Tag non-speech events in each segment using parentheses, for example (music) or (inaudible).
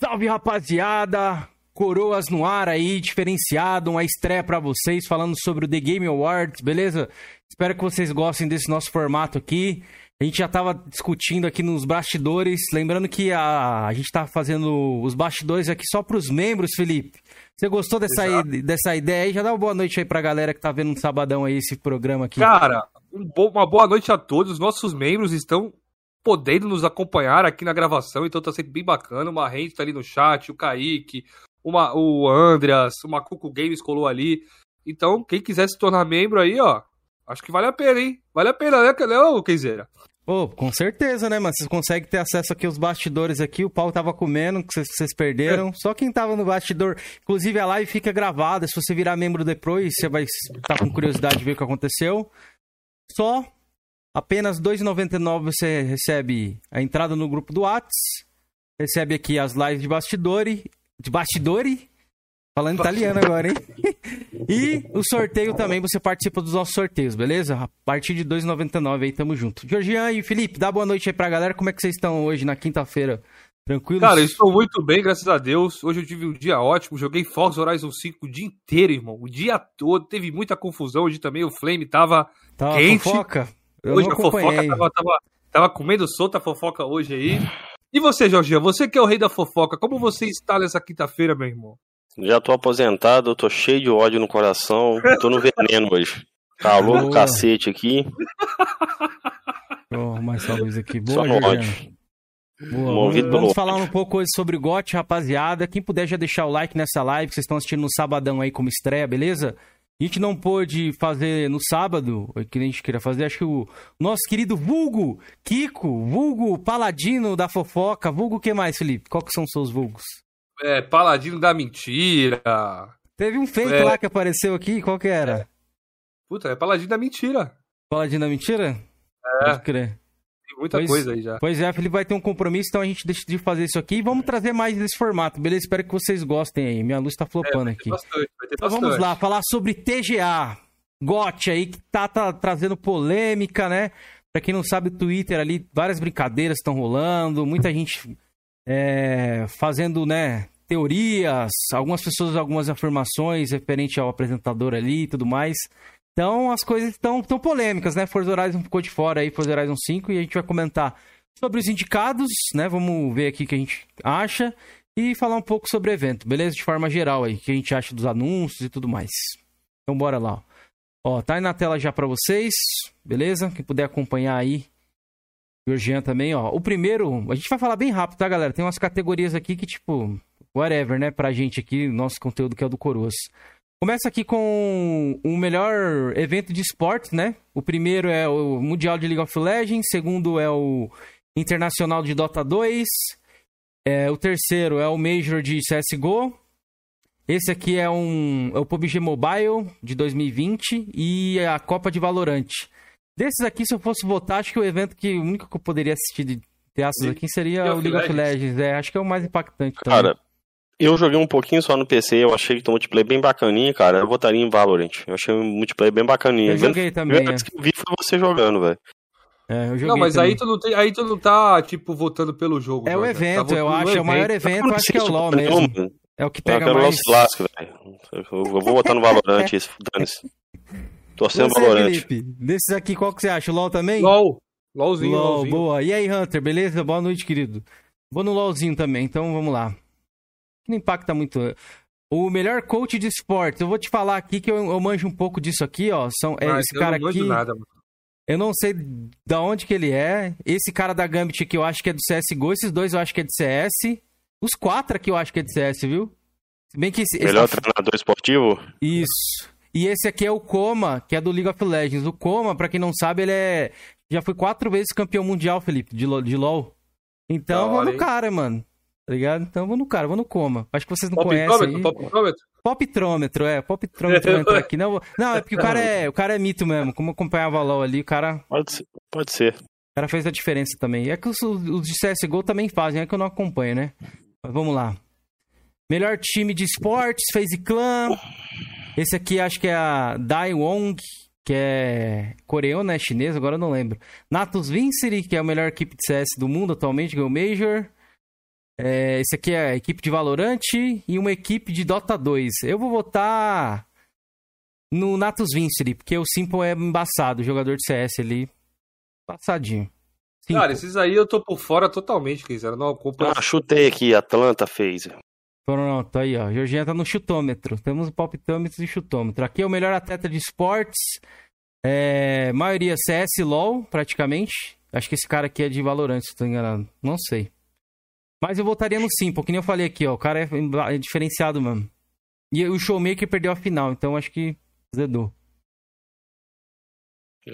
Salve rapaziada! Coroas no ar aí, diferenciado, uma estreia para vocês falando sobre o The Game Awards, beleza? Espero que vocês gostem desse nosso formato aqui. A gente já tava discutindo aqui nos bastidores, lembrando que a, a gente tá fazendo os bastidores aqui só pros membros, Felipe. Você gostou dessa, dessa ideia aí? Já dá uma boa noite aí pra galera que tá vendo no sabadão aí esse programa aqui. Cara, uma boa noite a todos. Os nossos membros estão podendo nos acompanhar aqui na gravação, então tá sendo bem bacana. Uma gente tá ali no chat, o Kaique, uma, o Andreas, o Macuco Games colou ali. Então, quem quiser se tornar membro aí, ó, acho que vale a pena, hein? Vale a pena, né, né Kenzeira? Pô, oh, com certeza, né, mano? Vocês conseguem ter acesso aqui aos bastidores aqui. O pau tava comendo, que vocês perderam. É. Só quem tava no bastidor. Inclusive, a live fica gravada. Se você virar membro depois, você vai estar tá com curiosidade de ver o que aconteceu. Só apenas R$ 2,99 você recebe a entrada no grupo do Whats. Recebe aqui as lives de bastidores. De bastidores Falando italiano agora, hein? (laughs) e o sorteio também, você participa dos nossos sorteios, beleza? A partir de 2,99 aí, tamo junto. Georgian e Felipe, dá boa noite aí pra galera. Como é que vocês estão hoje na quinta-feira? Tranquilo? Cara, eu estou muito bem, graças a Deus. Hoje eu tive um dia ótimo. Joguei Forza Horizon 5 o dia inteiro, irmão. O dia todo. Teve muita confusão. Hoje também o Flame tava, tava quente. Fofoca? Eu hoje a fofoca tava, tava, tava comendo solta a fofoca hoje aí. E você, Jorginho? Você que é o rei da fofoca, como você está nessa quinta-feira, meu irmão? Já tô aposentado, tô cheio de ódio no coração, tô no veneno hoje. Calor do cacete aqui. Oh, mais uma luz aqui. Boa, Só no ódio. Boa, vamos, vamos falar um pouco hoje sobre GOT, rapaziada. Quem puder já deixar o like nessa live, que vocês estão assistindo no sabadão aí como estreia, beleza? A gente não pôde fazer no sábado, que a gente queria fazer, acho que o nosso querido Vulgo, Kiko, Vulgo Paladino da fofoca, Vulgo o que mais, Felipe? Qual que são os seus vulgos? é, Paladino da Mentira. Teve um fake é... lá que apareceu aqui, qual que era? Puta, é Paladino da Mentira. Paladino da Mentira? É. Pode crer. Muita pois, coisa aí já. Pois é, Felipe vai ter um compromisso, então a gente deixa de fazer isso aqui e vamos trazer mais desse formato, beleza? Espero que vocês gostem aí. Minha luz tá flopando é, aqui. Bastante, então bastante. vamos lá, falar sobre TGA. GOT aí, que tá, tá trazendo polêmica, né? Pra quem não sabe, o Twitter ali, várias brincadeiras estão rolando, muita gente é, fazendo, né, teorias, algumas pessoas algumas afirmações referente ao apresentador ali e tudo mais. Então as coisas estão tão polêmicas, né? Forza Horizon ficou de fora aí, Forza Horizon 5, e a gente vai comentar sobre os indicados, né? Vamos ver aqui o que a gente acha e falar um pouco sobre o evento, beleza? De forma geral aí, o que a gente acha dos anúncios e tudo mais. Então bora lá. Ó, tá aí na tela já para vocês, beleza? Quem puder acompanhar aí Georgian também, ó. O primeiro, a gente vai falar bem rápido, tá, galera? Tem umas categorias aqui que, tipo, whatever, né? Pra gente aqui, nosso conteúdo que é o do Coroas. Começa aqui com o melhor evento de esporte, né? O primeiro é o Mundial de League of Legends, segundo é o Internacional de Dota 2, é, o terceiro é o Major de CSGO, esse aqui é, um, é o PUBG Mobile de 2020 e a Copa de Valorant. Desses aqui, se eu fosse votar, acho que o evento que o único que eu poderia assistir de teatros aqui seria o League of Legends. É, acho que é o mais impactante também. Cara, eu joguei um pouquinho só no PC, eu achei que o multiplayer bem bacaninha, cara. Eu votaria em Valorant. Eu achei o multiplayer bem bacaninha. Eu joguei também. A é. que eu vi foi você jogando, velho. É, eu joguei não, mas aí tu não, tem, aí tu não tá, tipo, votando pelo jogo. É o evento, tá eu acho. É o maior evento, acho que é o LoL mesmo. É o que pega eu mais... Lasco, velho. Eu vou votar no Valorant, (laughs) isso, dane-se. Torcendo você, Valorant. Felipe, desses aqui, qual que você acha? O LOL também? LOL. LOLzinho, LOL, LOLzinho. boa. E aí, Hunter, beleza? Boa noite, querido. Vou no LOLzinho também, então vamos lá. Não impacta muito. O melhor coach de esportes. Eu vou te falar aqui que eu, eu manjo um pouco disso aqui, ó. São, é, esse cara aqui. Nada, eu não sei da onde que ele é. Esse cara da Gambit aqui eu acho que é do CSGO. Esses dois eu acho que é de CS. Os quatro aqui eu acho que é de CS, viu? Se bem que esse, Melhor esse... treinador esportivo? Isso. E esse aqui é o Coma, que é do League of Legends. O Coma, para quem não sabe, ele é. Já foi quatro vezes campeão mundial, Felipe, de, de LOL. Então, no cara, mano. Tá ligado? Então, vou no cara, vou no Coma. Acho que vocês não pop conhecem. Poptrômetro? Poptrômetro, é. Poptrômetro vai entrar aqui. Não, não, é porque o cara é, o cara é mito mesmo. Como acompanhava LOL ali, o cara. Pode ser. Pode ser. O cara fez a diferença também. É que os, os de CSGO também fazem, é que eu não acompanho, né? Mas vamos lá. Melhor time de esportes, FaZe Clan. Esse aqui acho que é a Dai Wong que é coreano, né? Chinês, agora eu não lembro. Natus Vincere, que é a melhor equipe de CS do mundo atualmente, ganhou o Major. É, esse aqui é a equipe de Valorant e uma equipe de Dota 2. Eu vou votar no Natus Vincere, porque o Simple é embaçado, jogador de CS ali, passadinho. Simple. Cara, esses aí eu tô por fora totalmente, quiser. Não ocupa. Ah, chutei aqui, Atlanta fez. Pronto, aí, ó. Georgiana tá no chutômetro. Temos o palpitômetro e chutômetro. Aqui é o melhor atleta de esportes. É... Maioria CS LOL, praticamente. Acho que esse cara aqui é de Valorant, se tô enganado. Não sei. Mas eu votaria no Simple, que nem eu falei aqui, ó. O cara é, é diferenciado, mano. E o Showmaker perdeu a final, então acho que zedou.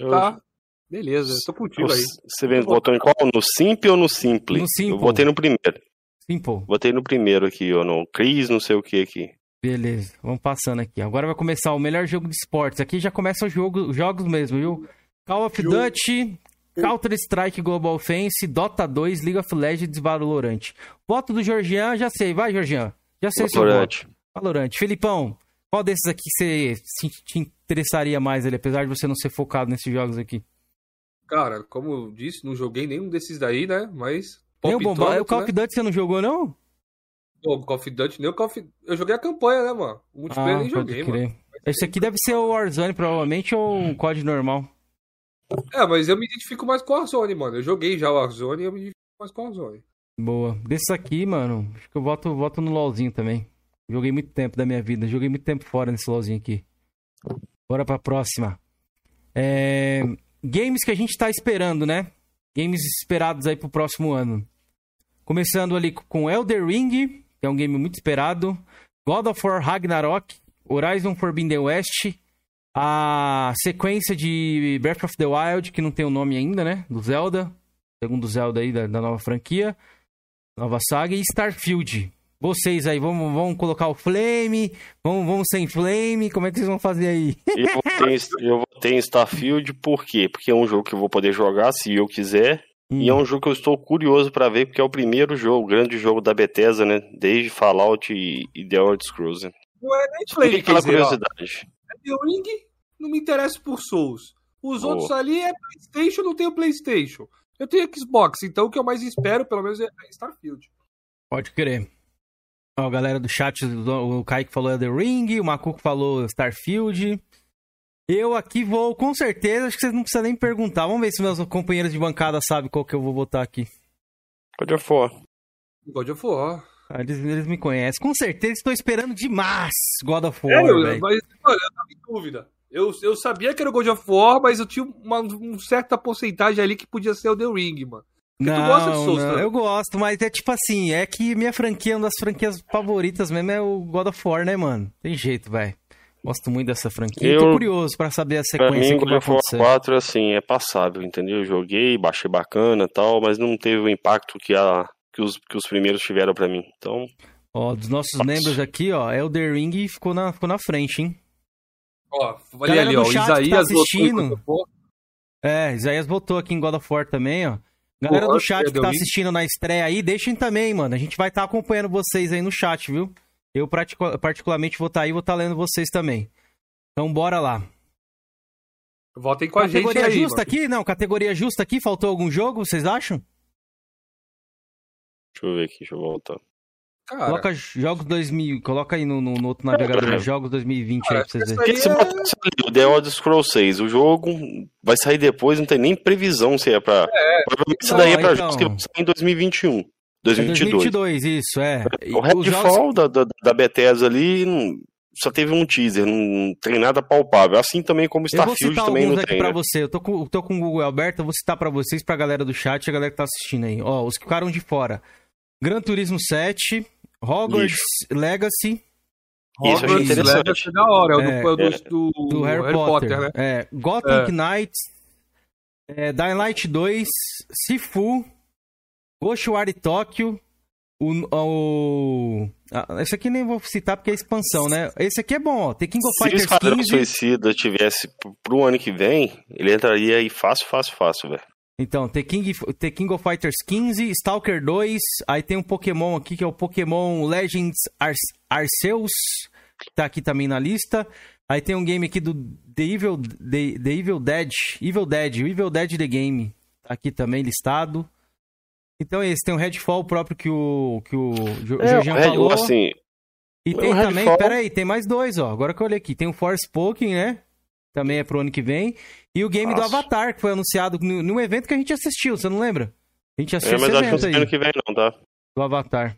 Tá. Beleza, tô contigo aí. Você votou em qual? No Simple ou no Simple? No Simple. Eu votei no primeiro. Simple. Botei no primeiro aqui, ó, no Cris, não sei o que aqui. Beleza, vamos passando aqui. Agora vai começar o melhor jogo de esportes. Aqui já começa os jogo, jogos mesmo, viu? Call of Duty, Counter-Strike Global Offense, Dota 2, League of Legends, Valorant. Voto do Georgian, já sei. Vai, Georgian. Já sei Valorant. seu voto. Valorant. Filipão, qual desses aqui você se, te interessaria mais ali, apesar de você não ser focado nesses jogos aqui? Cara, como eu disse, não joguei nenhum desses daí, né? Mas nem o Bomba... O Call of né? Duty você não jogou, não? O Call of Duty, nem o Call of... Eu joguei a campanha, né, mano? O multiplayer ah, nem joguei, mano. Esse aqui deve ser o Warzone, provavelmente, ou o COD normal. É, mas eu me identifico mais com o Warzone, mano. Eu joguei já o Warzone e eu me identifico mais com o Warzone. Boa. Desses aqui, mano, acho que eu voto, voto no LoLzinho também. Joguei muito tempo da minha vida. Joguei muito tempo fora nesse LoLzinho aqui. Bora pra próxima. É... Games que a gente tá esperando, né? Games esperados aí pro próximo ano. Começando ali com Elder Ring, que é um game muito esperado. God of War Ragnarok, Horizon Forbidden West, a sequência de Breath of the Wild, que não tem o nome ainda, né? Do Zelda, segundo Zelda aí da, da nova franquia, nova saga, e Starfield. Vocês aí, vamos, vamos colocar o Flame, vamos, vamos sem Flame, como é que vocês vão fazer aí? Eu votei, (laughs) eu votei em Starfield por quê? Porque é um jogo que eu vou poder jogar se eu quiser, Hum. E é um jogo que eu estou curioso para ver, porque é o primeiro jogo, o grande jogo da Bethesda, né? Desde Fallout e, e The Elder Scrolls. Né? Não é nem Flame, aquela dizer, curiosidade. Ó, The Ring não me interessa por Souls. Os oh. outros ali é PlayStation, não tenho PlayStation. Eu tenho Xbox, então o que eu mais espero, pelo menos, é Starfield. Pode crer. Ó, galera do chat, o Kaique falou The Ring, o Macuco falou Starfield. Eu aqui vou, com certeza, acho que vocês não precisam nem perguntar. Vamos ver se meus companheiros de bancada sabem qual que eu vou botar aqui. God of War. God of War. Ah, eles, eles, me conhecem. Com certeza estou esperando demais God of War. É, mas olha, eu tava em dúvida. Eu, eu sabia que era o God of War, mas eu tinha uma, uma certa porcentagem ali que podia ser o The Ring, mano. Porque não, tu gosta de Souls, não, né? eu gosto, mas é tipo assim, é que minha franquia, uma das franquias favoritas mesmo é o God of War, né, mano? Tem jeito, vai. Gosto muito dessa franquia. Eu, tô curioso para saber a sequência pra mim, que vai acontecer. 4, assim, é passável, entendeu? Eu joguei, baixei bacana tal, mas não teve o impacto que, a, que, os, que os primeiros tiveram para mim. Então... Ó, dos nossos membros aqui, ó, Elder Ring ficou na, ficou na frente, hein? Ó, olha ali, ó, tá Isaías tá assistindo... É, Isaías votou aqui em God of War também, ó. Galera do chat que tá assistindo na estreia aí, deixem também, mano. A gente vai estar tá acompanhando vocês aí no chat, viu? Eu particularmente vou estar tá aí, vou estar tá lendo vocês também. Então bora lá. Votem com a gente Categoria justa mano. aqui? Não, categoria justa aqui. Faltou algum jogo, vocês acham? Deixa eu ver aqui, deixa eu voltar. Cara. Coloca jogos 2000, coloca aí no, no, no outro navegador, é, jogos 2020 cara, aí pra vocês verem. Você é... o The Elder Scrolls 6, o jogo vai sair depois, não tem nem previsão se é pra... É. Provavelmente isso daí é pra então... jogos que vão sair em 2021. 2022. 2022, isso, é. O Redfall jogos... da, da, da Bethesda ali só teve um teaser, não tem nada palpável. Assim também como Starfield também não tem. Pra né? você. Eu tô com, tô com o Google aberto, eu vou citar para vocês, pra galera do chat e a galera que tá assistindo aí. Ó, os que ficaram de fora. Gran Turismo 7, Hogwarts Isso. Legacy. Isso, Hogwarts Legacy é da hora, é, o do, é, do, do, do Harry, Harry Potter, Potter, né? É, Gotham é. Knights, é, Dying Light 2, Sifu, Ghostwire Tokyo, o, o... Ah, esse aqui nem vou citar porque é expansão, né? Esse aqui é bom, ó. The King of Fighters 15... Se o Esquadrão Suicida tivesse pro ano que vem, ele entraria aí fácil, fácil, fácil, velho. Então, The King, The King of Fighters 15, Stalker 2, aí tem um Pokémon aqui que é o Pokémon Legends Ar Arceus, que tá aqui também na lista. Aí tem um game aqui do The Evil, The, The Evil Dead. Evil Dead, o Evil Dead The Game. Tá aqui também listado. Então esse tem o Redfall próprio que o, que o é, Jorginho falou. Assim, e tem também, Redfall... peraí, tem mais dois, ó. Agora que eu olhei aqui. Tem o Forspoken, né? Também é pro ano que vem. E o game Nossa. do Avatar, que foi anunciado num evento que a gente assistiu, você não lembra? A gente assistiu é, mas acho que ano que vem não, tá? Do Avatar.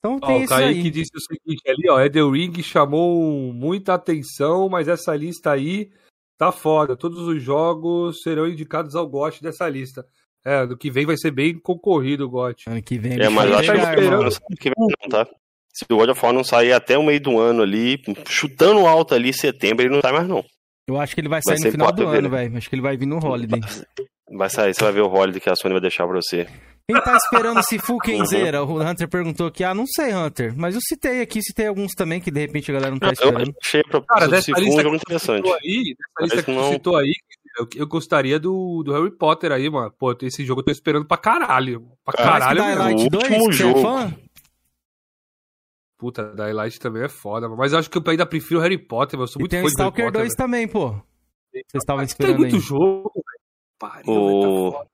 Então tem ó, isso o Kaique aí. disse o seguinte ali, ó, Edel Ring chamou muita atenção, mas essa lista aí tá foda. Todos os jogos serão indicados ao GOT dessa lista. É, do que vem vai ser bem concorrido o GOT. Ano que vem. É, mas acho que que vem não, tá? Se o God of War não sair até o meio do ano ali, chutando alto ali, setembro, ele não sai mais não. Eu acho que ele vai sair vai no final do ano, velho. Acho que ele vai vir no Holiday. Vai sair, você vai ver o Holiday que a Sony vai deixar pra você. Quem tá esperando se full Kenzeira? Uhum. O Hunter perguntou aqui. Ah, não sei, Hunter. Mas eu citei aqui, citei alguns também que de repente a galera não tá esperando. Eu achei a Cara, dessa lista um interessante. Aí, dessa lista que não... citou aí, eu, eu, gostaria do, do Harry Potter aí, mano. Pô, esse jogo eu tô esperando pra caralho. Pra caralho, Light 2, último jogo. É fã? Puta, Daylight também é foda, mas eu acho que eu ainda prefiro Harry Potter, mano. Eu sou muito e tem fã Stalker Harry Potter, 2 também, pô. Vocês estavam esperando Tem muito aí. jogo, velho. Pariu, o... tá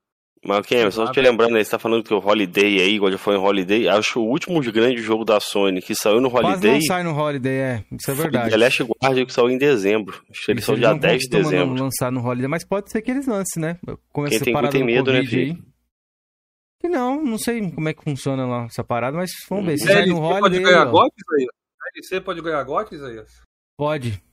mas, Ken, só te lembrando aí, você tá falando que o Holiday aí, igual já foi em Holiday, acho o último grande jogo da Sony que saiu no Holiday. Quase não sai no Holiday, é. Isso é verdade. The Last Guardian que saiu em dezembro. Acho que eles são dia 10 de dezembro. Não lançar no Holiday, mas pode ser que eles lancem, né? Com Quem tem, tem medo, né, filho? Aí. Que não, não sei como é que funciona lá essa parada, mas vamos ver. Se sai no Holiday. Pode ganhar GOTs aí? DLC pode ganhar GOTs aí? Pode.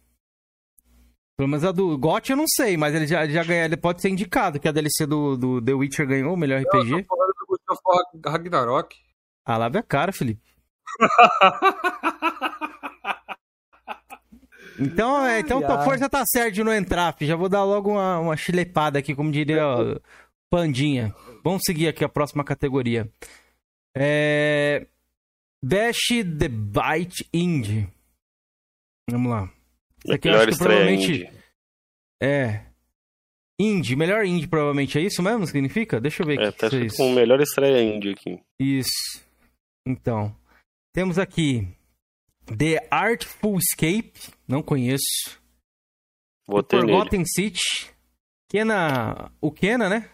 Pelo menos a do GOT eu não sei, mas ele já, já ganha, ele pode ser indicado, que a DLC do, do The Witcher ganhou o melhor RPG. Eu tô falando do God of Ragnarok. Ah, lave a cara, Felipe. então, é, então tua força tá certa de não entrar, filho. Já vou dar logo uma, uma chilepada aqui, como diria ó, Pandinha. Vamos seguir aqui a próxima categoria. É... Dash the Bite Indie. Vamos lá. Isso aqui melhor eu acho que provavelmente. É. Indie, melhor indie, provavelmente. É isso mesmo? Significa? Deixa eu ver é, aqui. Tá é com melhor estreia indie aqui. Isso. Então. Temos aqui. The Artful Escape. Não conheço. Botei Forgotten City. Kena. O Kena, né?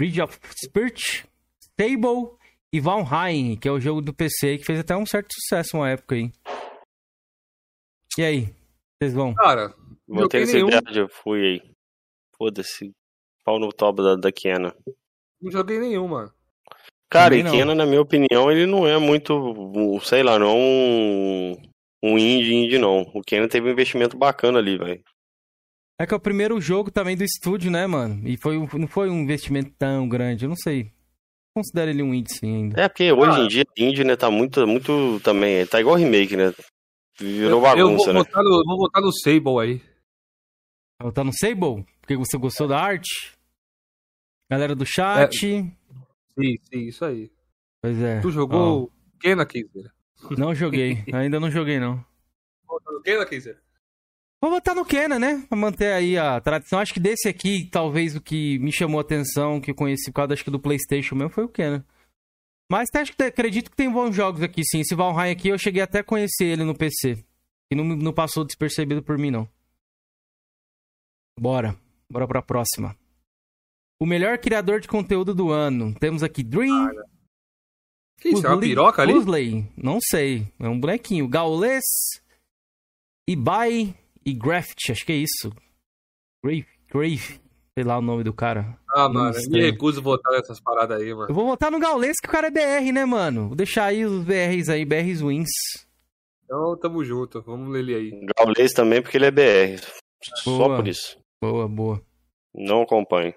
Bridge of Spirit. Stable e Valheim, que é o jogo do PC que fez até um certo sucesso uma época aí. E aí? Vocês vão? Cara, vou ter cidade, eu fui aí. Foda-se. Pau no top da, da Kena. Não joguei nenhum, mano. Cara, e Kena, na minha opinião, ele não é muito, sei lá, não é um, um indie, indie não. O Kena teve um investimento bacana ali, velho. É que é o primeiro jogo também do estúdio, né, mano? E foi, não foi um investimento tão grande, eu não sei. Considero ele um indie sim ainda. É, porque hoje ah. em dia indie, né, tá muito, muito também, tá igual remake, né? Virou bagunça, eu vou né? No, vou votar no Sable aí. Vai votar no Sable? Porque você gostou da arte? Galera do chat. É... Sim, sim, isso aí. Pois é. Tu jogou oh. Kena Kizer? Não joguei. (laughs) Ainda não joguei, não. Votar no Kena Kizer? Vou votar no Kena, né? Pra manter aí a tradição. Acho que desse aqui, talvez o que me chamou a atenção, que eu conheci por causa acho que do Playstation mesmo, foi o Kena. Mas acho que acredito que tem bons jogos aqui, sim. Esse Valheim aqui eu cheguei até a conhecer ele no PC. E não, não passou despercebido por mim, não. Bora. Bora pra próxima. O melhor criador de conteúdo do ano. Temos aqui Dream. Ah, que isso, é uma piroca ali? Usley. Não sei. É um bonequinho. Gaules. Ibai e Graft. Acho que é isso. Grave. Grave. Sei lá o nome do cara. Ah, mano, eu me recuso votar nessas paradas aí, mano. Eu vou votar no Gaules, que o cara é BR, né, mano? Vou deixar aí os BRs aí, BRs wins. Então, tamo junto. Vamos ler ele aí. Gaules também, porque ele é BR. Boa. Só por isso. Boa, boa. Não acompanho.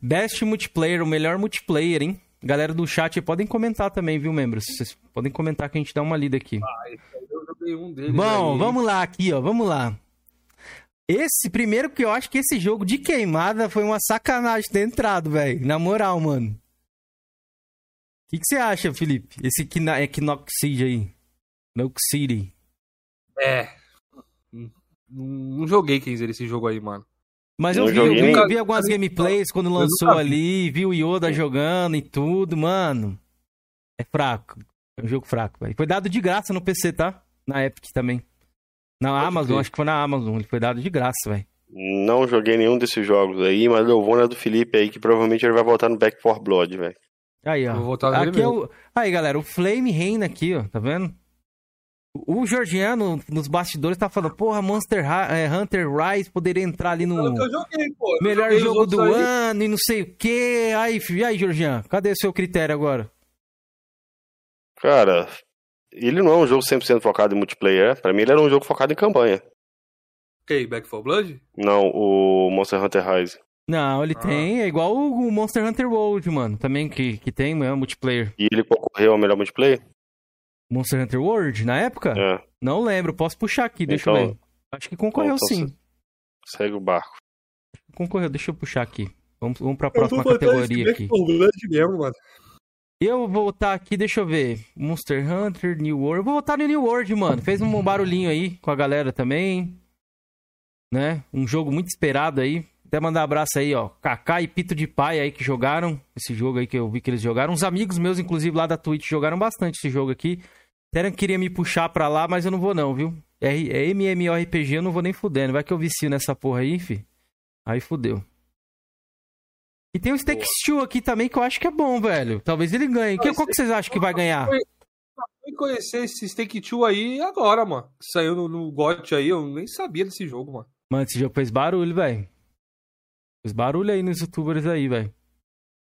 Best multiplayer, o melhor multiplayer, hein? Galera do chat podem comentar também, viu, membros? Vocês podem comentar que a gente dá uma lida aqui. Ah, eu joguei um deles Bom, aí. vamos lá aqui, ó. Vamos lá. Esse, primeiro que eu acho que esse jogo de queimada foi uma sacanagem ter entrado, velho. Na moral, mano. O que, que você acha, Felipe? Esse Equinoxid aí. Noxid. É. Não joguei, quem dizer, esse jogo aí, mano. Mas eu vi, eu vi, vi, algumas gameplays quando lançou ali, vi o Yoda jogando e tudo, mano. É fraco. É um jogo fraco, velho. Foi dado de graça no PC, tá? Na Epic também. Na Pode Amazon, ter. acho que foi na Amazon. Ele foi dado de graça, velho. Não joguei nenhum desses jogos aí, mas eu vou na do Felipe aí, que provavelmente ele vai voltar no Back 4 Blood, velho. Aí, ó. Vou voltar aqui é o... Aí, galera, o Flame reina aqui, ó. Tá vendo? O Georgiano, nos bastidores, tá falando, porra, Monster é, Hunter Rise poderia entrar ali no eu joguei, pô. melhor jogo do aí. ano e não sei o quê. Aí, e aí, Georgiano, cadê o seu critério agora? Cara, ele não é um jogo 100% focado em multiplayer. Pra mim, ele era um jogo focado em campanha. Ok, Back 4 Blood? Não, o Monster Hunter Rise. Não, ele ah. tem, é igual o Monster Hunter World, mano, também, que, que tem, é multiplayer. E ele concorreu ao melhor multiplayer? Monster Hunter World, na época? É. Não lembro, posso puxar aqui, deixa então, eu ver. Acho que concorreu então, sim. Segue o barco. Concorreu, deixa eu puxar aqui. Vamos, vamos pra próxima categoria aqui. Mesmo, mano. Eu vou voltar aqui, deixa eu ver. Monster Hunter, New World. Eu vou voltar no New World, mano. Fez um barulhinho aí com a galera também. Né? Um jogo muito esperado aí. Até mandar um abraço aí, ó. Kaká e Pito de Pai aí que jogaram esse jogo aí que eu vi que eles jogaram. Uns amigos meus, inclusive, lá da Twitch, jogaram bastante esse jogo aqui. Teran queria me puxar pra lá, mas eu não vou não, viu? É, é MMORPG, eu não vou nem fudendo. Vai que eu vicio nessa porra aí, fi. Aí fudeu. E tem o Stake Two aqui também, que eu acho que é bom, velho. Talvez ele ganhe. Que, qual que vocês acham que vai ganhar? fui conhecer esse Stake Two aí agora, mano. Saiu no, no GOT aí, eu nem sabia desse jogo, mano. Mano, esse jogo fez barulho, velho. Fez barulho aí nos youtubers aí, velho.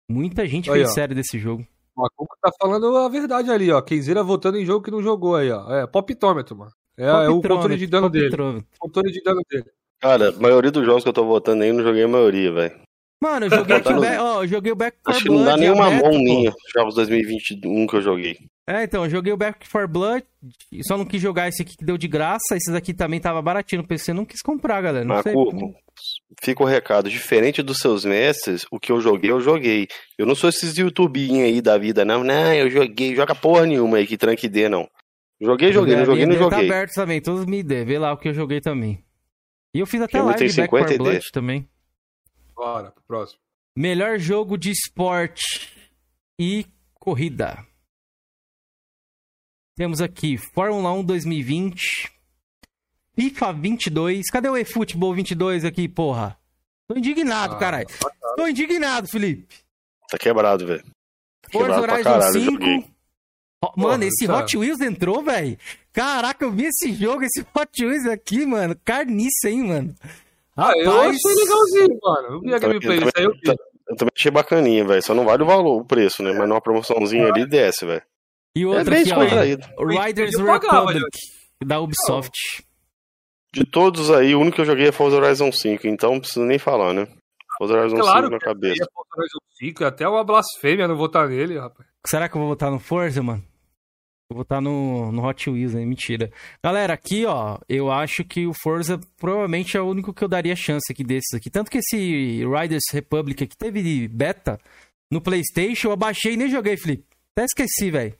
Muita gente aí, fez ó. série desse jogo. O Macuco tá falando a verdade ali, ó. Kenzeira votando em jogo que não jogou aí, ó. É, popitômetro, mano. É, é o controle de dano dele. Controle de dano dele. Cara, a maioria dos jogos que eu tô votando aí, eu não joguei a maioria, velho. Mano, eu joguei aqui o back, ó, eu joguei o Back for Acho Blood. Acho que não dá nenhuma aberto, mão minha, jogos 2021 que eu joguei. É, então, eu joguei o Back for Blood, só não quis jogar esse aqui que deu de graça, esses aqui também tava baratinho no PC, não quis comprar, galera. Não Macuco, sei. fica o recado, diferente dos seus mestres, o que eu joguei, eu joguei. Eu não sou esses youtubinhos aí da vida, não, não, eu joguei, joga porra nenhuma aí que tranque dê, não. Joguei, joguei, não joguei, não tá joguei. Tá aberto também, todos me dê, vê lá o que eu joguei também. E eu fiz até live de Back for Blood também. Bora, pro próximo. Melhor jogo de esporte e corrida. Temos aqui Fórmula 1 2020, FIFA 22. Cadê o eFootball 22 aqui, porra? Tô indignado, ah, caralho. Tá Tô indignado, Felipe. Tá quebrado, velho. Tá Forza Horizon caralho, 5. Oh, mano, porra, esse Hot Wheels entrou, velho. Caraca, eu vi esse jogo, esse Hot Wheels aqui, mano. Carniça, hein, mano. Ah, eu achei legalzinho, mano. Eu vi a gameplay, isso aí eu vi. Eu também achei bacaninha, velho. Só não vale o valor, o preço, né? Mas numa promoçãozinha ali desce, velho. E outra é aqui, ó, Riders Republic, da Ubisoft. De todos aí, o único que eu joguei é Forza Horizon 5, então não preciso nem falar, né? Forza Horizon claro 5 na cabeça. Forza Horizon 5, até uma blasfêmia não votar nele, rapaz. Será que eu vou votar no Forza, mano? Vou votar no, no Hot Wheels, né? Mentira. Galera, aqui, ó, eu acho que o Forza provavelmente é o único que eu daria chance aqui desses aqui. Tanto que esse Riders Republic aqui teve beta no PlayStation, eu abaixei e nem joguei, Felipe. Até esqueci, velho.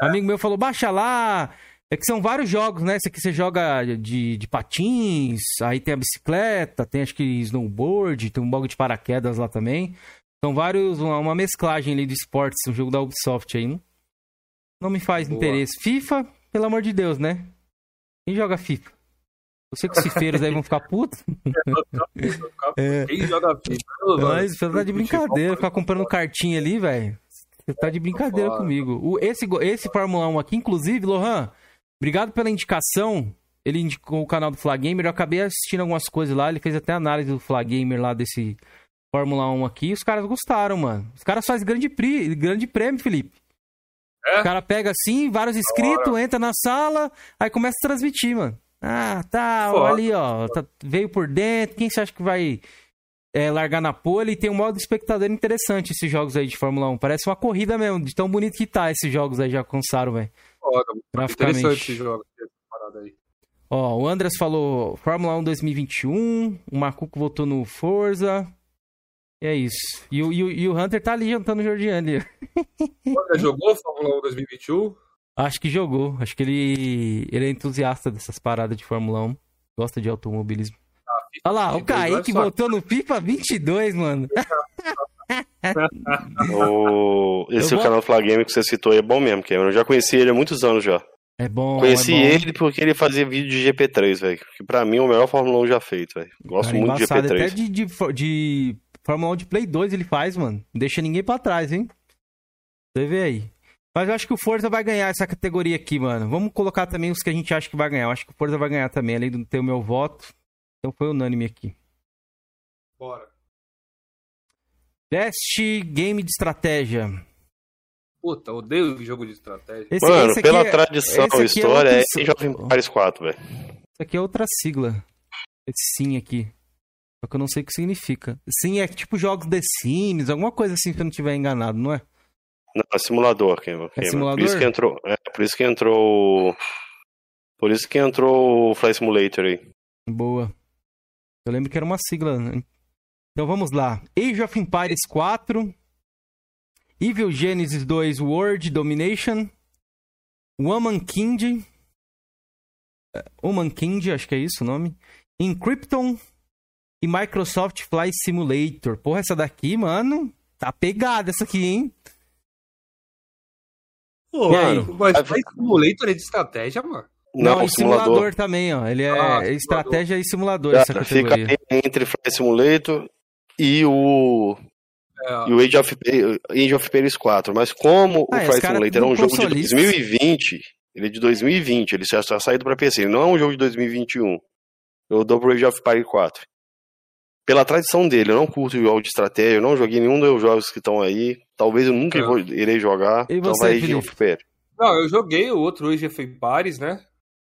É. Um amigo meu falou, baixa lá. É que são vários jogos, né? Esse aqui você joga de, de patins, aí tem a bicicleta, tem acho que snowboard, tem um bug de paraquedas lá também. São vários, uma, uma mesclagem ali de esportes, um jogo da Ubisoft aí, né? Não me faz Boa. interesse. FIFA, pelo amor de Deus, né? Quem joga FIFA? Eu sei que os fifeiros aí vão ficar putos. (laughs) é. Quem joga FIFA? Mas você tá de brincadeira, ficar comprando cartinha ali, velho. Você tá de brincadeira comigo. O, esse, esse Fórmula 1 aqui, inclusive, Lohan, obrigado pela indicação. Ele indicou o canal do Flagamer. Eu acabei assistindo algumas coisas lá. Ele fez até análise do Flagamer lá desse Fórmula 1 aqui. Os caras gostaram, mano. Os caras fazem grande, pri, grande prêmio, Felipe. É? O cara pega assim, vários inscritos, entra na sala, aí começa a transmitir, mano. Ah, tá, Foda. ali, ó, tá, veio por dentro, quem você acha que vai é, largar na pole? E tem um modo espectador interessante esses jogos aí de Fórmula 1. Parece uma corrida mesmo, de tão bonito que tá esses jogos aí já alcançaram, velho. Interessante esse jogo, aí. Ó, o Andras falou Fórmula 1 2021, o Macuco votou no Forza, é isso. E o, e o, e o Hunter tá ali jantando o Jordiane. Você jogou Fórmula 1 2021? Acho que jogou. Acho que ele, ele é entusiasta dessas paradas de Fórmula 1. Gosta de automobilismo. Ah, Olha lá, o Kaique só... voltou no FIFA 22, mano. (laughs) o... Esse é o canal Flagame que você citou aí é bom mesmo, Cameron. Eu já conheci ele há muitos anos já. É bom. Conheci é bom. ele porque ele fazia vídeo de GP3, velho. Que pra mim é o melhor Fórmula 1 já feito, velho. Gosto Cara, muito de GP3. Até de, de, de Fórmula 1 de Play 2 ele faz, mano. Não deixa ninguém pra trás, hein? Você vê aí. Mas eu acho que o Forza vai ganhar essa categoria aqui, mano. Vamos colocar também os que a gente acha que vai ganhar. Eu acho que o Forza vai ganhar também, além de ter o meu voto. Então foi unânime aqui. Bora. Best Game de Estratégia. Puta, odeio jogo de estratégia. Esse, Mano, esse pela é, tradição e história, é, outro... é Age of Empires 4, velho. Isso aqui é outra sigla. Esse sim aqui. Só que eu não sei o que significa. Sim é tipo jogos The Sims, alguma coisa assim, se eu não estiver enganado, não é? Não, é simulador, Kema. É simulador? Por isso que entrou. É, por isso que entrou. Por isso que entrou o Fly Simulator aí. Boa. Eu lembro que era uma sigla. Né? Então vamos lá. Age of Empires 4. Evil Genesis 2 World Domination, Woman King, eh, Woman King, acho que é isso o nome, Encrypton e Microsoft Fly Simulator. Porra, essa daqui, mano, tá pegada essa aqui, hein? Pô, mano, mas Fly Simulator é de estratégia, mano? Não, Não simulador. simulador. também, ó. Ele é ah, estratégia e simulador, essa categoria. Fica entre Fly Simulator e o é. E o Age of, Age of Empires 4. Mas como ah, o Flight Simulator é um jogo de 2020, ele é de 2020, ele já está saído para PC, ele não é um jogo de 2021. Eu dou pro Age of Empires 4. Pela tradição dele, eu não curto jogo de estratégia, eu não joguei nenhum dos jogos que estão aí. Talvez eu nunca é. vou, irei jogar. E então você, vai Age of. Não, eu joguei o outro Age of Empires, né?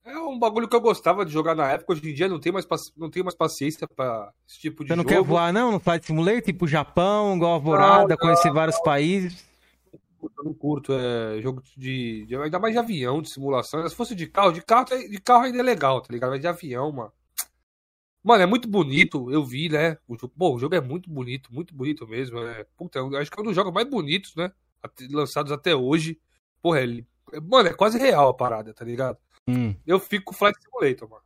É um bagulho que eu gostava de jogar na época. Hoje em dia não tenho mais, não tenho mais paciência pra esse tipo de Você não jogo. quer voar, não? No Flight Simulator? Tipo Japão, igual Alvorada, conhecer vários países? Eu não curto é, jogo de, de, Ainda mais de avião, de simulação. Se fosse de carro, de carro, de carro ainda é legal, tá ligado? Mas de avião, mano. Mano, é muito bonito. Eu vi, né? O jogo, pô, o jogo é muito bonito, muito bonito mesmo. É, puta, acho que é um dos jogos mais bonitos, né? Lançados até hoje. Porra, ele. Mano, é quase real a parada, tá ligado? Hum. Eu fico com Flight Simulator, mano.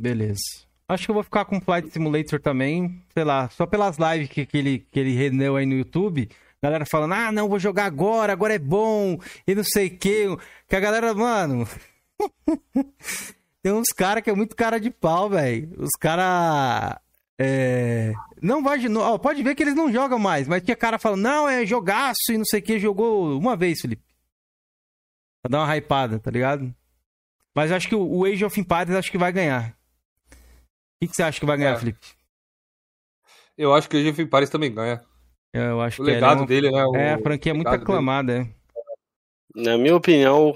Beleza. Acho que eu vou ficar com Flight Simulator também, sei lá, só pelas lives que, que, ele, que ele rendeu aí no YouTube. Galera falando, ah, não, vou jogar agora, agora é bom, e não sei o que. Que a galera, mano. (laughs) Tem uns caras que é muito cara de pau, velho. Os caras. É... Não vai de novo. Pode ver que eles não jogam mais, mas tinha cara falando, não, é jogaço e não sei o que. Jogou uma vez, Felipe. Pra dar uma hypada, tá ligado? Mas eu acho que o Age of Empires acho que vai ganhar. O que, que você acha que vai ganhar, é. Felipe? Eu acho que o Age of Empires também ganha. Eu acho o que é, legado é, dele, né? O é, a franquia é muito aclamada, é. Na minha opinião,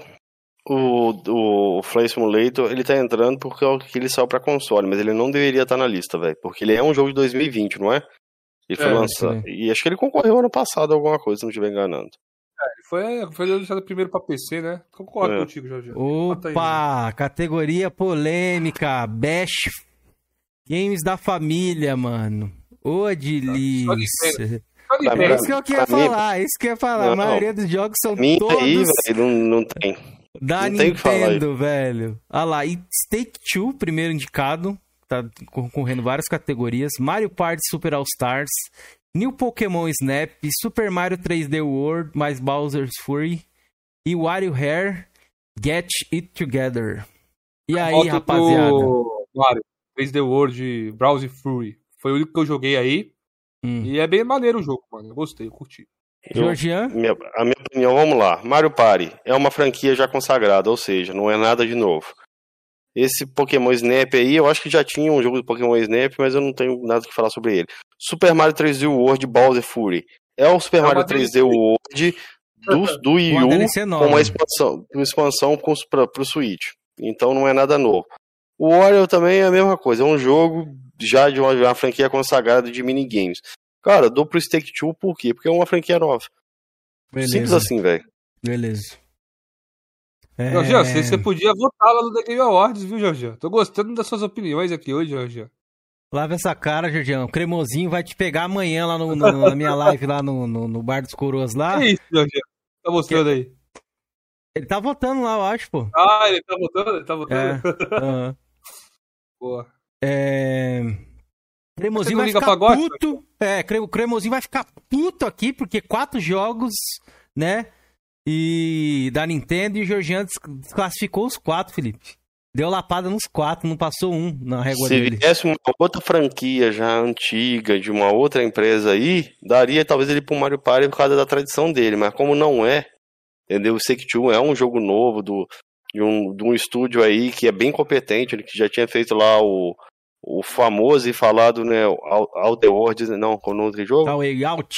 o, o Flight Simulator, ele tá entrando porque é o que ele saiu pra console, mas ele não deveria estar tá na lista, velho. Porque ele é um jogo de 2020, não é? Ele foi é, lançado. E acho que ele concorreu ano passado a alguma coisa, se não estiver enganando. É, foi, foi lançado primeiro pra PC, né? Concordo é. contigo, Jorge. Opa, aí, categoria polêmica, Best Games da família, mano. Ô, delícia. É isso que eu queria falar, isso que eu ia falar. Não, a maioria dos jogos são todos... Aí, velho, não, não tem. Da não Nintendo, velho. Olha lá, e Stake 2, primeiro indicado. Tá concorrendo várias categorias. Mario Party Super All Stars. New Pokémon Snap, Super Mario 3D World mais Bowser's Fury e Wario Hair Get It Together. E aí, Volta rapaziada? Mario 3D World Browser Fury. Foi o único que eu joguei aí. Hum. E é bem maneiro o jogo, mano. Eu gostei, eu curti. Georgian? Minha, a minha opinião, vamos lá. Mario Party é uma franquia já consagrada, ou seja, não é nada de novo. Esse Pokémon Snap aí, eu acho que já tinha um jogo de Pokémon Snap, mas eu não tenho nada que falar sobre ele. Super Mario 3D World Bowser Fury. É o Super é Mario 3D World do, do Wii U com uma expansão, uma expansão para o Switch. Então não é nada novo. O Wario também é a mesma coisa, é um jogo já de uma, uma franquia consagrada de minigames. Cara, dou pro Stake 2 por quê? Porque é uma franquia nova. Beleza. Simples assim, velho. Beleza. É... Jorge, você, você podia votar lá no The Game Awards, viu, Jorge? Tô gostando das suas opiniões aqui hoje, Jorge. Lava essa cara, Jorgião. O cremosinho vai te pegar amanhã lá no, no na minha live lá no, no, no, Bar dos Coroas lá. Que isso, Jorge? Tá mostrando aí? Ele tá votando lá, eu acho, pô. Ah, ele tá votando? Ele tá votando? É. (laughs) Uhum. Boa. É... Cremosinho vai ficar puto. É, o Cremosinho vai ficar puto aqui, porque quatro jogos, né? E da Nintendo e o Georgiano classificou os quatro, Felipe. Deu lapada nos quatro, não passou um na régua Se dele. Se viesse uma outra franquia já antiga, de uma outra empresa aí, daria talvez ele pro Mario Party por causa da tradição dele, mas como não é, entendeu? O Sek é um jogo novo do, de, um, de um estúdio aí que é bem competente, que já tinha feito lá o, o famoso e falado, né, Out the World, não, com o nome do jogo? A Way Out.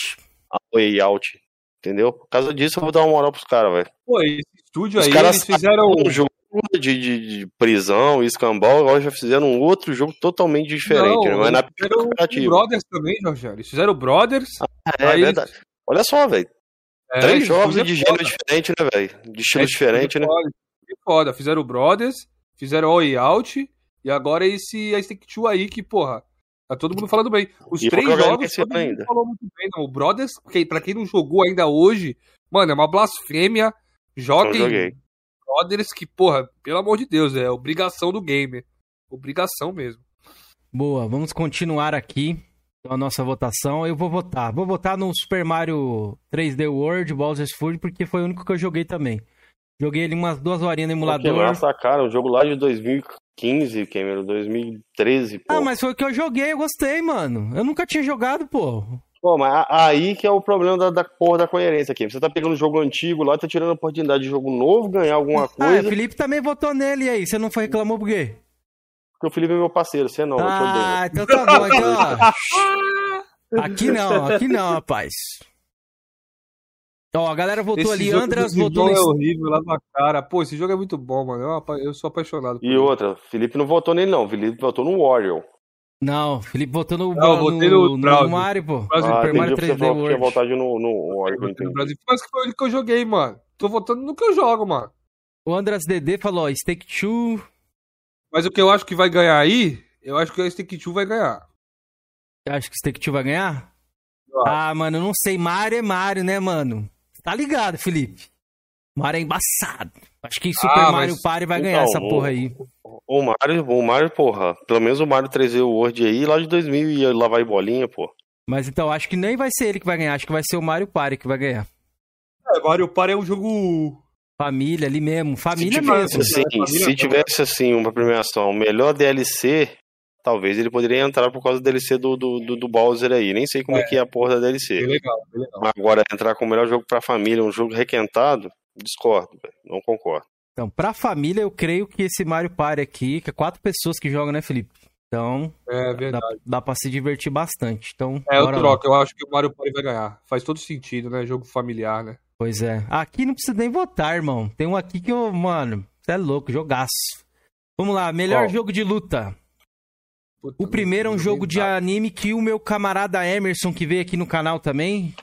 A Way Out, entendeu? Por causa disso eu vou dar uma moral pros caras, velho. Pô, esse estúdio Os aí, eles fizeram um jogo de, de, de prisão e escambau, agora já fizeram um outro jogo totalmente diferente, não, né? Mas na fizeram o Brothers também, Jorge. Eles fizeram o Brothers. Ah, é, aí... verdade. Olha só, velho. É, Três jogos de gênero diferente, né, velho? De estilo é, diferente, né? Foda. Fizeram o Brothers, fizeram o Way Out e agora esse a Stick Two aí que, porra, tá todo mundo falando bem. Os e três jogos todo ainda. falou muito bem, não. O Brothers, que, pra quem não jogou ainda hoje, mano, é uma blasfêmia. Joguem Brothers que, porra, pelo amor de Deus, é obrigação do gamer. Obrigação mesmo. Boa, vamos continuar aqui a nossa votação. Eu vou votar. Vou votar no Super Mario 3D World, Bowser's Fury, porque foi o único que eu joguei também. Joguei ele umas duas horinhas no emulador. Que massa, cara. O jogo lá de 2015, Cameron, 2013, pô. Ah, mas foi o que eu joguei, eu gostei, mano. Eu nunca tinha jogado, pô. Pô, mas aí que é o problema da, da porra da coerência aqui. Você tá pegando um jogo antigo lá, tá tirando a oportunidade de jogo novo, ganhar alguma (laughs) coisa. Ah, o Felipe também votou nele aí. Você não foi reclamou por quê? Porque o Felipe é meu parceiro, você não, ah, então tá bom, então, ó. (laughs) Aqui não, aqui não, rapaz. Ó, a galera votou esse ali, jogo, Andras votou nesse... é horrível lá na cara. Pô, esse jogo é muito bom, mano. Eu, eu sou apaixonado E ele. outra, Felipe não votou nele não, Felipe votou no Warrior. Não, Felipe votou no, não, no, no, no Mario, pô. Brasil, ah, Super Mario 3D você World. Tinha votado no, no Warrior. Mas foi ele que eu joguei, mano. Tô votando no que eu jogo, mano. O Andras DD falou, ó, Stake 2... Mas o que eu acho que vai ganhar aí, eu acho que o Stake 2 vai ganhar. Você acha que o Stake 2 vai ganhar? Ah, mano, eu não sei. Mario é Mario, né, mano? Tá ligado, Felipe? Mario é embaçado. Acho que Super ah, Mario mas... Party vai ganhar então, essa porra aí. O Mario, o Mario, porra, pelo menos o Mario 3D World aí, lá de 2000 e lá vai bolinha, pô. Mas então, acho que nem vai ser ele que vai ganhar, acho que vai ser o Mario Party que vai ganhar. É, Mario Party é um jogo... Família ali mesmo, família se tivesse, mesmo. Assim, família se tivesse, assim, uma premiação, o melhor DLC, talvez ele poderia entrar por causa do DLC do, do, do, do Bowser aí. Nem sei como é, é que é a porra da DLC. É legal, é legal. Agora, entrar com o melhor jogo pra família, um jogo requentado, discordo, não concordo. Então, pra família, eu creio que esse Mario Party aqui, que é quatro pessoas que jogam, né, Felipe? Então, é verdade. Dá, dá pra se divertir bastante. Então, é, eu troco. Eu acho que o Mario Party vai ganhar. Faz todo sentido, né? Jogo familiar, né? Pois é. Aqui não precisa nem votar, irmão. Tem um aqui que eu, mano, você é louco, jogaço. Vamos lá, melhor Qual? jogo de luta. Puta, o primeiro é um jogo de anime que o meu camarada Emerson, que veio aqui no canal também,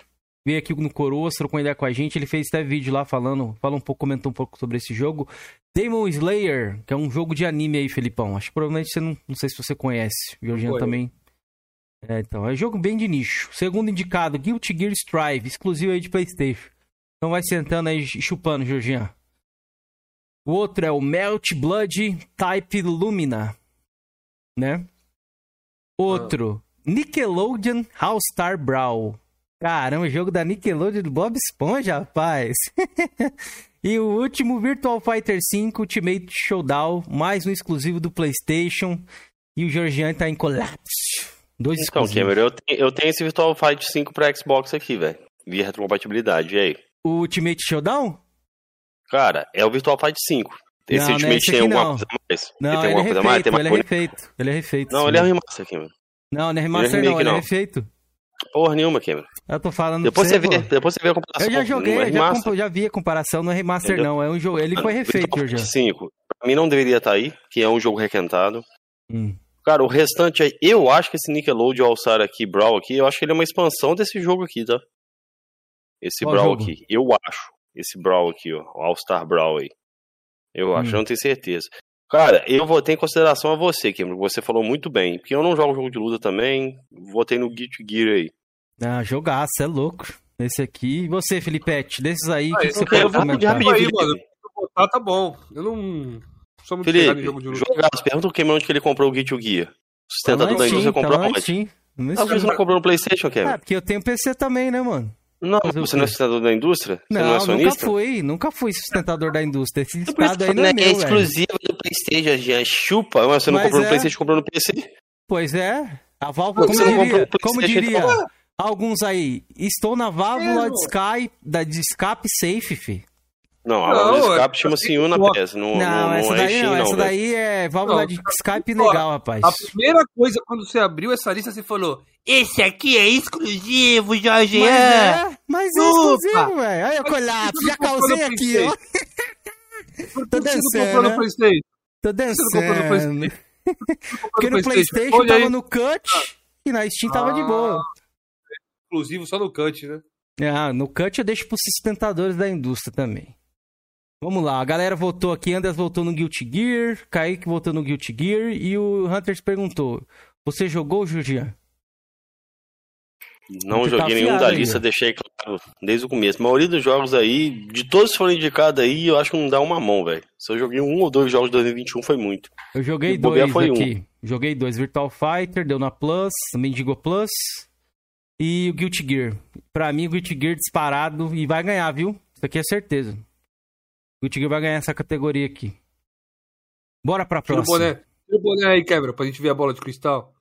veio aqui no Coroas, trocou ideia com a gente. Ele fez até vídeo lá falando, fala um pouco, comentou um pouco sobre esse jogo. Demon Slayer, que é um jogo de anime aí, Felipão. Acho que provavelmente você não, não sei se você conhece. O também. É, então, é um jogo bem de nicho. Segundo indicado, Guilty Gear Strive, exclusivo aí de PlayStation. Então vai sentando aí e chupando, Georgiano. O outro é o Melt Blood Type Lumina, né? Outro. Nickelodeon All Star Brawl. Caramba, jogo da Nickelodeon do Bob Esponja, rapaz. (laughs) e o último, Virtual Fighter 5 Ultimate Showdown, mais um exclusivo do PlayStation. E o Georgian tá em colapso. Dois então, Cameron, eu, tenho, eu tenho esse Virtual Fighter 5 pra Xbox aqui, velho. Via retrocompatibilidade, e aí? O Ultimate Showdown? Cara, é o Virtual Fighter 5. Esse não, Ultimate não é tem alguma não. coisa a mais? Não, ele tem alguma é refeito, mais? Tem ele é refeito. Ele é refeito. Não, sim. ele é remaster mano. Não, não é remaster, não, ele é refeito. Porra nenhuma, Cameron. Eu tô falando depois você, vê, depois você vê a comparação. Eu já joguei, é já, comp... já vi a comparação, não é remaster Entendeu? não, é um jogo, ele foi refeito já. 5, pra mim não deveria estar tá aí, que é um jogo requentado. Hum. Cara, o restante aí, eu acho que esse Nickelodeon All-Star aqui, Brawl aqui, eu acho que ele é uma expansão desse jogo aqui, tá? Esse Qual Brawl jogo? aqui, eu acho. Esse Brawl aqui, ó, All-Star Brawl aí. Eu acho, hum. eu não tenho certeza. Cara, eu votei em consideração a você, Kim. Você falou muito bem. Porque eu não jogo jogo de luta também. Votei no Guilty Gear aí. Ah, jogaço, é louco. Esse aqui. E você, Felipete? Desses aí, ah, que você pode comentar? Rapidinho, aí, mano. Votar tá bom. Eu não sou muito Felipe, em jogo de luta. Jogaço. Pergunta o Cameron onde que ele comprou o Guilty Gear. Sustenta tá tudo aí, você comprou tá onde? Sim. Não você não comprou no Playstation, Kevin? Ah, porque eu tenho PC também, né, mano? Não, você não é sustentador da indústria? Você não, não é nunca fui, nunca fui sustentador da indústria. Esse estado aí não é, é meu, É exclusivo do Playstation, já chupa. Mas você não Mas comprou é... no Playstation, comprou no PC? Pois é. A válvula, como diria, como diria alguns aí, estou na válvula de, Sky, da, de escape safe, fi. Não, a válvula de escape chama-se uma peça. Não, não, não, essa é daí não, essa daí é válvula de Skype legal, rapaz. A primeira coisa, quando você abriu essa lista, você falou: Esse aqui é exclusivo, Jorge. Mas é, mas é exclusivo, velho. Olha o colapso, já causei aqui, ó. Tô dançando. Né? Tô dançando. Porque no PlayStation tava no Cut e na Steam tava de boa. Exclusivo só no Cut, né? Ah, no Cut eu deixo pros sustentadores da indústria também. Vamos lá, a galera votou aqui, Andrés votou no Guilty Gear, Kaique votou no Guilty Gear e o Hunters perguntou: Você jogou, Julian? Não Você joguei tá nenhum da lista, deixei claro desde o começo. A maioria dos jogos aí, de todos que foram indicados aí, eu acho que não dá uma mão, velho. Se eu joguei um ou dois jogos de 2021, foi muito. Eu joguei dois foi aqui. Um. Joguei dois. Virtual Fighter, deu na Plus, também Digo Plus. E o Guilty Gear. Pra mim, o Guilty Gear disparado e vai ganhar, viu? Isso aqui é certeza. O Gear vai ganhar essa categoria aqui. Bora pra próxima. Tira o boné, Tira o boné aí, quebra, pra gente ver a bola de cristal.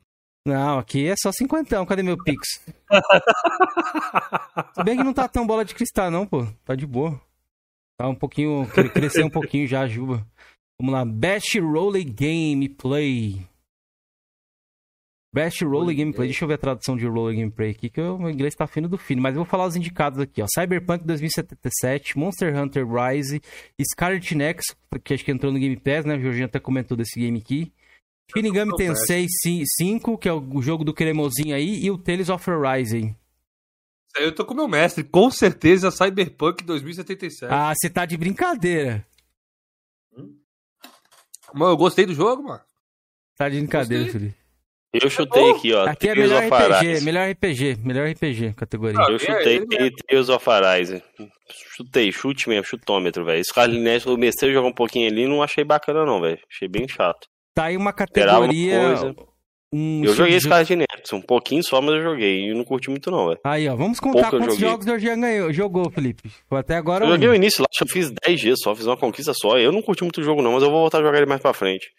Não, aqui é só cinquentão. Cadê meu Pix? (laughs) Se bem que não tá tão bola de cristal, não, pô. Tá de boa. Tá um pouquinho. Cresceu um pouquinho já, Juba. Vamos lá. Best Role Gameplay. Best Role Gameplay. Deixa eu ver a tradução de Role Gameplay aqui, que o inglês tá fino do fino. Mas eu vou falar os indicados aqui, ó. Cyberpunk 2077, Monster Hunter Rise, Scarlet Nexus, que acho que entrou no Game Pass, né? O Jorginho até comentou desse game aqui. Shinigami Tensei 5, que é o jogo do cremosinho aí, e o Tales of Rising. Eu tô com meu mestre, com certeza Cyberpunk 2077. Ah, você tá de brincadeira. Hum? Mano, eu gostei do jogo, mano. Tá de brincadeira. Felipe. Eu chutei aqui, ó. Aqui é melhor RPG, melhor RPG, melhor RPG, categoria. Ah, eu chutei é Tales of Arise. Chutei, chute mesmo, chutômetro, velho. Scarlet Nexus, eu comecei a jogar um pouquinho ali não achei bacana não, velho. Achei bem chato. Tá aí uma categoria. Um eu joguei Scarlet Nexus, um pouquinho só, mas eu joguei e não curti muito não, velho. Aí, ó, vamos contar Pouco quantos jogos o já ganhou, jogou, Felipe. Até agora... Eu um. joguei o início lá, acho que eu fiz 10 dias só, fiz uma conquista só. Eu não curti muito o jogo não, mas eu vou voltar a jogar ele mais pra frente.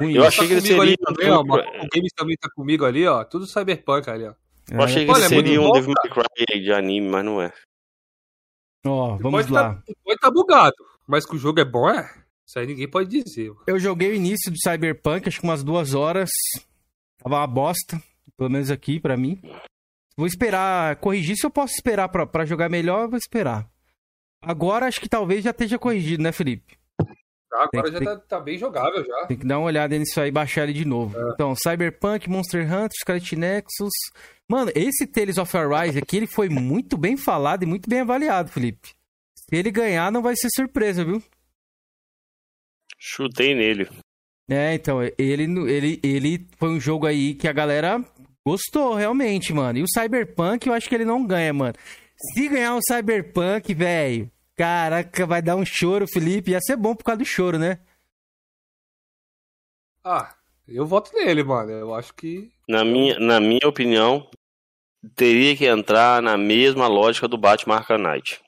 eu achei tá que ele seria... Também, ó, o Games também tá comigo ali, ó, tudo Cyberpunk ali, ó. Eu é. achei que ele seria um Devil May Cry de anime, mas não é. Ó, vamos pode lá. Tá, pode tá bugado, mas que o jogo é bom, é? Isso aí ninguém pode dizer. Eu joguei o início do Cyberpunk, acho que umas duas horas. Tava uma bosta, pelo menos aqui para mim. Vou esperar corrigir. Se eu posso esperar para jogar melhor, eu vou esperar. Agora acho que talvez já esteja corrigido, né, Felipe? Tá, agora já tá, tá, bem jogável já. Tem que dar uma olhada nisso aí e baixar ele de novo. É. Então, Cyberpunk, Monster Hunter, Scarlet Nexus. Mano, esse Tales of Arise aqui, ele foi muito bem falado e muito bem avaliado, Felipe. Se ele ganhar, não vai ser surpresa, viu? Chutei nele. É, então, ele, ele, ele foi um jogo aí que a galera gostou, realmente, mano. E o Cyberpunk, eu acho que ele não ganha, mano. Se ganhar o Cyberpunk, velho, caraca, vai dar um choro, Felipe. Ia ser bom por causa do choro, né? Ah, eu voto nele, mano. Eu acho que. Na minha, na minha opinião, teria que entrar na mesma lógica do Batman Arkham Knight.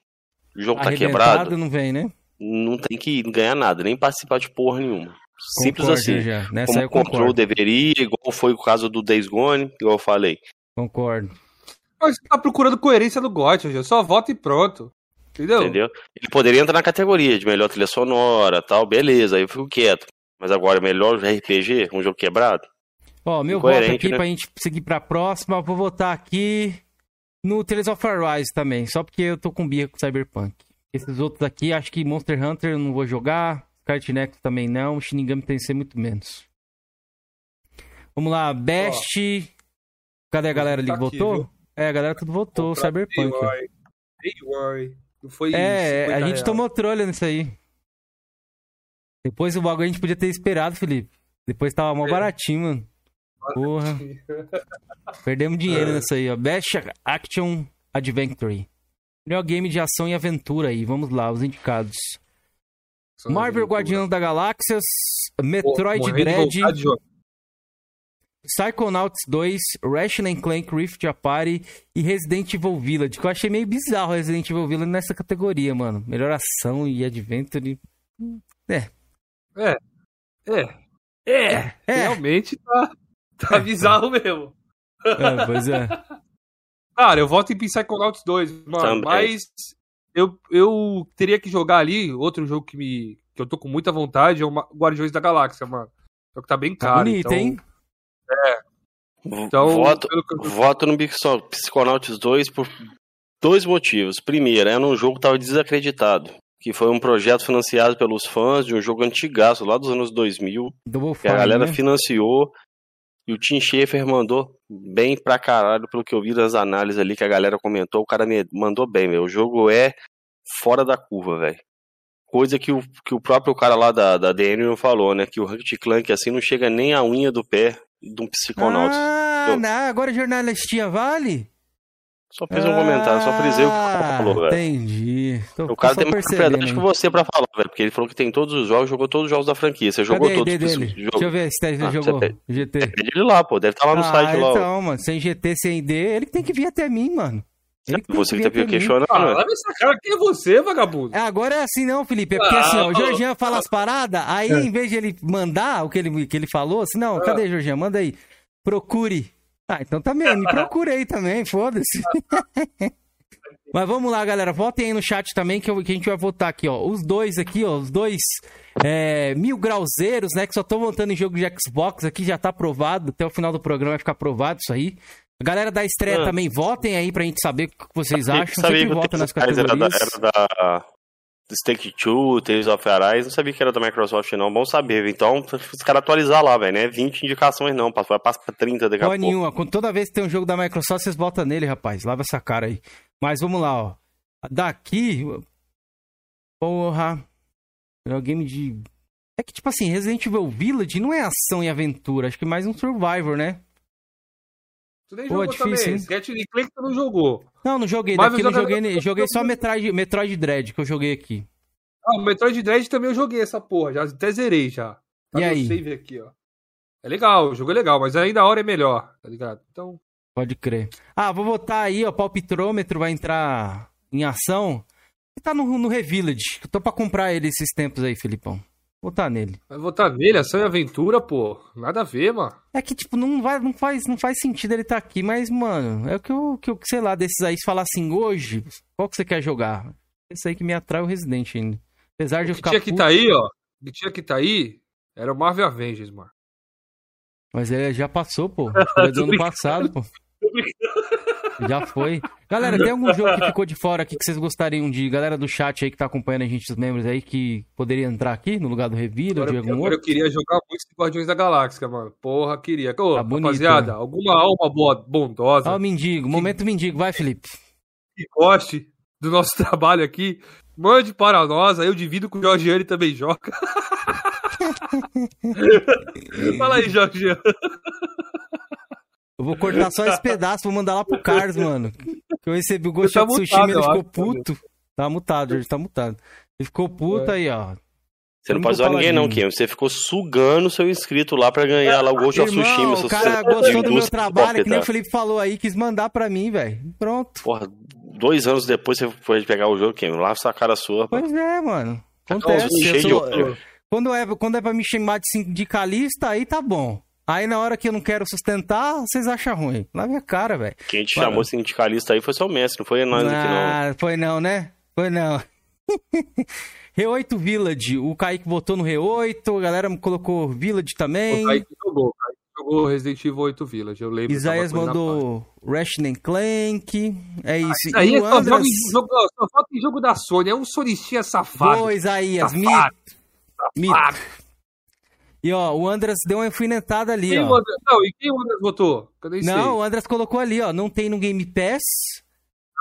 O jogo tá quebrado. não vem, né? não tem que ganhar nada, nem participar de porra nenhuma. Simples Concordo, assim. Já. Nessa Como o control deveria, igual foi o caso do Days Gone, igual eu falei. Concordo. Mas você tá procurando coerência do GOT, já. Só vota e pronto. Entendeu? Entendeu? Ele poderia entrar na categoria de melhor trilha sonora tal, beleza, aí eu fico quieto. Mas agora, melhor RPG, um jogo quebrado? Ó, meu voto aqui né? pra gente seguir pra próxima, vou votar aqui no Tales of Arise também, só porque eu tô com birra com Cyberpunk. Esses outros aqui, acho que Monster Hunter eu não vou jogar. Nexus também não. Shinigami tem que ser muito menos. Vamos lá, Best. Oh. Cadê a galera ali? Tá votou? Aqui, é, a galera tudo votou. Cyberpunk. Não foi é, isso, a gente real. tomou trolha nisso aí. Depois o bagulho a gente podia ter esperado, Felipe. Depois tava mó é. baratinho, mano. Porra. (laughs) Perdemos dinheiro é. nisso aí, ó. Best Action Adventure. Melhor game de ação e aventura aí. Vamos lá, os indicados. Marvel Guardião da Galáxias, Metroid Dread. Psychonauts 2, Ratchet Clank Rift Apart e Resident Evil Village. Que eu achei meio bizarro Resident Evil Village nessa categoria, mano. Melhor ação e adventure. É. É. É. É. é. Realmente tá, tá bizarro mesmo. É, pois é. (laughs) Cara, eu voto em Psychonauts 2, mano. Também. Mas eu, eu teria que jogar ali. Outro jogo que, me, que eu tô com muita vontade é o Guardiões da Galáxia, mano. Só que tá bem tá caro. Tá bonito, então... hein? É. Então, voto, eu... voto no Psychonauts 2 por dois motivos. Primeiro, era um jogo que tava desacreditado. Que foi um projeto financiado pelos fãs de um jogo antigaço, lá dos anos 2000. Do que a galera né? financiou. E o Tim Schafer mandou bem pra caralho, pelo que eu vi das análises ali que a galera comentou. O cara me mandou bem, meu. O jogo é fora da curva, velho. Coisa que o, que o próprio cara lá da, da DN falou, né? Que o Ratchet Clank assim não chega nem a unha do pé de um psiconauta. Ah, não, agora jornalistinha vale? Só fiz um ah, comentário, só frisei o que o cara ah, falou, velho. Entendi. Tô, o cara tem mais propriedade que você pra falar, velho. Porque ele falou que tem todos os jogos, jogou todos os jogos da franquia. Você jogou Cadê todos os dele? Deixa eu ver se ele ah, jogou. GT. É ele lá, pô. Deve estar tá lá no ah, site lá. Então, mano, sem GT, sem D, ele tem que vir até mim, mano. Ele que você que tá questionando. Ah, leva essa cara, quem é você, vagabundo? É, agora é assim não, Felipe. É porque ah, assim, ó, o Jorginho fala as paradas, aí é. em vez de ele mandar o que ele, que ele falou, assim, não, cadê, Jorginho? Manda aí. Procure. Ah, então tá mesmo, me procure aí também, foda-se. (laughs) Mas vamos lá, galera. Votem aí no chat também que, eu, que, a gente vai votar aqui, ó. Os dois aqui, ó. Os dois é, mil grauzeiros, né? Que só tô montando em jogo de Xbox aqui, já tá aprovado. Até o final do programa vai ficar aprovado isso aí. A galera da estreia ah. também, votem aí pra gente saber o que vocês acham. Sempre vota nas categorias. Era da, era da Stake 2, Tales of Arise, não sabia que era da Microsoft não, bom saber, então os caras atualizar lá, velho, né, 20 indicações não, passa pra 30 daqui a pouco. nenhuma, toda vez que tem um jogo da Microsoft, vocês votam nele, rapaz, lava essa cara aí. Mas vamos lá, ó, daqui, porra, é o game de... É que, tipo assim, Resident Evil Village não é ação e aventura, acho que é mais um Survivor, né? Tu nem Pô, jogou difícil, também. Hein? Clank tu não jogou. Não, não joguei. Mas Daqui não joguei, joguei só Metroid, Metroid Dread que eu joguei aqui. Ah, o Metroid Dread também eu joguei essa porra. Já até zerei já. Tá e aí? save aqui, ó. É legal, o jogo é legal, mas ainda a hora é melhor, tá ligado? Então. Pode crer. Ah, vou botar aí, ó. Palpitrômetro vai entrar em ação. E tá no, no Revillage. Eu tô pra comprar ele esses tempos aí, Filipão votar nele. Vai votar nele? Ação e aventura, pô. Nada a ver, mano. É que, tipo, não, vai, não, faz, não faz sentido ele estar tá aqui, mas, mano, é o que eu, que eu, sei lá, desses aí, se falar assim, hoje, qual que você quer jogar? Esse aí que me atrai o Resident ainda. Apesar de eu ficar. O que tinha que tá aí, ó. O que tinha que tá aí era o Marvel Avengers, mano. Mas ele já passou, pô. (laughs) Foi do ano passado, pô. Já foi. Galera, tem algum jogo que ficou de fora aqui que vocês gostariam de. Galera do chat aí que tá acompanhando a gente, os membros aí, que poderia entrar aqui no lugar do Revida ou de algum outro? Eu queria jogar muito Guardiões da Galáxia, mano. Porra, queria. Ô, tá rapaziada, né? alguma alma boa, bondosa. Ó, o mendigo, momento mendigo, vai, Felipe. Que goste do nosso (laughs) trabalho aqui, mande para nós, aí eu divido com o Jorgiane também joga. (laughs) Fala aí, Jorgiane. Eu vou cortar só esse pedaço, vou mandar lá pro Carlos, mano. Que eu recebi o gosto tá de sushi, ele ficou puto. Tá mutado, ele tá mutado. Ele ficou puto é. aí, ó. Você não, não pode zoar ninguém, não, Kim. Você ficou sugando seu inscrito lá pra ganhar lá o Ghost of Tsushima. O cara gostou do meu trabalho, que nem o Felipe falou aí, quis mandar pra mim, velho. Pronto. Porra, dois anos depois você foi pegar o jogo, Kim. Lá essa cara sua. Pois é, mano. Acontece. Sou... Quando, é, quando é pra me chamar de sindicalista, aí tá bom. Aí na hora que eu não quero sustentar, vocês acham ruim. Na minha cara, velho. Quem te Para... chamou sindicalista aí foi só o mestre, não foi nós ah, aqui não. Ah, foi não, né? Foi não. (laughs) Re8 Village, o Kaique votou no Re8, a galera colocou Village também. O Kaique jogou, o Kaique jogou Resident Evil 8 Village, eu lembro. Isaías mandou Ratchet Clank, é isso. Ah, isso aí é só, Andras... jogo, só falta em jogo da Sony, é um sonistinha safado. Boa, Isaías, safado. mito. Safado. mito. E ó, o Andras deu uma alfinetada ali, quem ó. Andras, não, e quem o Andras votou? Não, sei. o Andras colocou ali, ó. Não tem no Game Pass.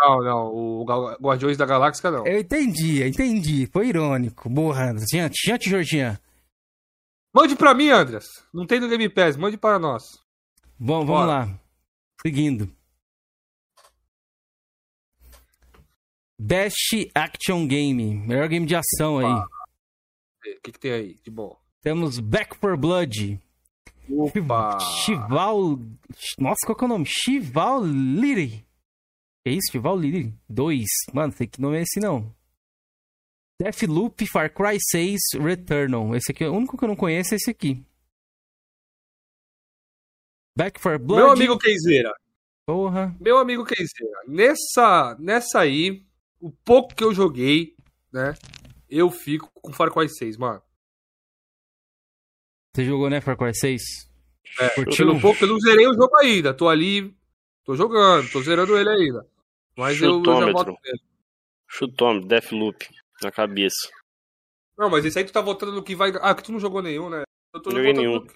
Não, não. O Guardiões da Galáxia não. Eu entendi, entendi. Foi irônico. Boa, Andras. Diante, diante, Georginha. Mande pra mim, Andras. Não tem no Game Pass, mande para nós. Bom, vamos Bora. lá. Seguindo. Best Action Game. Melhor game de ação aí. O que, que tem aí de bom? Temos Back for Blood, Opa! Chival. Nossa, qual que é o nome? Chival Liri. É isso? Chival Liri? 2. Mano, sei que nome é esse não. Deathloop Far Cry 6 Returnal. Esse aqui, o único que eu não conheço é esse aqui. Back for Blood. Meu amigo Keizeira. Porra. Meu amigo Keizeira. Nessa, nessa aí, o pouco que eu joguei, né? Eu fico com Far Cry 6, mano. Você jogou, né, Far Cry 6? É, Curtiu? Um pouco, eu não zerei o jogo ainda. Tô ali, tô jogando, tô zerando ele ainda. Mas eu, eu já nele. Chutômetro, Deathloop, na cabeça. Não, mas esse aí tu tá votando no que vai... Ah, que tu não jogou nenhum, né? Eu tô não joguei nenhum. No...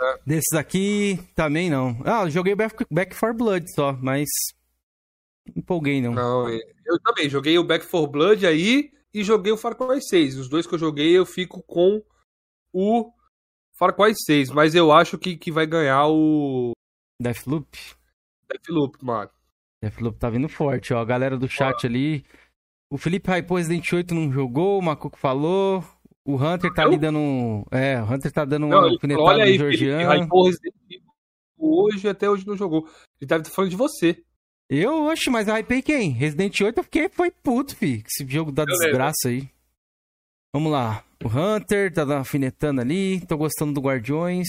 É. Desses aqui, também não. Ah, eu joguei Back, Back for Blood só, mas... Empolguei, não. Não, eu também. Joguei o Back for Blood aí e joguei o Far Cry 6. Os dois que eu joguei, eu fico com o Far Cry 6, mas eu acho que, que vai ganhar o. Deathloop? Deathloop, mano. Deathloop tá vindo forte, ó. A galera do chat ali. O Felipe hypou Resident 8 não jogou, o Macuco falou. O Hunter tá eu? ali dando. É, o Hunter tá dando uma alfinetada olha aí, Georgiano. Ele hypou Resident Evil hoje até hoje não jogou. Ele deve estar falando de você. Eu, oxe, mas eu hypei quem? Resident 8 eu fiquei, foi puto, fi. Esse jogo da eu desgraça lembro. aí. Vamos lá. O Hunter tá alfinetando ali. Tô gostando do Guardiões.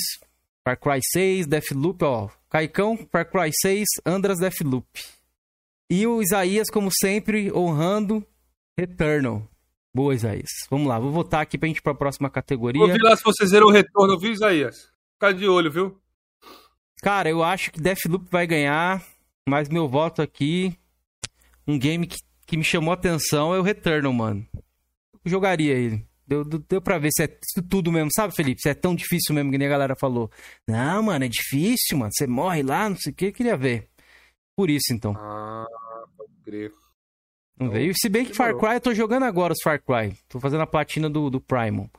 Far Cry 6, Deathloop, ó. Caicão, Far Cry 6, Andras Deathloop. E o Isaías, como sempre, honrando Returnal. Boa, Isaías. Vamos lá, vou votar aqui pra gente ir pra próxima categoria. Vou ver lá se vocês viram o retorno, viu, Isaías? Fica de olho, viu? Cara, eu acho que Deathloop vai ganhar, mas meu voto aqui, um game que, que me chamou a atenção é o Returnal, mano. Jogaria ele. Deu, deu pra ver se é tudo mesmo, sabe, Felipe? Se é tão difícil mesmo que nem a galera falou. Não, mano, é difícil, mano. Você morre lá, não sei o que, eu queria ver. Por isso, então. Ah, pode crer. Não então, veio. Se bem que Far Cry, eu tô jogando agora os Far Cry. Tô fazendo a platina do, do Primal.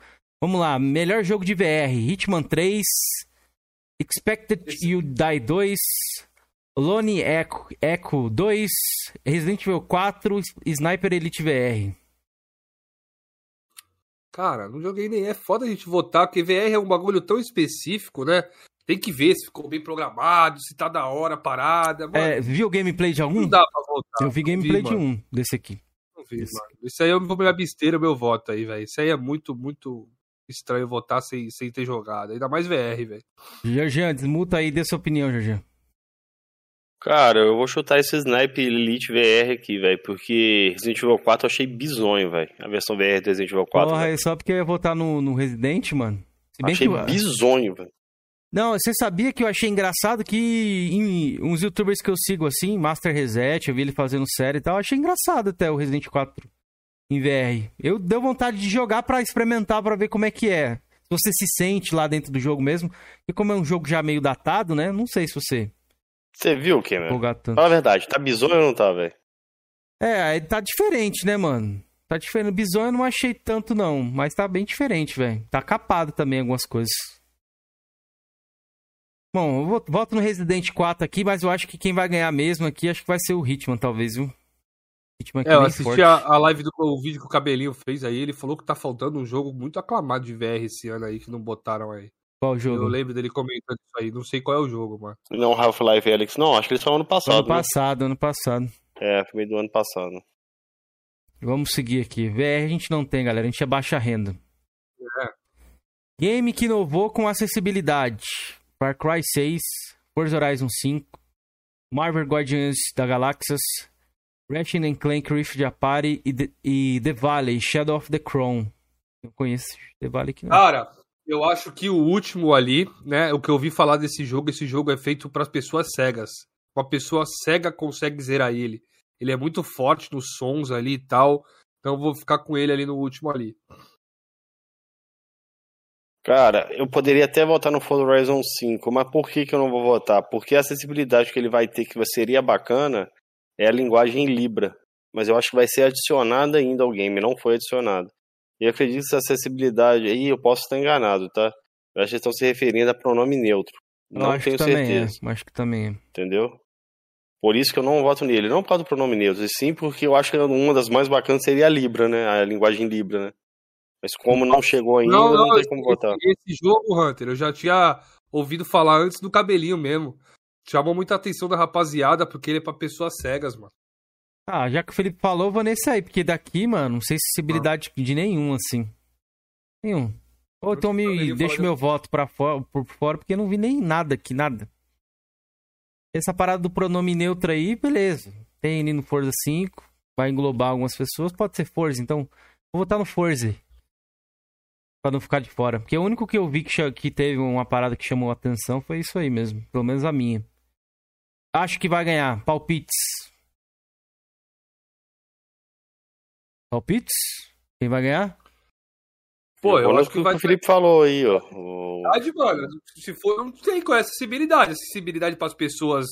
Vamos lá, melhor jogo de VR: Hitman 3, Expected Esse... You Die 2, Lone Echo, Echo 2, Resident Evil 4, Sniper Elite VR. Cara, não joguei nem. É foda a gente votar, porque VR é um bagulho tão específico, né? Tem que ver se ficou bem programado, se tá da hora a parada. Mano. É, viu o gameplay de algum? Não dá pra votar. Eu vi gameplay vi, de um desse aqui. Não vi, Esse. mano. Isso aí eu vou pegar besteira meu voto aí, velho. Isso aí é muito, muito estranho votar sem, sem ter jogado. Ainda mais VR, velho. Jorgian, desmuta aí, dê sua opinião, Jorgian. Cara, eu vou chutar esse Snipe Elite VR aqui, velho, porque Resident Evil 4 eu achei bizonho, velho. A versão VR do Resident Evil 4. Porra, é só porque eu ia votar no, no Resident, mano. achei que... bizonho, velho. Não, você sabia que eu achei engraçado que em uns youtubers que eu sigo assim, Master Reset, eu vi ele fazendo série e tal, achei engraçado até o Resident 4 em VR. Eu deu vontade de jogar para experimentar, para ver como é que é. Se você se sente lá dentro do jogo mesmo. E como é um jogo já meio datado, né? Não sei se você você viu, Cameron? Fala a verdade, tá bizonho ou não tá, velho? É, tá diferente, né, mano? Tá diferente. Bizonho eu não achei tanto, não. Mas tá bem diferente, velho. Tá capado também algumas coisas. Bom, eu volto no Resident 4 aqui, mas eu acho que quem vai ganhar mesmo aqui, acho que vai ser o Hitman, talvez, viu? Hitman é, é eu assisti a, a, live do o vídeo que o Cabelinho fez aí, ele falou que tá faltando um jogo muito aclamado de VR esse ano aí, que não botaram aí. Qual jogo? Eu lembro dele comentando isso aí. Não sei qual é o jogo, mano. Não, Half-Life Alex. Não, acho que eles foram ano passado. Ano né? passado, ano passado. É, foi meio do ano passado. Vamos seguir aqui. VR a gente não tem, galera. A gente é baixa renda. É. Game que inovou com acessibilidade. Far Cry 6, Forza Horizon 5, Marvel Guardians da Galáxias, Ratchet Clank Rift de Apari e, The, e The Valley, Shadow of the Crown. Eu conheço The Valley aqui não. Cara, eu acho que o último ali, né? O que eu ouvi falar desse jogo, esse jogo é feito para pessoas cegas. Uma pessoa cega consegue zerar ele. Ele é muito forte nos sons ali e tal. Então eu vou ficar com ele ali no último ali. Cara, eu poderia até votar no Forza Horizon 5, mas por que, que eu não vou votar? Porque a acessibilidade que ele vai ter, que seria bacana, é a linguagem Libra. Mas eu acho que vai ser adicionada ainda ao game, não foi adicionada. E acredito que essa acessibilidade aí, eu posso estar enganado, tá? Eu acho que estão se referindo a pronome neutro. Não acho tenho certeza. É. Acho que também é. Entendeu? Por isso que eu não voto nele. Não por causa do pronome neutro, e sim porque eu acho que uma das mais bacanas seria a Libra, né? A linguagem Libra, né? Mas como não chegou ainda, não, não, não tem como esse, votar. Esse jogo, Hunter, eu já tinha ouvido falar antes do cabelinho mesmo. Chamou muita atenção da rapaziada, porque ele é pra pessoas cegas, mano. Ah, já que o Felipe falou, vou nesse aí, porque daqui, mano, não sei sensibilidade ah. de nenhum, assim. Nenhum. Ou então me deixa meu voto pra fora, por fora, porque eu não vi nem nada aqui, nada. Essa parada do pronome neutro aí, beleza. Tem ali no Forza 5, vai englobar algumas pessoas, pode ser Forza, então vou votar no Forza. Pra não ficar de fora. Porque o único que eu vi que, que teve uma parada que chamou atenção foi isso aí mesmo. Pelo menos a minha. Acho que vai ganhar. Palpites. Palpites? Quem vai ganhar? Pô, eu, eu acho que, que o Felipe falou aí, ó. Verdade, mano. Se for, não tem com essa acessibilidade. Acessibilidade para as pessoas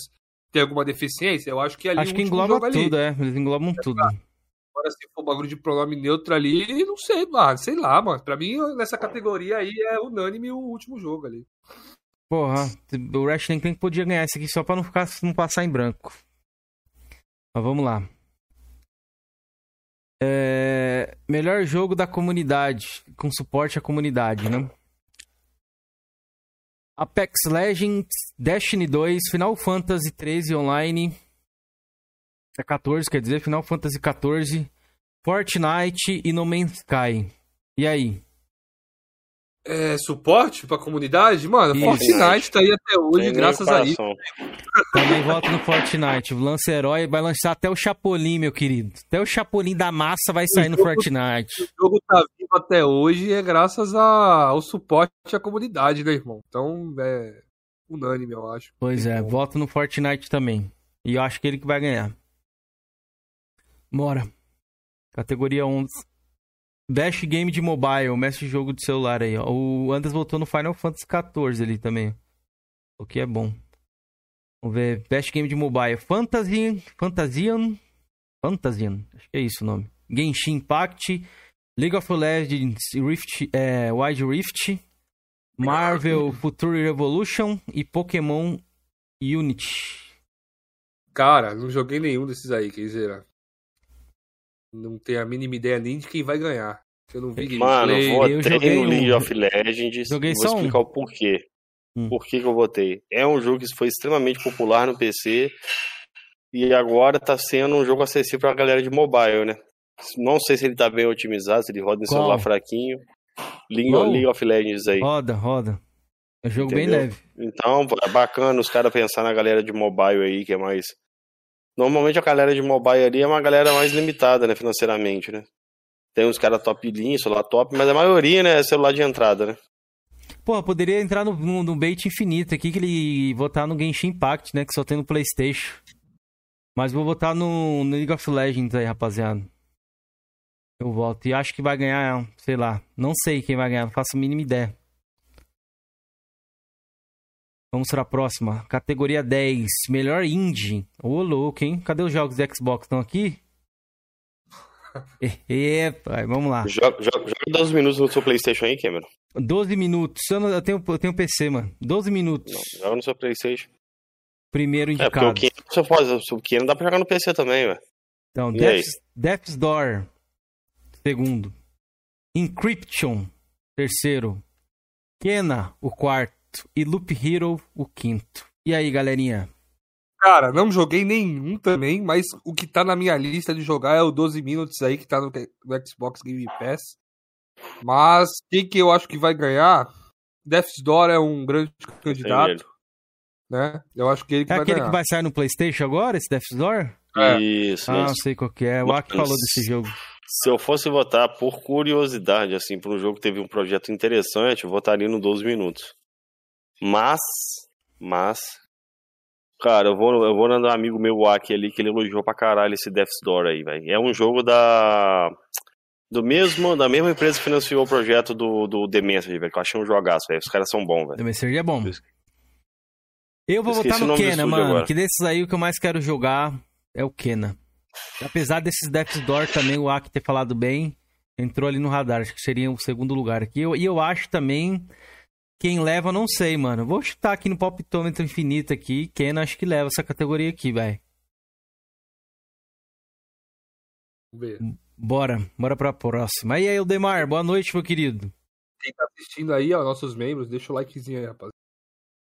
ter alguma deficiência, eu acho que ali. Acho que engloba tudo, ali. é. Eles englobam é, tudo. Agora, se for bagulho de pronome neutro ali, não sei, mano. Sei lá, mano. Pra mim, nessa categoria aí é unânime o último jogo ali. Porra, o Ratchet Clank podia ganhar esse aqui só pra não, ficar, não passar em branco. Mas vamos lá. É... Melhor jogo da comunidade, com suporte à comunidade, né? Apex Legends, Destiny 2, Final Fantasy 13 Online, é 14, quer dizer, Final Fantasy 14, Fortnite e No Man's Sky. E aí? É, suporte pra comunidade? Mano, isso. Fortnite tá aí até hoje, Tem graças a isso. Também volta no Fortnite. O lance herói vai lançar até o Chapolin, meu querido. Até o Chapolin da massa vai sair no Fortnite. O jogo tá vivo até hoje e é graças a, ao suporte à comunidade, né, irmão? Então, é unânime, eu acho. Pois é, voto no Fortnite também. E eu acho que ele que vai ganhar. Bora. Categoria 11. Best Game de Mobile, mestre jogo de celular aí, ó. O Anders voltou no Final Fantasy XIV ali também. O que é bom. Vamos ver. Best Game de Mobile. Fantasy. Fantasian. Fantasian. Acho que é isso o nome. Genshin Impact. League of Legends Rift, é, Wild Rift. Marvel Future Revolution. E Pokémon Unity. Cara, não joguei nenhum desses aí, quer dizer não tenho a mínima ideia nem de quem vai ganhar. Eu não vi Mano, gameplay. votei eu joguei no League um. of Legends. Joguei vou explicar um. o porquê. Hum. Por que, que eu votei? É um jogo que foi extremamente popular no PC e agora tá sendo um jogo acessível pra galera de mobile, né? Não sei se ele tá bem otimizado, se ele roda em Qual? celular fraquinho. League, League, of Legends aí. Roda, roda. É um jogo Entendeu? bem leve. Então, é bacana os caras pensar na galera de mobile aí, que é mais Normalmente a galera de mobile ali é uma galera mais limitada, né, financeiramente, né? Tem uns caras top linha, celular top, mas a maioria, né, é celular de entrada, né? Porra, poderia entrar no, no, no bait infinito aqui, que ele votar no Genshin Impact, né, que só tem no Playstation. Mas vou votar no, no League of Legends aí, rapaziada. Eu voto. E acho que vai ganhar, sei lá. Não sei quem vai ganhar, não faço a mínima ideia. Vamos para a próxima. Categoria 10. Melhor indie. Ô, louco, hein? Cadê os jogos de Xbox? Estão aqui? (laughs) Epa, vamos lá. Joga, joga, joga 12 minutos no seu Playstation aí, Cameron. 12 minutos. Eu, não, eu, tenho, eu tenho PC, mano. 12 minutos. Não, joga no seu Playstation. Primeiro indicado. É, porque o Kena, não dá pra jogar no PC também, velho. Então, Death's, Death's Door. Segundo. Encryption. Terceiro. Kena, o quarto e Loop Hero o quinto. E aí, galerinha? Cara, não joguei nenhum também, mas o que tá na minha lista de jogar é o 12 Minutes aí, que tá no, no Xbox Game Pass. Mas quem que eu acho que vai ganhar? Death's Door é um grande candidato. Né? Eu acho que ele que é vai aquele ganhar. que vai sair no PlayStation agora, esse Death's Door? É. Isso, Ah, não sei qual que é. O Aki falou desse jogo. Se eu fosse votar por curiosidade, assim, para um jogo que teve um projeto interessante, eu votaria no 12 minutos. Mas, mas, cara, eu vou, eu vou no amigo meu aqui ali que ele elogiou pra caralho esse Death's Door aí, velho. É um jogo da do mesmo, da mesma empresa que financiou o projeto do, do The Message, velho, que eu achei um jogaço, velho. Os caras são bons, velho. The Message é bom. Eu vou votar no Kena, mano, agora. que desses aí o que eu mais quero jogar é o Kena. Apesar desses Death's Door também, o Aki ter falado bem, entrou ali no radar, acho que seria o segundo lugar aqui. E eu acho também quem leva, não sei, mano. Vou chutar aqui no palpitômetro infinito aqui. Quem acho que leva essa categoria aqui, velho. Bora, bora pra próxima. E aí, Eldemar, boa noite, meu querido. Quem tá assistindo aí, ó, nossos membros, deixa o likezinho aí, rapaz.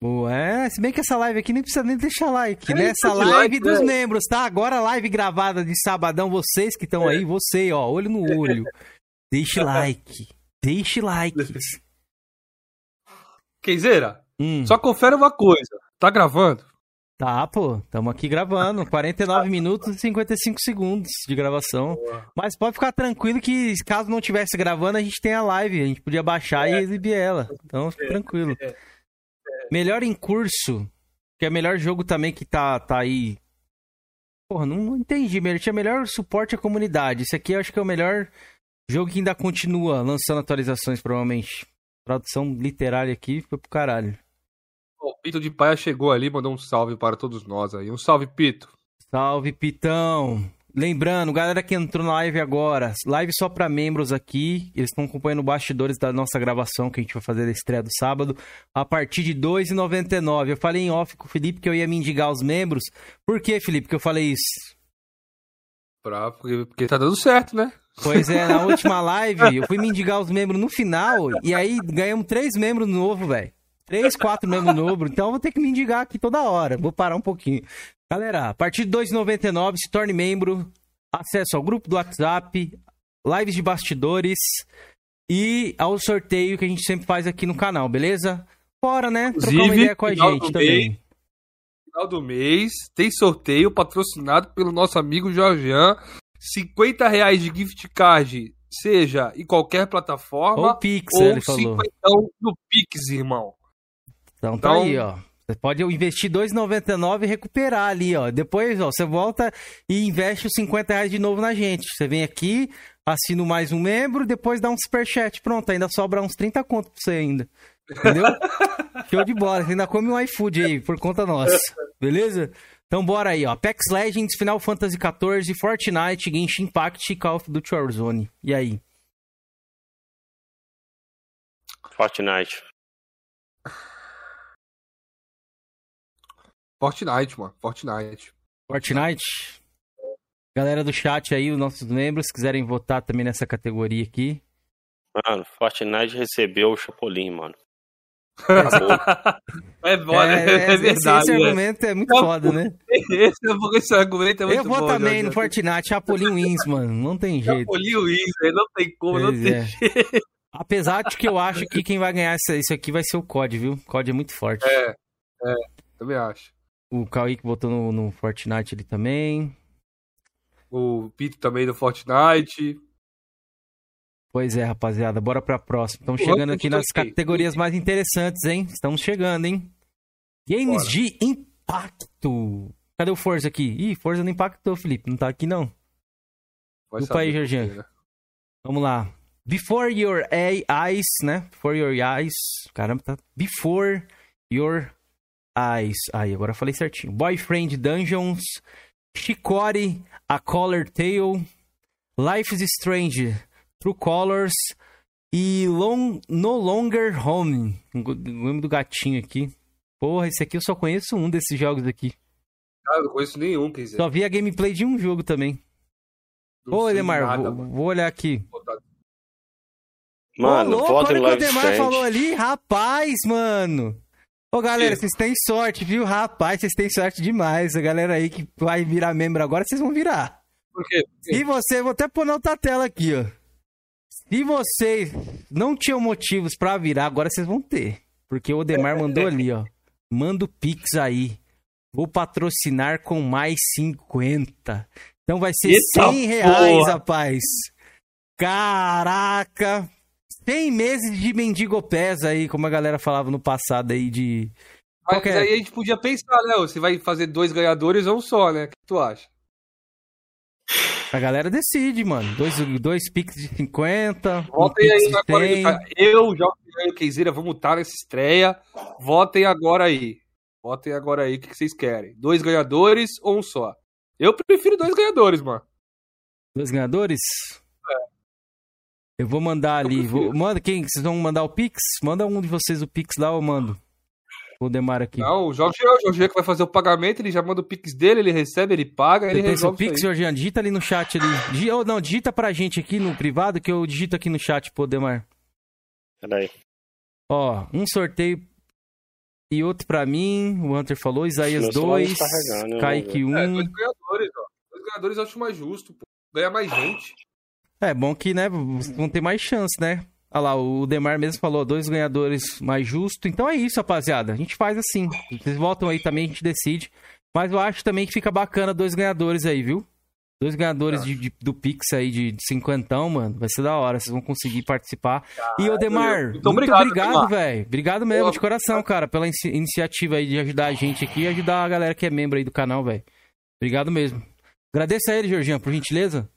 Ué, se bem que essa live aqui nem precisa nem deixar like, é, né? Essa live like, dos né? membros, tá? Agora live gravada de sabadão, vocês que estão é. aí, você, ó, olho no olho. (laughs) Deixe like. Deixe like. (laughs) Queizeira, hum. só confere uma coisa. Tá gravando? Tá, pô. Tamo aqui gravando. (laughs) 49 minutos e 55 segundos de gravação. Boa. Mas pode ficar tranquilo que caso não tivesse gravando, a gente tem a live. A gente podia baixar é. e exibir ela. Então, fica é. tranquilo. É. Melhor em curso, que é o melhor jogo também que tá, tá aí. Porra, não, não entendi. Tinha melhor suporte à comunidade. Esse aqui eu acho que é o melhor jogo que ainda continua lançando atualizações, provavelmente. Tradução literária aqui foi pro caralho. O Pito de Paia chegou ali, mandou um salve para todos nós aí. Um salve, Pito. Salve, Pitão. Lembrando, galera que entrou na live agora, live só para membros aqui, eles estão acompanhando bastidores da nossa gravação que a gente vai fazer da estreia do sábado, a partir de R$ 2,99. Eu falei em off com o Felipe que eu ia me indigar os membros. Por que, Felipe, que eu falei isso? Pra, porque, porque tá dando certo, né? Pois é, na última live eu fui me indigar os membros no final e aí ganhamos três membros novos, velho. Três, quatro membros novos, então eu vou ter que me indigar aqui toda hora. Vou parar um pouquinho. Galera, a partir de 2,99 se torne membro, acesso ao grupo do WhatsApp, lives de bastidores e ao sorteio que a gente sempre faz aqui no canal, beleza? Bora, né? Inclusive, Trocar uma ideia com a gente também. final do mês tem sorteio patrocinado pelo nosso amigo Jorgean. 50 reais de gift card, seja em qualquer plataforma. Ou Pix, ou ele falou. no Pix, irmão. Então, tá então, aí, ó. Você pode investir 2,99 e recuperar ali, ó. Depois, ó, você volta e investe os 50 reais de novo na gente. Você vem aqui, assina mais um membro, depois dá um superchat. Pronto, ainda sobra uns 30 conto pra você ainda. Entendeu? (laughs) Show de bola. Você ainda come um iFood aí, por conta nossa. Beleza? Então bora aí, ó. Apex Legends, Final Fantasy XIV, Fortnite, Genshin Impact e Call of Duty Warzone. E aí? Fortnite. Fortnite, mano. Fortnite. Fortnite. Galera do chat aí, os nossos membros, quiserem votar também nessa categoria aqui. Mano, Fortnite recebeu o Chapolin, mano. (laughs) é foda, é, é, (laughs) é, verdade. Esse, esse argumento é muito foda, né? Esse, esse argumento é muito Eu vou bom, também no Fortnite, Chapolin wins, mano. Não tem jeito. Chapolin wins, não tem como, pois não tem é. jeito. Apesar de que eu acho que quem vai ganhar isso aqui vai ser o COD, viu? O COD é muito forte. É, é, também acho. O Kaique botou no, no Fortnite ali também. O Pito também no Fortnite. Pois é, rapaziada. Bora pra próxima. Estamos chegando aqui nas categorias mais interessantes, hein? Estamos chegando, hein? Games Bora. de impacto. Cadê o Forza aqui? Ih, Forza não impactou, Felipe. Não tá aqui, não. Desculpa aí, Jorginho. Né? Vamos lá. Before your eyes, né? Before your eyes. Caramba, tá. Before your Eyes. Aí, agora falei certinho. Boyfriend Dungeons, Chicory, A Color Tale, Life is Strange, True Colors e Long, No Longer Home. O nome do gatinho aqui. Porra, esse aqui eu só conheço um desses jogos aqui. Ah, eu não conheço nenhum, quer dizer. Só vi a gameplay de um jogo também. Não Ô, Edemar, vou, vou, olhar aqui. Mano, Ô, louco, olha o que o Edemar falou ali. Rapaz, mano. Ô, galera, vocês têm sorte, viu? Rapaz, vocês têm sorte demais. A galera aí que vai virar membro agora, vocês vão virar. Por quê? Por quê? E você, vou até pôr na outra tela aqui, ó. Se vocês não tinham motivos para virar, agora vocês vão ter. Porque o Odemar mandou ali, ó. (laughs) Manda o Pix aí. Vou patrocinar com mais 50. Então vai ser Eita 100 reais, porra. rapaz. Caraca! 100 meses de mendigo pés aí, como a galera falava no passado aí de... Mas Qualquer... aí a gente podia pensar, né? Você vai fazer dois ganhadores ou um só, né? O que tu acha? A galera decide, mano. Dois, dois piques de 50. Votem um aí na agora. Eu, João e Keizira, vamos estar nessa estreia. Votem agora aí. Votem agora aí o que vocês querem. Dois ganhadores ou um só? Eu prefiro dois ganhadores, mano. Dois ganhadores? Eu vou mandar ali. Vou, manda quem? Vocês vão mandar o Pix? Manda um de vocês o Pix lá, eu mando. O Demar aqui. Não, o Jorge é o Jorge que vai fazer o pagamento, ele já manda o Pix dele, ele recebe, ele paga, ele resolve. o Pix, Jorge, digita ali no chat ali. Digi, oh, não, digita pra gente aqui no privado que eu digito aqui no chat, pô, Demar. Peraí. Ó, um sorteio. e outro pra mim. O Hunter falou, Isaías 2, né? Kaique 1. Um. É, dois ganhadores, ó. Dois ganhadores eu acho mais justo, pô. Ganha mais gente. É bom que, né, vão ter mais chance, né? Olha lá, o Demar mesmo falou, dois ganhadores mais justo. Então é isso, rapaziada. A gente faz assim. Vocês voltam aí também, a gente decide. Mas eu acho também que fica bacana dois ganhadores aí, viu? Dois ganhadores de, de, do Pix aí de, de cinquentão, mano. Vai ser da hora, vocês vão conseguir participar. Caralho, e, Odemar, muito obrigado, obrigado velho. Obrigado mesmo, de coração, cara, pela iniciativa aí de ajudar a gente aqui e ajudar a galera que é membro aí do canal, velho. Obrigado mesmo. Agradeço a ele, Jorginho, por gentileza.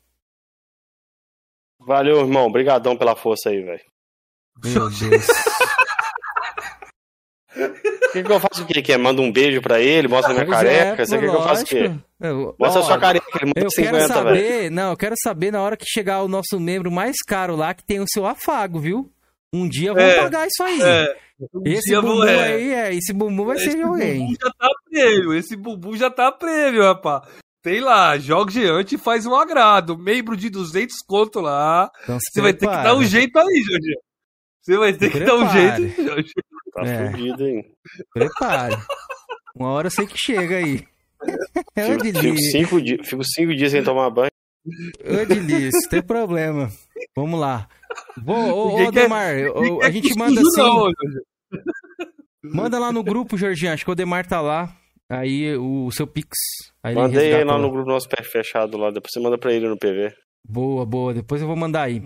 Valeu, irmão. Obrigadão pela força aí, velho. Meu Deus. O (laughs) que, que eu faço o quê? Que manda um beijo pra ele, mostra minha pois careca? É, Você quer que eu faça o quê? mostra ó, a sua careca, ele manda eu 50, quero saber, véio. Não, eu quero saber na hora que chegar o nosso membro mais caro lá, que tem o seu afago, viu? Um dia vamos é, pagar isso aí. É, um esse bumbum é. aí, é, esse bumbum vai esse ser de alguém. já tá prêmio, esse bumbum já tá prêmio, rapaz. Tem lá, jogos diante faz um agrado. Membro de 200 conto lá. Então, você vai ter que dar um jeito aí, Jorge. Você vai ter que dar um jeito, Jorge. Tá é. fudido, hein? Prepare. Uma hora eu sei que chega aí. É fico, fico, cinco dias, fico cinco dias sem tomar banho. Ô, Delícia, tem problema. Vamos lá. Vou, ô, ô Demar, a gente manda assim. Não, manda lá no grupo, Jorginho. Acho que o Demar tá lá. Aí o seu Pix. Aí Mandei aí lá no grupo nosso pé fechado lá. Depois você manda pra ele no PV. Boa, boa. Depois eu vou mandar aí.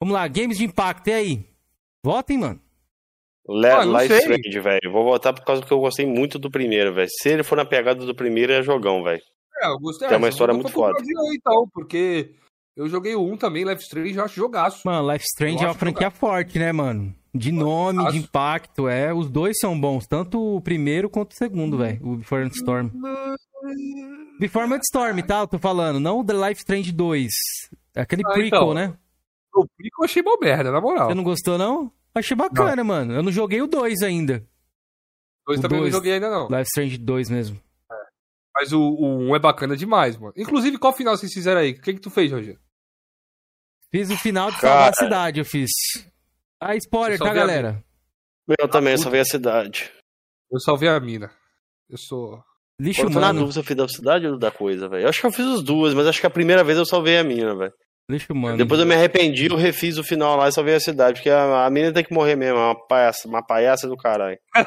Vamos lá, games de impacto, e aí? Votem, mano. Le ah, Life Strange, velho. Vou votar por causa que eu gostei muito do primeiro, velho. Se ele for na pegada do primeiro, é jogão, velho. É, eu gostei. Tem uma história muito foda. então, porque eu joguei o 1 também, Life Strange, eu acho jogaço. Mano, Life Strange é uma franquia jogaço. forte, né, mano? De nome, de impacto, é. Os dois são bons, tanto o primeiro quanto o segundo, velho. O Before the Storm. Before the Storm, tá? Eu tô falando. Não o The Life Strange 2. É aquele ah, prequel, então, né? O prequel eu achei uma merda, na moral. Você não gostou, não? Achei bacana, não. mano. Eu não joguei o 2 ainda. O 2 também dois, não joguei ainda, não. Life Strange 2 mesmo. É. Mas o 1 um é bacana demais, mano. Inclusive, qual final vocês fizeram aí? O que, que tu fez, Roger? Fiz o final de salvar a cidade, eu fiz. Ah, spoiler, tá, galera? Eu também, salvei a cidade. Eu salvei a mina. Eu sou. Lixo, mano. Eu tô na dúvida se eu fiz da cidade ou da coisa, velho. Eu acho que eu fiz as duas, mas acho que a primeira vez eu salvei a mina, velho. Lixo, mano. Depois eu me arrependi, eu refiz o final lá e salvei a cidade, porque a, a mina tem que morrer mesmo, é uma palhaça, uma palhaça do caralho. (laughs)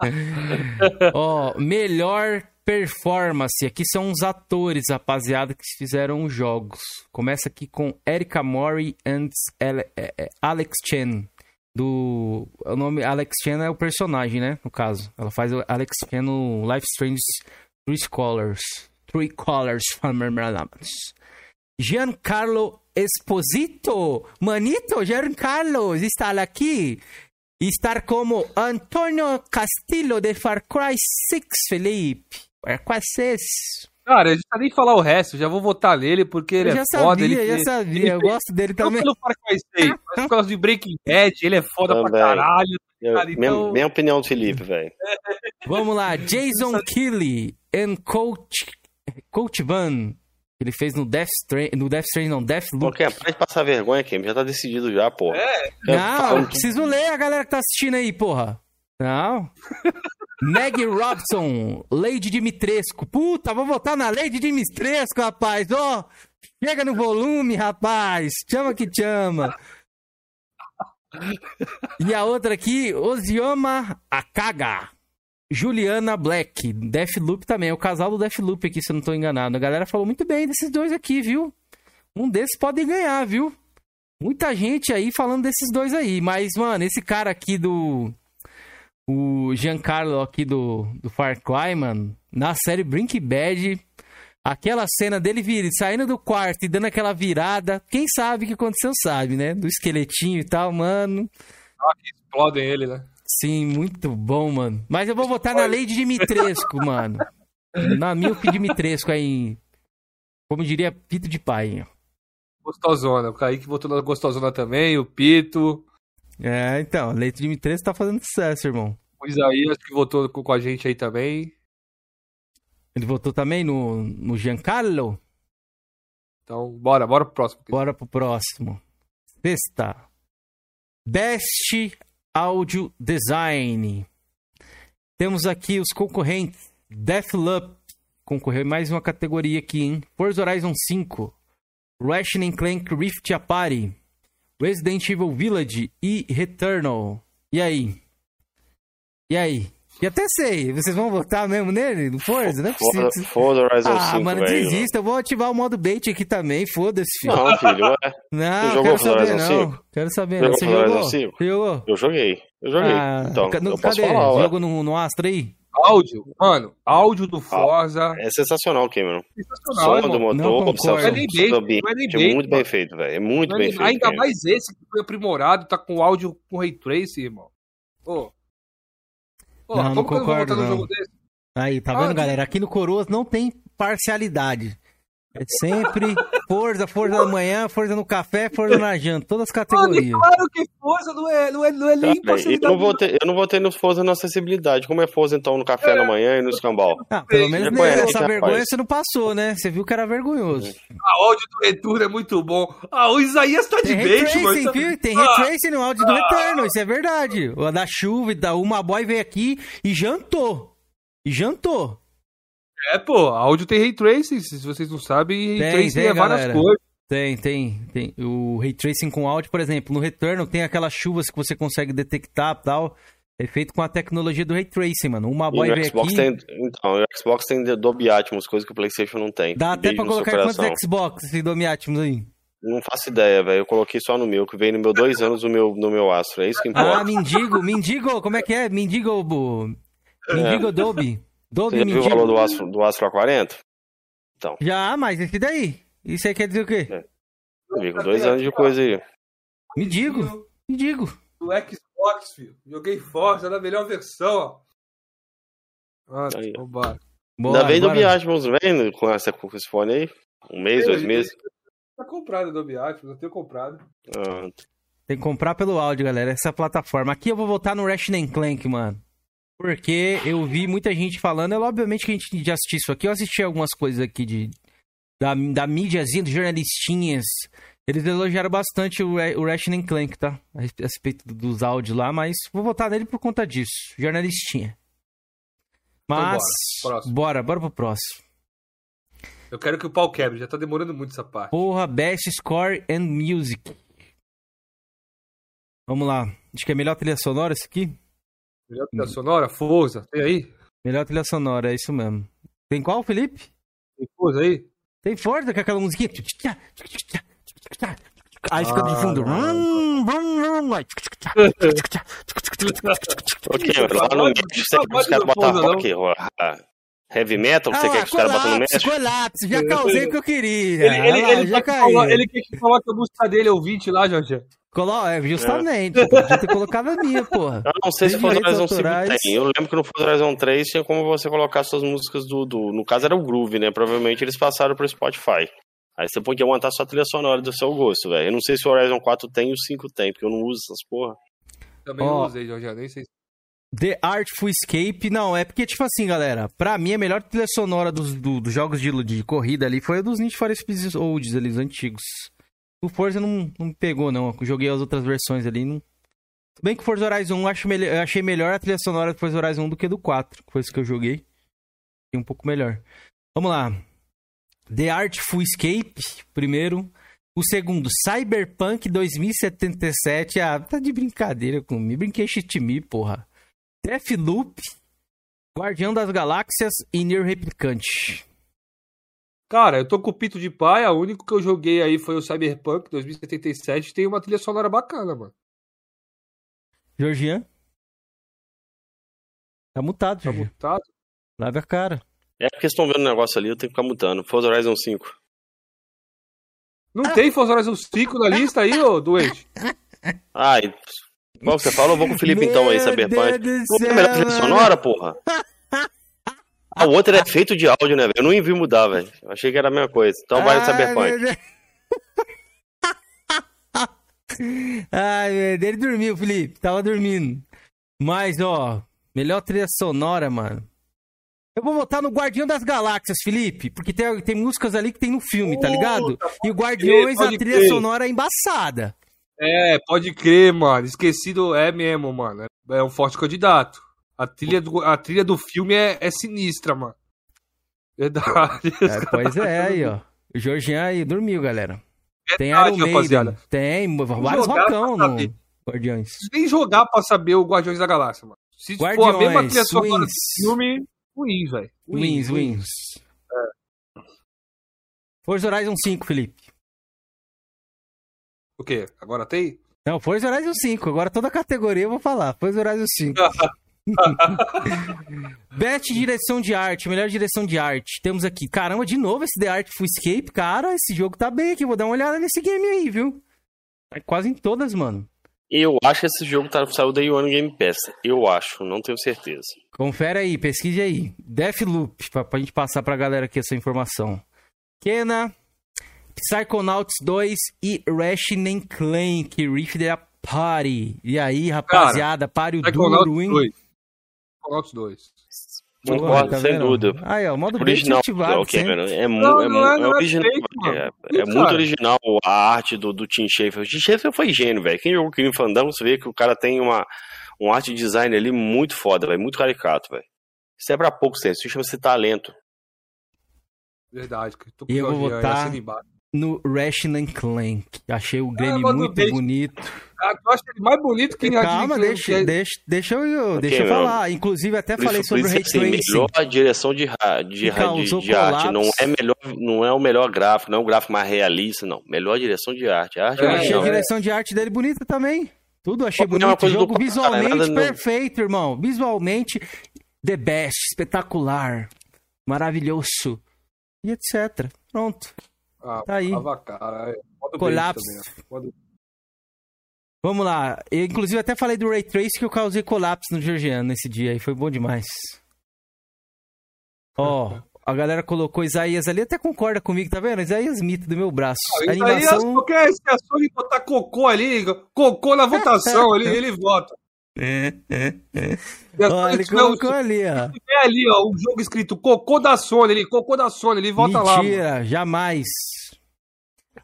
(laughs) Ó, oh, melhor performance. Aqui são os atores, rapaziada, que fizeram os jogos. Começa aqui com Erika Mori and é, é, Alex Chen. Do. O nome Alex Chen é o personagem, né? No caso. Ela faz Alex Chen no Life Strange Three Colors. Three Colors (laughs) Giancarlo Esposito. Manito, Giancarlo, está aqui. Estar como Antonio Castillo de Far Cry 6, Felipe. Far Cry 6. Cara, a gente tá nem falar o resto, já vou votar nele porque ele é foda. Sabia, ele já sabia, eu gosto dele também. Não pelo Far Cry 6, mas por causa de Breaking Bad, ele é foda também. pra caralho. Eu, cara, então... minha, minha, opinião do Felipe, velho. Vamos lá, Jason (laughs) Kelly and Coach, Coach Van. Ele fez no Death Stranding, no Death Stranding não, Death Loop. Ok, para de passar vergonha, Kim, já tá decidido já, porra. É. Não, preciso ler a galera que tá assistindo aí, porra. Não. Meg Robson, Lady Dimitrescu. Puta, vou votar na Lady Dimitrescu, rapaz. Ó, oh, chega no volume, rapaz. Chama que chama. E a outra aqui, Osioma Akaga. Juliana Black, Deathloop também, é o casal do Deathloop aqui, se eu não tô enganado. A galera falou muito bem desses dois aqui, viu? Um desses pode ganhar, viu? Muita gente aí falando desses dois aí, mas, mano, esse cara aqui do. O Giancarlo aqui do, do Far Cry, mano, na série Breaking Bad, aquela cena dele vir, saindo do quarto e dando aquela virada, quem sabe o que aconteceu sabe, né? Do esqueletinho e tal, mano. Ah, explodem ele, né? Sim, muito bom, mano. Mas eu vou votar na lei de Dimitrescu, (laughs) mano. Na Milk Dimitrescu aí. Como diria, Pito de pai. Gostosona. O Kaique votou na Gostosona também, o Pito. É, então, Leite Dimitrescu tá fazendo sucesso, irmão. O Isaías que votou com a gente aí também. Ele votou também no, no Giancarlo? Então, bora, bora pro próximo. Bora pro próximo. Sexta. Best Audio Design. Temos aqui os concorrentes. Deathloop concorreu em mais uma categoria aqui, hein? Forza Horizon 5, Ratchet Clank Rift Apari, Resident Evil Village e Returnal. E aí? E aí? E até sei, vocês vão votar mesmo nele, no Forza? Não é possível. Forza Horizon ah, 5, Ah, mano, desista, eu vou ativar o modo bait aqui também, foda-se, filho. Não, filho, ué. Não, Você quero saber não. 5? Quero saber não. Você jogou? 5? jogou? Eu joguei, eu joguei. Ah, então, no, eu posso cadê? falar, Jogo no, no Astra aí? Áudio, mano, áudio do Forza. É sensacional, Cameron. Sensacional. Som do motor, não é nem bait, não é nem bait, é muito bem feito, velho. É muito bem feito. Ainda mais esse que foi aprimorado, tá com áudio com ray tracing, irmão. Pô. Pô, não, não concordo, não. Aí, tá vendo, galera? Aqui no Coroas não tem parcialidade. É sempre força, força da manhã, força no café, força na janta, todas as categorias. Mano, claro que força não é, não é, não é nem tá, eu, não vou ter, eu não vou ter no força na acessibilidade. Como é força então no café é. na manhã e no escambau? Ah, pelo menos né, essa vergonha você não passou, né? Você viu que era vergonhoso. A áudio do retorno é muito bom. Ah, o Isaías tá de bait, mano. Tá- viu? Tem ah. retracing no áudio do ah. retorno, isso é verdade. O da chuva e da Uma Boy veio aqui e jantou. E jantou. É, pô, áudio tem ray tracing, se vocês não sabem, ray tracing tem, é várias galera. cores. Tem, tem, tem. O ray tracing com áudio, por exemplo, no Return tem aquelas chuvas que você consegue detectar e tal. É feito com a tecnologia do Ray Tracing, mano. Uma boy veio Xbox aqui... Tem, então, o Xbox tem Dolby Atmos, coisa que o PlayStation não tem. Dá até pra colocar quantos Xbox esse Dolby Atmos aí? Não faço ideia, velho. Eu coloquei só no meu, que veio no meu dois anos no meu, no meu Astro. É isso que importa. Ah, mendigo, mendigo, como é que é? Mendigo, bo... mendigo é. Dolby. Dolby Você já viu o valor do Astro, do Astro A40? Então. Já, mas esse daí? Isso aí quer dizer o quê? É. Amigo, dois anos de coisa aí. Me digo, me digo. Do Xbox, filho. Joguei Forza na melhor versão, ó. Ah, aí. Ainda vem do Biatmos, vem com, essa, com esse fone aí? Um mês, dois meses? Tá comprado do Biatmos, eu tenho comprado. Ah. Tem que comprar pelo áudio, galera, essa plataforma. Aqui eu vou voltar no Ratchet Clank, mano. Porque eu vi muita gente falando, é obviamente que a gente já assistiu isso aqui, eu assisti algumas coisas aqui de da, da mídiazinha, dos jornalistinhas. Eles elogiaram bastante o, o Ratchet Clank, tá? A respeito dos áudios lá, mas vou votar nele por conta disso. Jornalistinha. Mas, então bora. bora, bora pro próximo. Eu quero que o pau quebre, já tá demorando muito essa parte. Porra, Best Score and Music. Vamos lá. Acho que é melhor trilha sonora esse aqui? Melhor trilha sonora? Forza, tem aí? Melhor trilha sonora, é isso mesmo. Tem qual, Felipe? Tem Forza aí? Tem Forza com aquela musiquinha. Aí fica de fundo. ok, lá no México você quer que os caras botam rock? Heavy metal? Você quer que os caras botam no México? Colapso, já causei o que eu queria. Ele, ele, ele, já caiu. ele quer que a música dele ouvinte lá, Jorge. Colo é, justamente. É. Podia ter colocado a minha, porra. Eu não sei se Forza Horizon 5 tem. Eu lembro que no Forza Horizon 3 tinha como você colocar suas músicas do, do. No caso era o Groove, né? Provavelmente eles passaram pro Spotify. Aí você podia montar sua trilha sonora do seu gosto, velho. Eu não sei se o Horizon 4 tem e o 5 tem, porque eu não uso essas porra. Também oh, não usei, já nem sei. The Artful Escape, não, é porque, tipo assim, galera, pra mim a melhor trilha sonora dos, do, dos jogos de, de corrida ali foi a dos Need for Speed Olds ali, os antigos. O Forza não, não pegou, não. Eu joguei as outras versões ali. Não... Bem que o Forza Horizon 1 acho melhor, eu achei melhor a trilha sonora do Forza Horizon 1 do que do 4, que foi isso que eu joguei. E um pouco melhor. Vamos lá. The Artful Escape, primeiro. O segundo, Cyberpunk 2077. Ah, tá de brincadeira comigo. Brinquei me, porra. Deathloop, Guardião das Galáxias e Nier Replicante. Cara, eu tô com o Pito de Paia, o único que eu joguei aí foi o Cyberpunk 2077, tem uma trilha sonora bacana, mano. Georgian? Tá mutado, Tá mutado? Lave a cara. É porque estão vendo o negócio ali, eu tenho que ficar mutando. Forza Horizon 5. Não ah. tem Forza Horizon 5 na lista aí, ô doente? Ai, qual que você falou? Vou com o Felipe então aí, Cyberpunk. Não tem melhor trilha sonora, porra? Ah, o outro é feito de áudio, né, velho? Eu não vi mudar, velho. Achei que era a mesma coisa. Então vai no Cyberpunk. Ai, (laughs) ele dormiu, Felipe. Tava dormindo. Mas, ó, melhor trilha sonora, mano. Eu vou votar no Guardião das Galáxias, Felipe, porque tem, tem músicas ali que tem no filme, tá ligado? E o Guardiões, a trilha sonora é embaçada. É, pode crer, mano. Esquecido é mesmo, mano. É um forte candidato. A trilha do, a trilha do filme é, é sinistra, mano. Verdade. É, pois é, aí, ó. O Jorginho aí dormiu, galera. Verdade, tem Iron Maiden, rapaziada. tem vários rocão no Guardiões. Nem jogar pra saber o Guardiões da Galáxia, mano. Se Guardiões, for a mesma trilha sonora do filme, wins, velho. Wins, wins. wins. É. Forza Horizon 5, Felipe. O quê? Agora tem? Não, Forza Horizon 5. Agora toda a categoria eu vou falar. Forza Horizon 5. (laughs) (laughs) Best direção de arte, melhor direção de arte. Temos aqui, caramba, de novo esse The Artful Escape. Cara, esse jogo tá bem aqui. Vou dar uma olhada nesse game aí, viu? É quase em todas, mano. Eu acho que esse jogo tá, saiu da One Game Pass. Eu acho, não tenho certeza. Confere aí, pesquise aí. Deathloop, pra, pra gente passar pra galera aqui essa informação. Kena, Psychonauts 2 e Ratchet Clank, Rift the Party. E aí, rapaziada, Cara, pare o duro, hein? 2. Psychonauts 2. Concordo, tá sem dúvida. Aí, ó, o modo original Cameron. É, não, é, não é, é, original. É, é muito original a arte do, do Tim Schafer. O Tim Schafer foi gênio, velho. Quem jogou o Crime Fandango, você vê que o cara tem uma, um arte design ali muito foda, velho. Muito caricato, velho. Isso é pra pouco, isso chama-se talento. Verdade. Tô e eu vou botar no Ratchet Clank. Achei o game ah, muito deixa, bonito. Ah, eu acho ele mais bonito que Calma, deixa, que... deixa, deixa eu, okay, deixa eu falar. Inclusive, até por falei isso, sobre o Ray assim, Tracing. Melhor direção de, de, de, de arte. Não é, melhor, não é o melhor gráfico, não é o gráfico mais realista, não. Melhor direção de arte. A arte é, achei a direção de arte dele bonita também. Tudo achei bonito. O jogo visualmente perfeito, irmão. Visualmente, the best, espetacular, maravilhoso. E etc. Pronto. Ah, tá aí. Cara. É, Colapso. Vamos lá. Eu, inclusive, até falei do Ray Trace que eu causei colapso no Georgiano nesse dia. E foi bom demais. Ó, oh, a galera colocou Isaías ali, até concorda comigo, tá vendo? Isaías mito do meu braço. Ah, animação... qualquer se a Sony botar cocô ali, cocô na votação ali, (laughs) ele vota. É, é, é. Olha, ele colocou ali, ó. É ali, ó, o um jogo escrito cocô da Sony, ele, cocô da Sony, ele vota Mentira, lá. Mentira, jamais.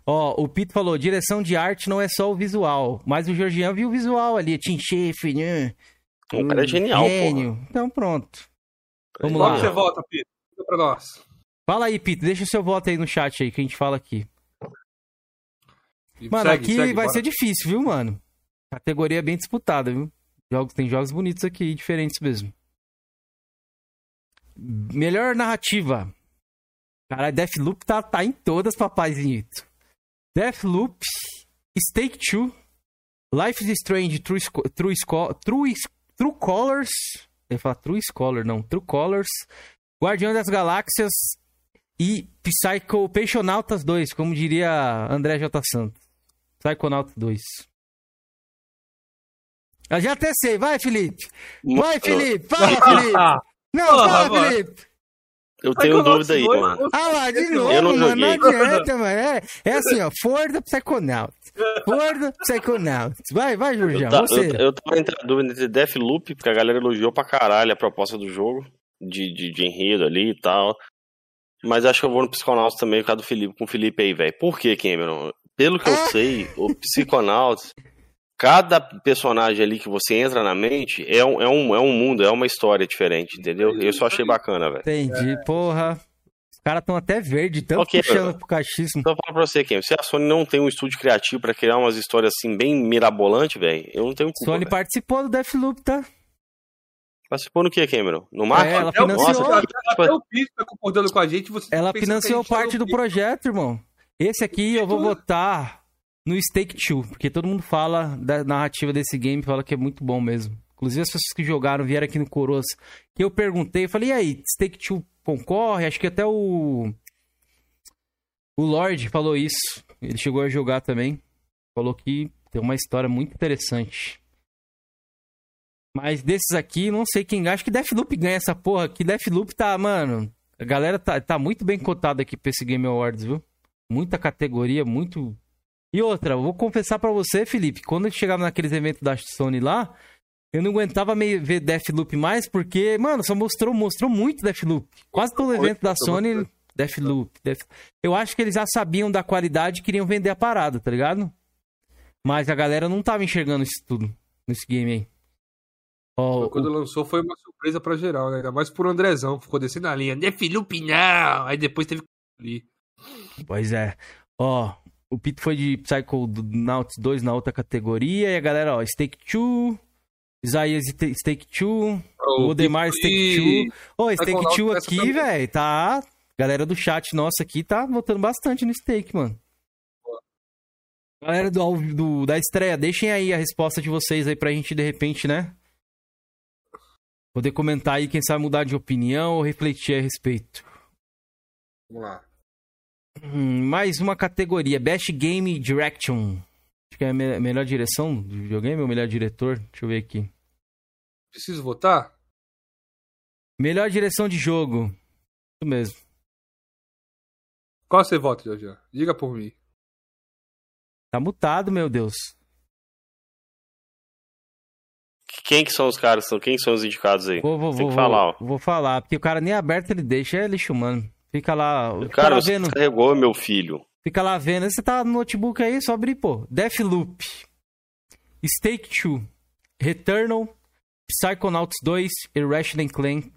Ó, o Pito falou, direção de arte não é só o visual, mas o Georgian viu o visual ali, Tim Chef, né? O cara é genial, Gênio. Porra. Então pronto. Vamos Qual lá. você vota, Pito? Pra nós. Fala aí, Pito, deixa o seu voto aí no chat aí, que a gente fala aqui. Mano, segue, aqui segue, vai bora. ser difícil, viu, mano? Categoria bem disputada, viu? Jogos, tem jogos bonitos aqui, diferentes mesmo. Melhor narrativa. Cara, Deathloop tá, tá em todas, papaizinho. Deathloop, Stake 2, Life is Strange, True, True, True, True Colors. Eu ia falar True Scholar, não. True Colors, Guardião das Galáxias e Psycho Peixonautas 2, como diria André J. Santos. Psychonauts 2. Eu já até sei. Vai, Felipe. Vai, Felipe. Fala, Felipe. (laughs) Não, fala, Felipe. Eu tenho dúvida aí, mano. Ah lá, de novo, eu não mano. Não adianta, mano. É, é assim, ó. For the Psychonauts. For the Psychonauts. Vai, vai, Jurjão. Tá, você. Eu, eu tava entre a dúvida entre Deathloop, porque a galera elogiou pra caralho a proposta do jogo. De, de, de enredo ali e tal. Mas acho que eu vou no Psychonauts também, por causa do Felipe, com o Felipe aí, velho. Por que, Cameron? Pelo que eu ah. sei, o Psychonauts (laughs) cada personagem ali que você entra na mente é um, é um, é um mundo, é uma história diferente, entendeu? Eu só achei bacana, velho. Entendi, porra. Os caras estão até verde, tão okay, puxando pro cachismo. Então fala pra você, Ken, se a Sony não tem um estúdio criativo para criar umas histórias assim bem mirabolantes, velho, eu não tenho culpa. Sony véio. participou do Deathloop, tá? Participou no que, Cameron? No marketing? É, ela financiou. Nossa, até, até o Pito tá concordando com a gente. ela financiou parte do projeto, irmão. Esse aqui eu vou votar no Stake 2, porque todo mundo fala da narrativa desse game, fala que é muito bom mesmo. Inclusive as pessoas que jogaram vieram aqui no Coroas, que eu perguntei, falei, e aí, Stake 2 concorre? Acho que até o o Lord falou isso. Ele chegou a jogar também. Falou que tem uma história muito interessante. Mas desses aqui, não sei quem ganha. Acho que Deathloop ganha essa porra aqui. Deathloop tá, mano. A galera tá, tá muito bem cotada aqui pra esse Game Awards, viu? Muita categoria, muito e outra, vou confessar para você, Felipe, quando eu chegava naqueles eventos da Sony lá, eu não aguentava meio ver Deathloop mais, porque, mano, só mostrou, mostrou muito Deathloop. Quase todo evento da Sony, Deathloop, Death... Eu acho que eles já sabiam da qualidade e queriam vender a parada, tá ligado? Mas a galera não tava enxergando isso tudo nesse game aí. Oh, quando o... lançou foi uma surpresa pra geral, né? Ainda mais por Andrezão, ficou descendo a linha. De Felipe, não! Aí depois teve Pois é. Ó, o Pito foi de Psycho Nauts 2 na outra categoria. E a galera, ó, Stake 2, Isaías Stake 2, oh, o Odemar Stake 2. Ô, Stake 2 aqui, velho, tá. Galera do chat nossa aqui tá votando bastante no Stake, mano. Galera do, do, da estreia, deixem aí a resposta de vocês aí pra gente, de repente, né? Poder comentar aí, quem sabe mudar de opinião ou refletir a respeito. Vamos lá. Hum, mais uma categoria, Best Game Direction. Acho que é a me melhor direção do videogame ou melhor diretor? Deixa eu ver aqui. Preciso votar? Melhor direção de jogo. Isso mesmo. Qual você vota, Jorge? Diga por mim. Tá mutado, meu Deus. Quem que são os caras? Quem são os indicados aí? Vou, vou, Tem vou, que falar, ó. Vou falar, porque o cara nem aberto ele deixa, é lixo, mano. Fica lá. Cara, lá você vendo... carregou meu filho. Fica lá vendo. Você tá no notebook aí, só abrir, pô. Deathloop. Stake 2. Returnal. Psychonauts 2. Irrational Clank.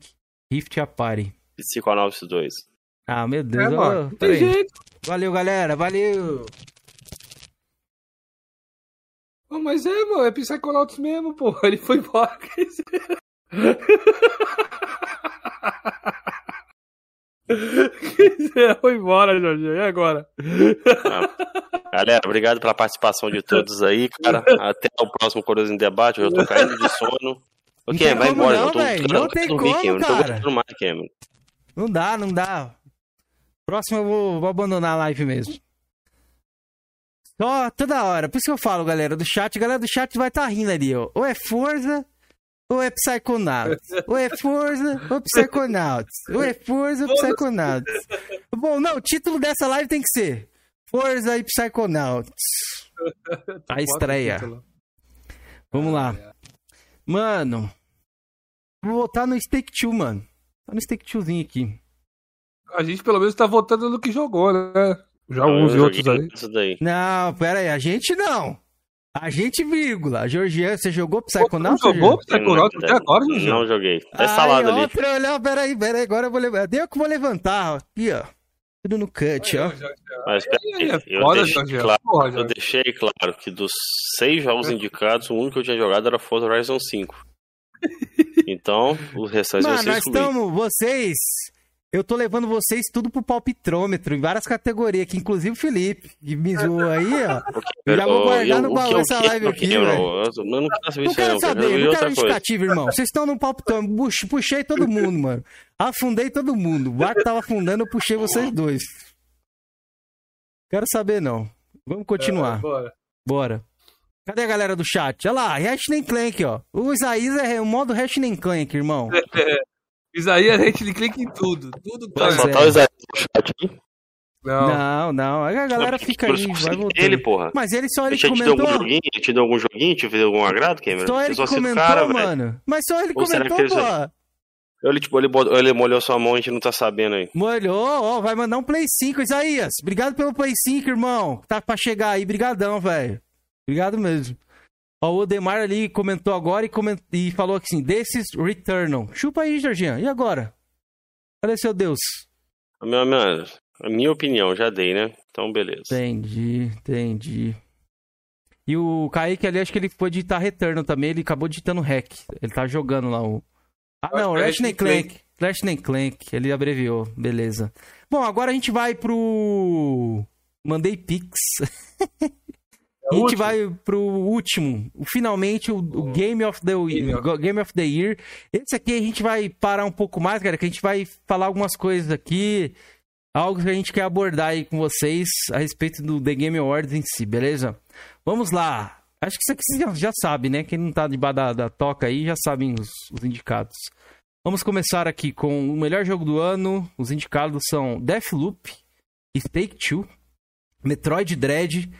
Rift Apari. Psychonauts 2. Ah, meu Deus. É, mano, oh, Valeu, galera. Valeu. Oh, mas é, mano. É Psychonauts mesmo, pô. (laughs) Ele foi embora. (laughs) (laughs) Foi embora, Jorge. E agora? Ah, galera, obrigado pela participação de todos aí, cara. Até o próximo Coroas em Debate. Eu já tô caindo de sono. O que? Vai embora. Não, eu tô, não tem como, Não tô mais, Cameron. Não dá, não dá. Próximo eu vou, vou abandonar a live mesmo. Ó, toda hora. Por isso que eu falo, galera do chat. A galera do chat vai estar tá rindo ali, ó. Ou é Forza ou é Psychonauts? Ou é Forza ou Psychonauts? Ou é Forza ou Psychonauts? Bom, não, o título dessa live tem que ser Forza e Psychonauts. A estreia. Vamos lá. Mano, vou votar no Stake 2, mano. Tá no Stake 2zinho aqui. A gente pelo menos tá votando no que jogou, né? Já uns e outros aí. Não, pera aí, a gente não. A gente, vírgula. Georgiano, você jogou Psychonauts? Você jogou Psychonauts até agora, Não joguei. É salada ali. Outra, olha, peraí, peraí, agora eu vou levantar. Deu que vou levantar, ó. Aqui, ó. Tudo no cut, ó. Mas peraí, eu, deixei claro, eu deixei claro que dos seis jogos indicados, o único que eu tinha jogado era Forza Horizon 5. (laughs) Então, os restantes Mano, vocês nós estamos, vocês eu tô levando vocês tudo pro palpitrômetro, em várias categorias, que inclusive o Felipe, que me zoou aí, ó. já vou guardar no baú essa live aqui, velho. Eu não quero não quero saber, não quero indicativo, irmão. Vocês estão no palpitrômetro, puxei todo mundo, mano. Afundei todo mundo. O barco tava afundando, eu puxei vocês dois. Quero saber, não. Vamos continuar. É, bora. Bora. Cadê a galera do chat? Olha lá, Hashtag Clank, ó. O Isaías é o modo Hashtag Clank, irmão. (laughs) Isaías, a gente clica em tudo. Tudo tá. Só tá o Isaías no chat aqui. Não. não, não. A galera não, fica aí, vai voltando. Ele, porra. Mas ele só ele te comentou. Te deu algum joguinho? Te deu algum joguinho? Te fez algum agrado, Cameron? Só ele comentou, cara, mano. Véio. Mas só ele Ou comentou, pô. Ele, tipo, ele, ele molhou sua mão, a gente não tá sabendo aí. Molhou, ó, vai mandar um Play 5, Isaías. Obrigado pelo Play 5, irmão. Tá pra chegar aí, brigadão, velho. Obrigado mesmo. Ó, o Odemar ali comentou agora e, coment... e falou assim, desses Returnal. Chupa aí, Jorginho. E agora? Cadê seu Deus? Meu, meu, a minha opinião, já dei, né? Então, beleza. Entendi, entendi. E o Kaique ali, acho que ele foi digitar retorno também, ele acabou digitando hack. Ele tá jogando lá o. Ah, não, Ratchet Clank. Ratchet Clank, ele abreviou, beleza. Bom, agora a gente vai pro. Mandei Pix. (laughs) A gente vai pro último, finalmente o, o Game, of the, Game of the Year. Esse aqui a gente vai parar um pouco mais, cara, que a gente vai falar algumas coisas aqui, algo que a gente quer abordar aí com vocês a respeito do The Game Awards em si, beleza? Vamos lá. Acho que isso aqui você já, já sabe, né? Quem não tá debaixo da, da toca aí já sabem os, os indicados. Vamos começar aqui com o melhor jogo do ano. Os indicados são Deathloop, Stake 2, Metroid Dread,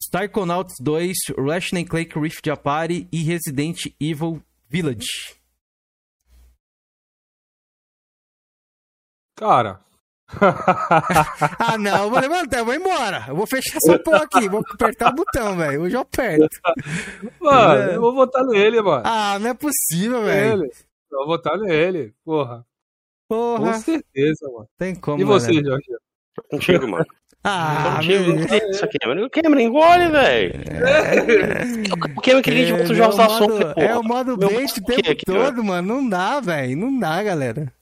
Psychonauts 2, Ratchet Clank Rift Apari e Resident Evil Village. Cara, (laughs) ah, não, vou levantar, eu vou embora. Eu vou fechar essa porra aqui, vou apertar o botão, velho. Hoje eu aperto. Mano, é. eu vou votar nele, mano. Ah, não é possível, velho. Eu vou votar nele, porra. Porra. Com certeza, mano. Tem como, E você, né? Jorge? Contigo, mano. Ah, meu... Isso aqui, mano. O Cameron engole, velho. É... O Cameron que liga de outros jogos da Sony, É o modo bait o tempo aqui, todo, mano. Não dá, velho. Não dá, galera.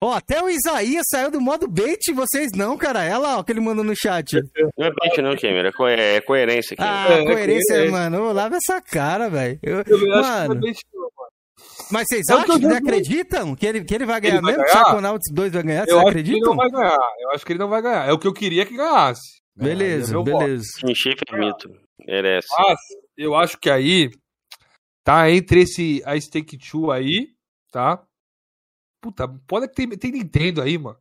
Ó, oh, até o Isaías saiu do modo bait vocês não, cara. Olha lá o que ele mandou no chat. Não é bait não, Cameron. É, co é coerência aqui. Ah, é, coerência, é mano. Lava essa cara, velho. Eu, eu mano, acho que não é bait não, mano. Mas vocês eu acham, né, acreditam que ele, que ele vai ganhar ele vai mesmo? Ganhar? Psychonauts 2 vai ganhar? Vocês acreditam? ele não vai ganhar. Eu acho que ele não vai ganhar. É o que eu queria que ganhasse. Beleza, é, beleza. Encher mito. Merece. Mas eu acho que aí tá entre esse a Stake 2 aí, tá? Puta, pode ter tem Nintendo aí, mano.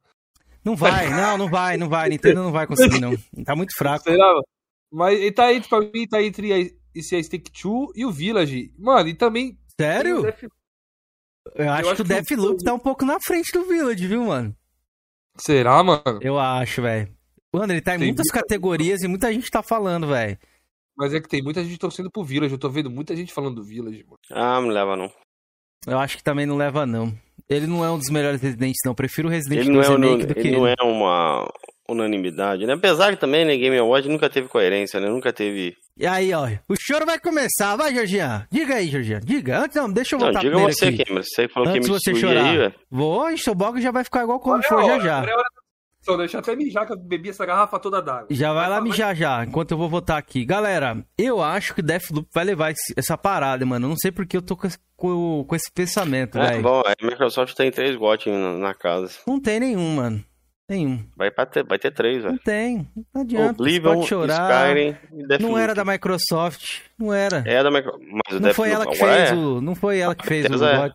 Não vai, (laughs) não, não vai, não vai. Nintendo não vai conseguir, não. Tá muito fraco. Será? Mas ele tá entre, pra mim, tá entre esse a Stake 2 e o Village. Mano, e também. Sério? Eu acho, eu acho que o Deathloop tá um pouco na frente do Village, viu, mano? Será, mano? Eu acho, velho. Mano, ele tá em tem muitas muita... categorias e muita gente tá falando, velho. Mas é que tem muita gente torcendo pro Village. Eu tô vendo muita gente falando do Village, mano. Ah, não leva não. Eu acho que também não leva, não. Ele não é um dos melhores Residentes, não. Eu prefiro o Resident Evil é Remake do que ele. Ele não é uma unanimidade, né? Apesar que também, né, Game Award nunca teve coerência, né? Nunca teve... E aí, ó, o choro vai começar. Vai, Georgian. Diga aí, Georgian. Diga. Antes, não, deixa eu voltar não, diga você, aqui. Cameron. Você falou Antes que me você chorar. aí, velho. Vou, o seu blog já vai ficar igual como for já já. Só deixa até mijar que eu bebi essa garrafa toda d'água. Já vai, vai lá mijar já, enquanto eu vou votar aqui. Galera, eu acho que Deathloop vai levar esse, essa parada, mano. não sei porque eu tô com esse, com, com esse pensamento, é, velho. bom, a Microsoft tem três GOT na, na casa. Não tem nenhum, mano. Nenhum. Vai, ter, vai ter três, velho. Não tem. Não adianta. Oblivion, pode chorar. Skyrim e Deathloop. Não era da Microsoft. Não era. É da Microsoft. não foi ela que fez é. o. Não foi ela que fez o é.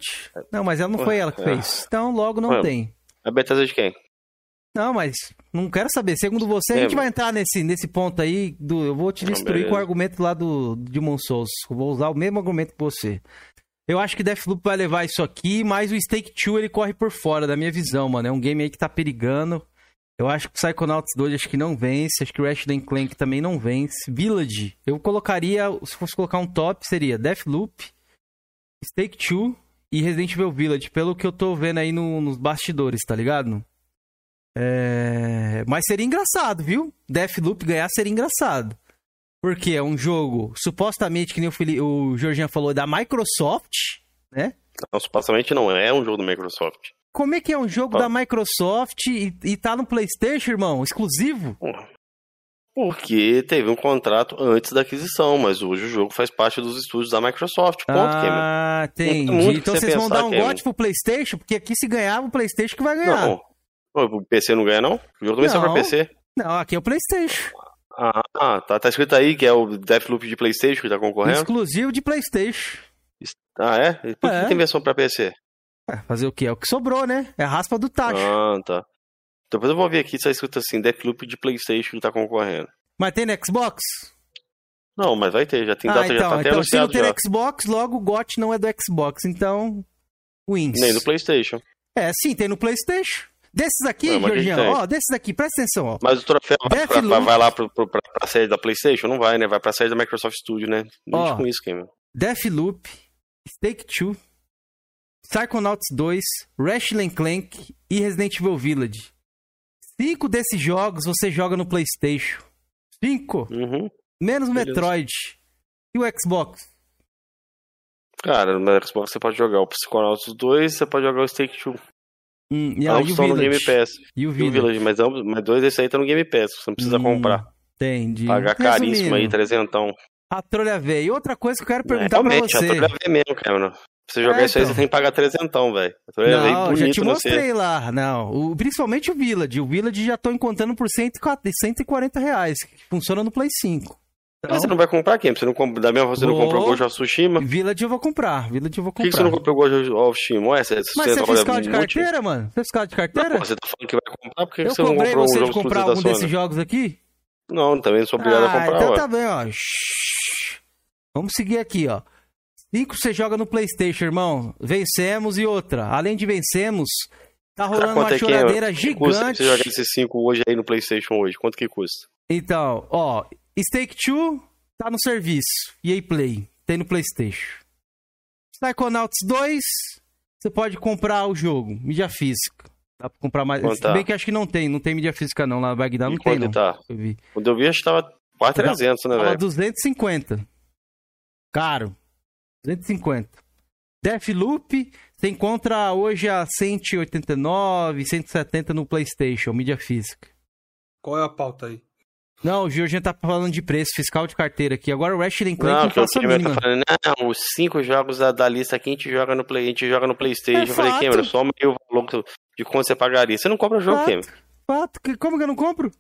Não, mas ela não foi ela que é. fez. Então logo não tem. A Bethesda de quem? Não, mas não quero saber. Segundo você, a gente vai entrar nesse, nesse ponto aí. Do, eu vou te destruir não, com o argumento lá do Demon Souls. Eu vou usar o mesmo argumento que você. Eu acho que Deathloop vai levar isso aqui, mas o Stake 2 ele corre por fora, da minha visão, mano. É um game aí que tá perigando. Eu acho que Psychonauts 2 acho que não vence, acho que Ratchet Clank também não vence. Village, eu colocaria, se fosse colocar um top, seria Deathloop, Stake 2 e Resident Evil Village, pelo que eu tô vendo aí no, nos bastidores, tá ligado? É... Mas seria engraçado, viu? Deathloop ganhar seria engraçado. Porque é um jogo, supostamente, que nem o, Fili... o Georgian falou, da Microsoft, né? Não, supostamente não é um jogo da Microsoft. Como é que é um jogo ah. da Microsoft e, e tá no PlayStation, irmão? Exclusivo? Porque teve um contrato antes da aquisição, mas hoje o jogo faz parte dos estúdios da Microsoft. Ponto, ah, entendi. Então vocês vão dar um gote pro PlayStation? Porque aqui se ganhar, o PlayStation que vai ganhar. Não. O PC não ganha, não? O jogo também sai pra PC. Não, aqui é o PlayStation. Ah, tá, tá escrito aí que é o Deathloop de PlayStation que tá concorrendo. Exclusivo de PlayStation. Ah, é? E por é. que tem versão pra PC? É, fazer o quê? É o que sobrou, né? É a raspa do tacho. Ah, tá. Depois eu vou ver aqui se tá escrito assim, Deathloop de Playstation que tá concorrendo. Mas tem no Xbox? Não, mas vai ter, já tem ah, data, então, já tá até então, se não tem Xbox, logo o GOT não é do Xbox, então... Wins. Nem do Playstation. É, sim, tem no Playstation. Desses aqui, Georgiano, ó, desses aqui, presta atenção, ó. Mas o troféu vai, pra, vai, lá pro, pro, pra, pra série da PlayStation? Não vai, né? Vai pra série da Microsoft Studio, né? Ó, com isso, Cameron. Deathloop, Stake 2, Psychonauts 2, Ratchet Clank e Resident Evil Village. Cinco desses jogos você joga no PlayStation. Cinco. Uhum. Menos o Metroid. E o Xbox? Cara, no Xbox você pode jogar o Psychonauts 2 você pode jogar o Stake 2. Hum, e aí, estão no Game Pass. E o Village. E o Village mas, mas dois desses aí estão no Game Pass, você não precisa hum, comprar. Entendi. Pagar caríssimo aí, trezentão. A trolha veio. E outra coisa que eu quero perguntar é, pra você. a trolha veio mesmo, cara. Pra você jogar é, isso aí, então. você tem que pagar trezentão, velho. Não, já te mostrei lá. Não, o, principalmente o Village. O Village já tô encontrando por 140 reais. Que funciona no Play 5. Então, você não vai comprar quem? Você não compra, da mesma você vou... não comprou o Ghost of Tsushima? Village eu vou comprar. Village eu vou comprar. Por que, você não comprou o of Tsushima? Ué, você, Mas você, é fiscal de carteira, mano? Você é fiscal de carteira? Não, você tá falando que vai comprar, porque eu você não comprou você um jogo de comprar algum desses jogos aqui? Não, também não sou obrigado ah, a comprar, então ué. tá bem, ó. Vamos seguir aqui, ó. Cinco você joga no Playstation, irmão. Vencemos e outra. Além de vencemos, Tá rolando uma é? choradeira é? gigante. Custa você jogar esses 5 hoje aí no PlayStation hoje? Quanto que custa? Então, ó, Stake 2 tá no serviço. EA Play. Tem no PlayStation. Psychonauts 2, você pode comprar o jogo, mídia física. Dá pra comprar mais. Quanto tá? Bem que acho que não tem, não tem mídia física não. Lá no Bagdá não tem, não. Tá? Eu vi. Quando eu vi, acho que tava quase 300, né, velho? Tava 250. Caro. 250. Deathloop, você encontra hoje a 189, 170 no PlayStation, mídia física. Qual é a pauta aí? Não, o Jorginho tá falando de preço fiscal de carteira aqui. Agora o Ratchet Clank não, não passa a mínima. Tá falando, não, os cinco jogos da, da, lista aqui a gente joga no Play, a gente joga no Playstation. É eu falei, Cameron, só meio valor de quanto você pagaria. Você não compra o jogo, fato, Cameron. Fato, como que eu não compro?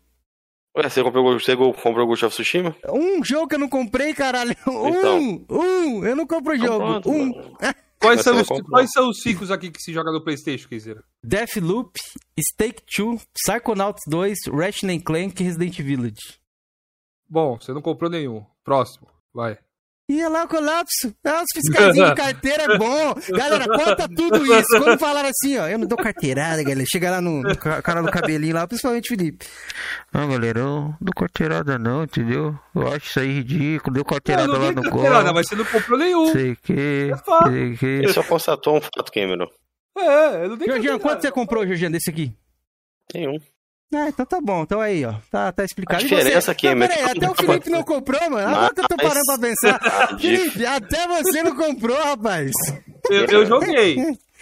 Ué, você comprou, você comprou o Ghost of Tsushima? Um jogo que eu não comprei, caralho. Então. Um, um, eu não compro o então jogo. Pronto, um. (laughs) Quais são, os, quais são os cinco aqui que se joga no Playstation, Kizera? Deathloop, Stake 2, Psychonauts 2, Ratchet Clank e Resident Village. Bom, você não comprou nenhum. Próximo, vai. Ia lá o colapso. Ah, os fiscais de carteira é bom. Galera, conta tudo isso. Quando falaram assim, ó, eu não dou carteirada, galera. Chega lá no, no cara do cabelinho lá, principalmente Felipe. Ah, galera, eu não dou carteirada não, entendeu? Eu acho isso aí ridículo. Deu carteirada lá no gol. Mas você não comprou nenhum. Sei que. É sei que. Ele só constatou um fato, Cameron. É, eu não tenho Jorginho, quanto você comprou, Jorginho, desse aqui? Nenhum. Ah, então tá bom. Então aí, ó. Tá, tá explicado. A diferença aqui é... Peraí, até o Felipe não comprou, mano. Agora que eu tô parando pra pensar. Felipe, até você não comprou, rapaz. Eu, eu joguei.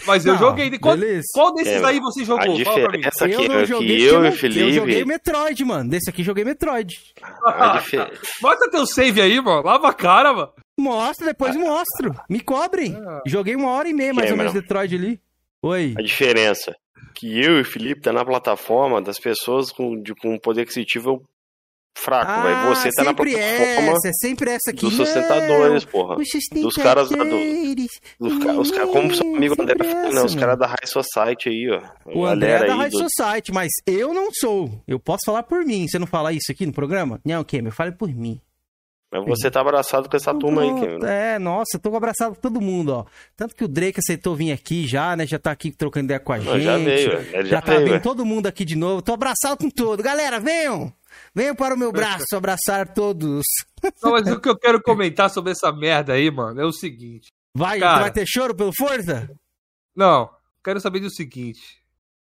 Mas eu não, joguei. Qual, qual desses é, aí você jogou? A diferença aqui é que eu e o Felipe... Eu joguei Metroid, mano. Desse aqui joguei Metroid. (laughs) Mostra teu save aí, mano. Lava a cara, mano. Mostra, depois mostro. Me cobrem. Ah. Joguei uma hora e meia mais ou menos Metroid ali. Oi. A diferença que eu e o Felipe tá na plataforma das pessoas com, de, com poder aquisitivo fraco, ah, Você tá na plataforma. Essa, é sempre essa aqui. Dos sustentadores, porra. Dos caras. Do, dos caras os, como seu amigo André falou, né? Os caras da High Society aí, ó. O André é da High do... Society, mas eu não sou. Eu posso falar por mim. Você não falar isso aqui no programa? Não, Kim, eu falo por mim. Mas você tá abraçado com essa turma aí, Cameron. É, nossa, eu tô abraçado com todo mundo, ó. Tanto que o Drake aceitou vir aqui já, né? Já tá aqui trocando ideia com a gente. Já veio, já, já tá veio, todo mundo aqui de novo. Tô abraçado com todo. Galera, venham! Venham para o meu braço abraçar todos. Não, mas o que eu quero comentar sobre essa merda aí, mano, é o seguinte. Vai, Cara, vai ter choro pelo Forza? Não, quero saber do seguinte.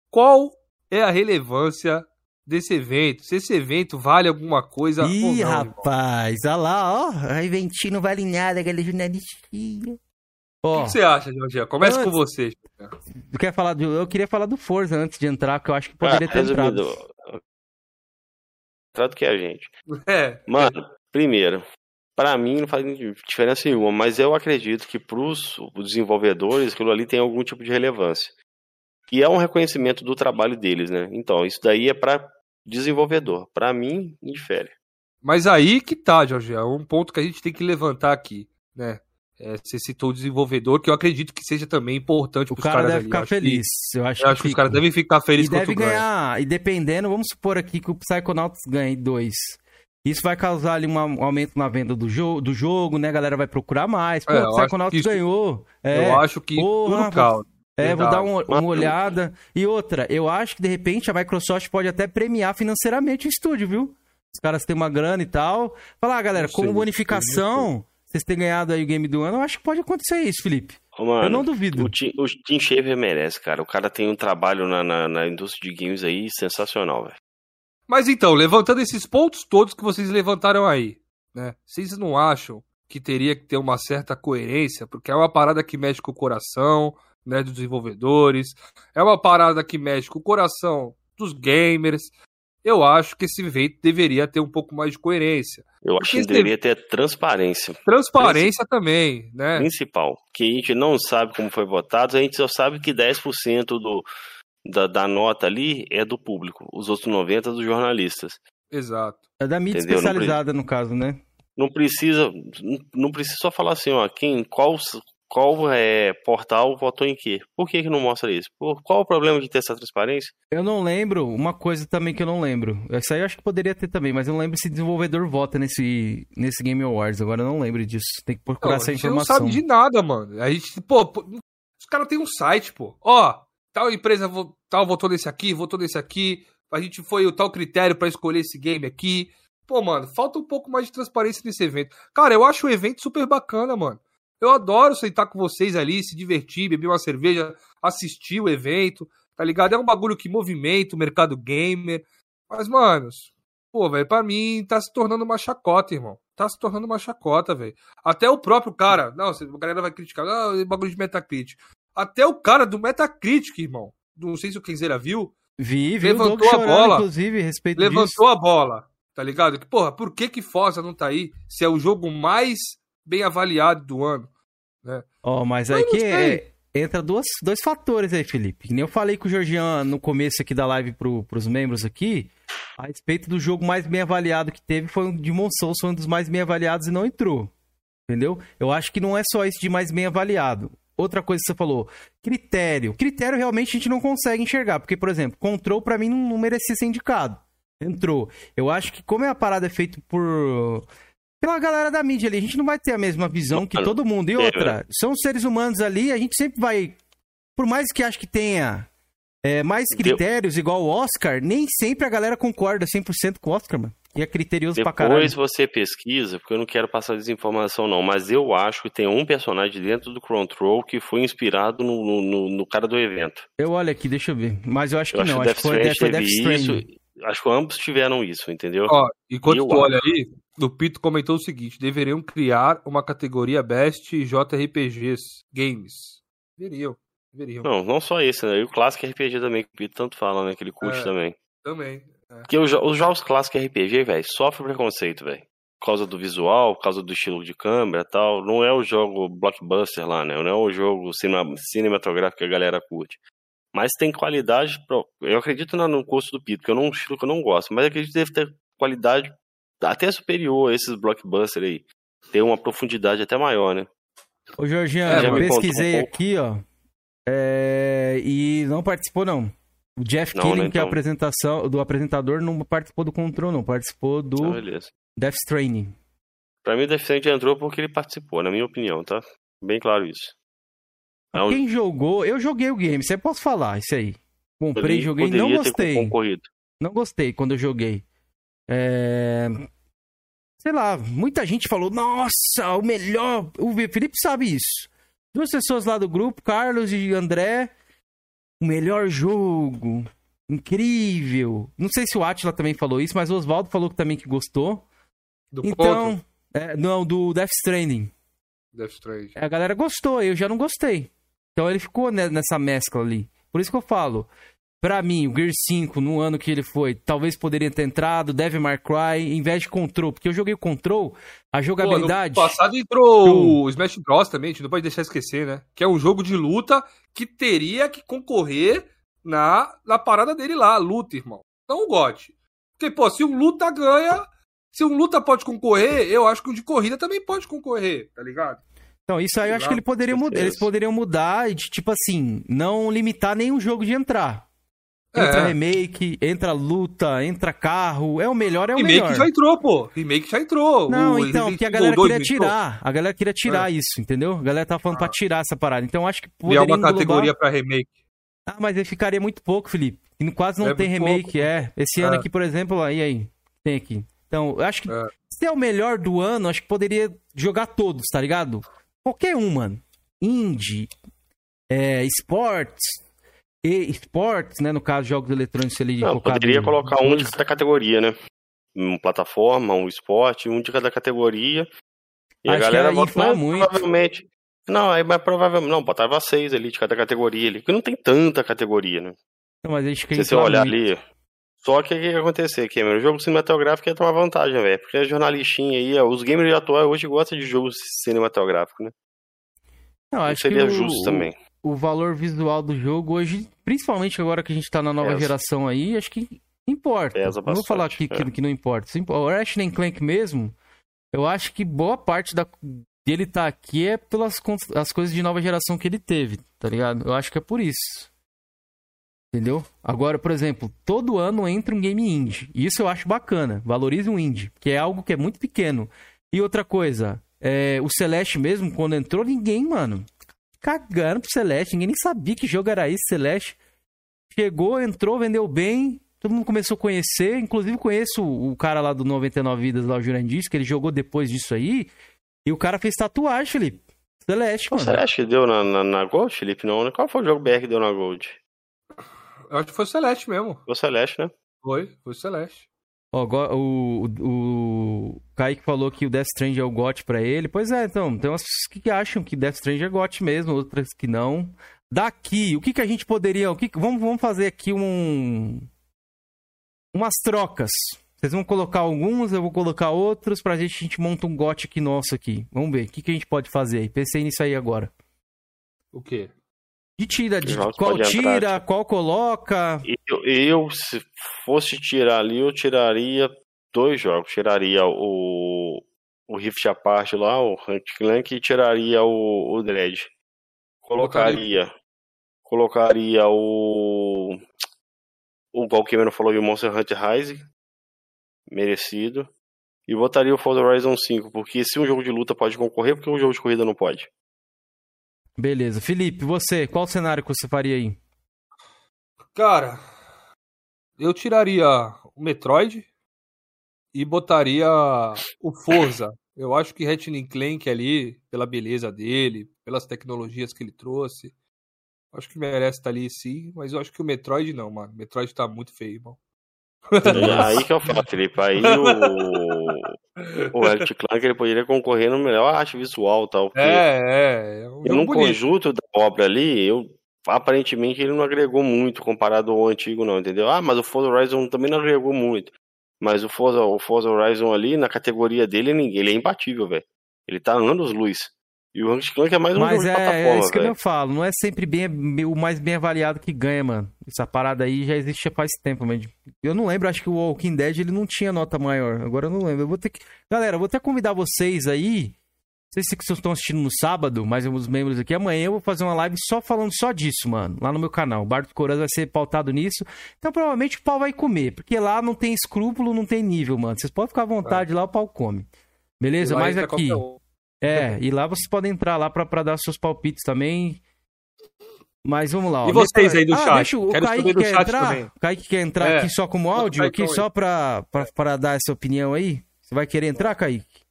Qual é a relevância desse evento, se esse evento vale alguma coisa Ih, ou não, rapaz, olha lá, ó, a eventinho não vale nada, aquele jornalistinha. O que, você acha, Jorge? Começa antes, com você. Tu quer falar do, eu queria falar do Forza antes de entrar, que eu acho que poderia ah, ter resumido, entrado. Entrado que é a gente. É. Mano, primeiro, para mim não faz diferença nenhuma, mas eu acredito que pros desenvolvedores aquilo ali tem algum tipo de relevância. E é um reconhecimento do trabalho deles, né? Então, isso daí é para desenvolvedor. Para mim, indifere. Mas aí que tá, Jorge, é um ponto que a gente tem que levantar aqui, né? É, você citou o desenvolvedor, que eu acredito que seja também importante o cara deve ali. ficar feliz. Que, eu acho, eu acho que, que, os caras devem ficar felizes com deve ganhar, E dependendo, vamos supor aqui que o Psychonauts ganhe dois. Isso vai causar ali um aumento na venda do, jo do jogo, né? A galera vai procurar mais. Pô, é, o Psychonauts isso, ganhou. É, eu acho que porra, tudo calma. É, vou dar uma, uma, olhada. E outra, eu acho que de repente a Microsoft pode até premiar financeiramente o estúdio, viu? Os caras têm uma grana e tal. Falar, ah, galera, como bonificação, vocês têm ganhado aí o game do ano, eu acho que pode acontecer isso, Felipe. mano, eu não duvido. O Tim, o Tim Shaver merece, cara. O cara tem um trabalho na, na, na indústria de games aí sensacional, velho. Mas então, levantando esses pontos todos que vocês levantaram aí, né? Vocês não acham que teria que ter uma certa coerência? Porque é uma parada que mexe com o coração, né, dos desenvolvedores. É uma parada que mexe com o coração dos gamers. Eu acho que esse evento deveria ter um pouco mais de coerência. Eu acho que deveria ter transparência. Transparência também, né? Principal. Que a gente não sabe como foi votado, a gente só sabe que 10% do, da, da nota ali é do público, os outros 90% dos jornalistas. Exato. É da mídia Entendeu? especializada, no caso, né? Não precisa, não precisa só falar assim, ó, quem, qual, qual é, portal votou em quê? Por que, que não mostra isso? Por, qual o problema de ter essa transparência? Eu não lembro, uma coisa também que eu não lembro. Essa aí eu acho que poderia ter também, mas eu não lembro se desenvolvedor vota nesse, nesse Game Awards. Agora eu não lembro disso. Tem que procurar não, essa informação. A gente não sabe de nada, mano. A gente, pô, pô os caras têm um site, pô. Ó, tal empresa tal votou nesse aqui, votou nesse aqui, a gente foi o tal critério para escolher esse game aqui. Pô, mano, falta um pouco mais de transparência nesse evento. Cara, eu acho o evento super bacana, mano. Eu adoro sentar com vocês ali, se divertir, beber uma cerveja, assistir o evento, tá ligado? É um bagulho que movimenta o mercado gamer. Mas, manos, pô, velho, pra mim tá se tornando uma chacota, irmão. Tá se tornando uma chacota, velho. Até o próprio cara, não, a galera vai criticar, é bagulho de Metacritic. Até o cara do Metacritic, irmão. Não sei se o Kenzeira viu. Vi, vi levantou a bola. Inclusive, respeito Levantou disso. a bola, tá ligado? Que, porra, por que que Forza não tá aí se é o jogo mais bem avaliado do ano? Né? Oh, mas aí que é, entra duas, dois fatores aí, Felipe. Que nem eu falei com o Georgian no começo aqui da live pro, pros membros aqui, a respeito do jogo mais bem avaliado que teve foi o Demon Souls, foi um dos mais bem avaliados e não entrou. Entendeu? Eu acho que não é só esse de mais bem avaliado. Outra coisa que você falou, critério. Critério realmente a gente não consegue enxergar, porque, por exemplo, Control para mim não, não merecia ser indicado. Entrou. Eu acho que como é a parada feita por pela galera da mídia ali. A gente não vai ter a mesma visão que todo mundo. E outra, são seres humanos ali, a gente sempre vai. Por mais que acho que tenha é, mais critérios, igual o Oscar, nem sempre a galera concorda 100% com o Oscar, mano. E é criterioso Depois pra caralho. Depois você pesquisa, porque eu não quero passar desinformação não, mas eu acho que tem um personagem dentro do Control que foi inspirado no, no, no cara do evento. Eu olho aqui, deixa eu ver. Mas eu acho que eu não, acho, que foi, Death, Death Stranding. Acho que ambos tiveram isso, entendeu? Ó, enquanto eu tu olha aí, o Pito comentou o seguinte: deveriam criar uma categoria Best JRPGs Games. Deveriam, deveriam. Não, não só esse, né? E o clássico RPG também, que o Pito tanto fala, né? Que ele curte é, também. Também. É. Porque os, os jogos clássicos RPG, velho, sofrem preconceito, velho. Por causa do visual, por causa do estilo de câmera e tal. Não é o jogo blockbuster lá, né? Não é o jogo cinema, cinematográfico que a galera curte. Mas tem qualidade. Pro... Eu acredito no custo do Pito, porque eu não um estilo que eu não gosto. Mas acredito que deve ter qualidade até superior a esses blockbusters aí. Tem uma profundidade até maior, né? Ô, Jorginho, é, eu pesquisei um aqui, ó. É... E não participou, não. O Jeff não, Killing, né, então... que é a então. apresentação do apresentador, não participou do Control, não. Participou do ah, Death Stranding. Pra mim, o Death Stranding entrou porque ele participou, na minha opinião, tá? Bem claro isso. Não... Quem jogou, eu joguei o game, você pode falar isso aí. Comprei, joguei, não gostei. Não gostei quando eu joguei. É... Sei lá, muita gente falou, nossa, o melhor. O Felipe sabe isso. Duas pessoas lá do grupo, Carlos e André. O melhor jogo. Incrível. Não sei se o Atila também falou isso, mas o Oswaldo falou também que gostou. Do então, é, não, do Death Stranding. Death Stranding. A galera gostou, eu já não gostei. Então ele ficou nessa mescla ali. Por isso que eu falo. Pra mim, o Gear 5, no ano que ele foi, talvez poderia ter entrado, Devil May Cry, em vez de Control. Porque eu joguei o Control, a jogabilidade... Pô, no passado entrou o Smash Bros também, a gente não pode deixar esquecer, né? Que é um jogo de luta que teria que concorrer na, na parada dele lá, luta, irmão. Não o GOT. Porque, pô, se um luta ganha, se um luta pode concorrer, eu acho que um de corrida também pode concorrer, tá ligado? Então, isso aí eu acho que ele poderia mudar, eles poderiam mudar e, tipo assim, não limitar nenhum jogo de entrar. Entra é. remake, entra luta, entra carro. É o melhor, é o remake melhor. Remake já entrou, pô. Remake já entrou. Não, o então, porque a galera queria tirar. A galera queria tirar é. isso, entendeu? A galera tava falando ah. pra tirar essa parada. Então acho que poderia E é uma categoria englobar... pra remake. Ah, mas aí ficaria muito pouco, Felipe. E quase não é tem remake, pouco. é. Esse ano é. aqui, por exemplo, aí aí. Tem aqui. Então, eu acho que é. se é o melhor do ano, acho que poderia jogar todos, tá ligado? Qualquer um, mano. Indie, é, esportes, e esportes, né? No caso, jogos eletrônicos ali. Não, poderia colocar um de cada categoria, né? Uma plataforma, um esporte, um de cada categoria. E Acho a galera vota muito. provavelmente. Não, aí mas provavelmente. Não, botava seis ali de cada categoria ali. Porque não tem tanta categoria, né? Não, mas acho que Se você olhar muito. ali. Só que o que ia acontecer, Cameron? O jogo cinematográfico ia tomar vantagem, velho. Porque a jornalistinha aí, os gamers atuais hoje gostam de jogos cinematográficos, né? Não, acho não seria que justo o, também o valor visual do jogo hoje, principalmente agora que a gente tá na nova Pesa. geração aí, acho que importa. Pesa bastante, não vou falar que, é. que, que, não importa. O Ratchet Clank mesmo, eu acho que boa parte da, dele tá aqui é pelas as coisas de nova geração que ele teve, tá ligado? Eu acho que é por isso. Entendeu? Agora, por exemplo, todo ano entra um game indie. E isso eu acho bacana. Valorize um indie, que é algo que é muito pequeno. E outra coisa, é, o Celeste mesmo, quando entrou, ninguém, mano, cagando pro Celeste. Ninguém nem sabia que jogo era esse, Celeste. chegou, entrou, vendeu bem, todo mundo começou a conhecer, inclusive conheço o cara lá do 99 Vidas, lá o Jurandir, que ele jogou depois disso aí, e o cara fez tatuagem, Felipe. Celeste, mano. Celeste que deu na, na, na, Gold, Felipe? Não, né? Qual foi o jogo BR que deu na Gold? Eu acho que foi o Celeste mesmo. Foi o Celeste, né? Foi, foi o Celeste. Ó, o, o, o Kaique falou que o Death Strange é o GOT pra ele. Pois é, então, tem umas pessoas que acham que Death Strange é GOT mesmo, outras que não. Daqui, o que, que a gente poderia. O que, vamos, vamos fazer aqui um. Umas trocas. Vocês vão colocar alguns, eu vou colocar outros, pra gente, a gente monta um GOT aqui nosso aqui. Vamos ver, o que, que a gente pode fazer aí? Pensei nisso aí agora. O quê? De tira, de qual tira, entrar, qual coloca. Eu, eu, se fosse tirar ali, eu tiraria dois jogos. Tiraria o, o Rift à parte lá, o Hunt Clank, e tiraria o, o Dread. Colocaria. Colocaria o. O qual que falou, o Monster Hunter Rise. Merecido. E botaria o Forza Horizon 5, porque se um jogo de luta pode concorrer, porque um jogo de corrida não pode? Beleza. Felipe, você, qual cenário que você faria aí? Cara, eu tiraria o Metroid e botaria o Forza. Eu acho que Ratchet Clank ali, pela beleza dele, pelas tecnologias que ele trouxe, acho que merece estar ali sim, mas eu acho que o Metroid não, mano. O Metroid tá muito feio, irmão. É aí que eu falo, Felipe. Aí o. O Elite Clank ele poderia concorrer no melhor arte visual tal. É, é. é um no conjunto da obra ali, eu aparentemente ele não agregou muito comparado ao antigo, não, entendeu? Ah, mas o Forza Horizon também não agregou muito. Mas o Forza, o Forza Horizon ali, na categoria dele, ele é imbatível, velho. Ele tá anos luz. E o Ratchet Clank é mais um Mas jogo é, de plataforma, é isso que véio. eu falo, não é sempre bem, o mais bem avaliado que ganha, mano. Essa parada aí já existe faz tempo, mas eu não lembro, acho que o Walking Dead ele não tinha nota maior. Agora eu não lembro. Eu vou ter que, galera, eu vou até convidar vocês aí. Não sei se vocês estão assistindo no sábado, mas os membros aqui amanhã eu vou fazer uma live só falando só disso, mano, lá no meu canal. O Bar do Coraz vai ser pautado nisso. Então provavelmente o pau vai comer, porque lá não tem escrúpulo, não tem nível, mano. Vocês podem ficar à vontade é. lá, o pau come. Beleza? Mas aqui. É, e lá vocês podem entrar lá pra, pra dar seus palpites também. Mas vamos lá. Ó. E vocês aí do ah, chat? Deixa, o Quero Kaique quer entrar? Também. O Kaique quer entrar é. aqui só como áudio, aqui só pra, pra, pra dar essa opinião aí? Você vai querer entrar, Kaique?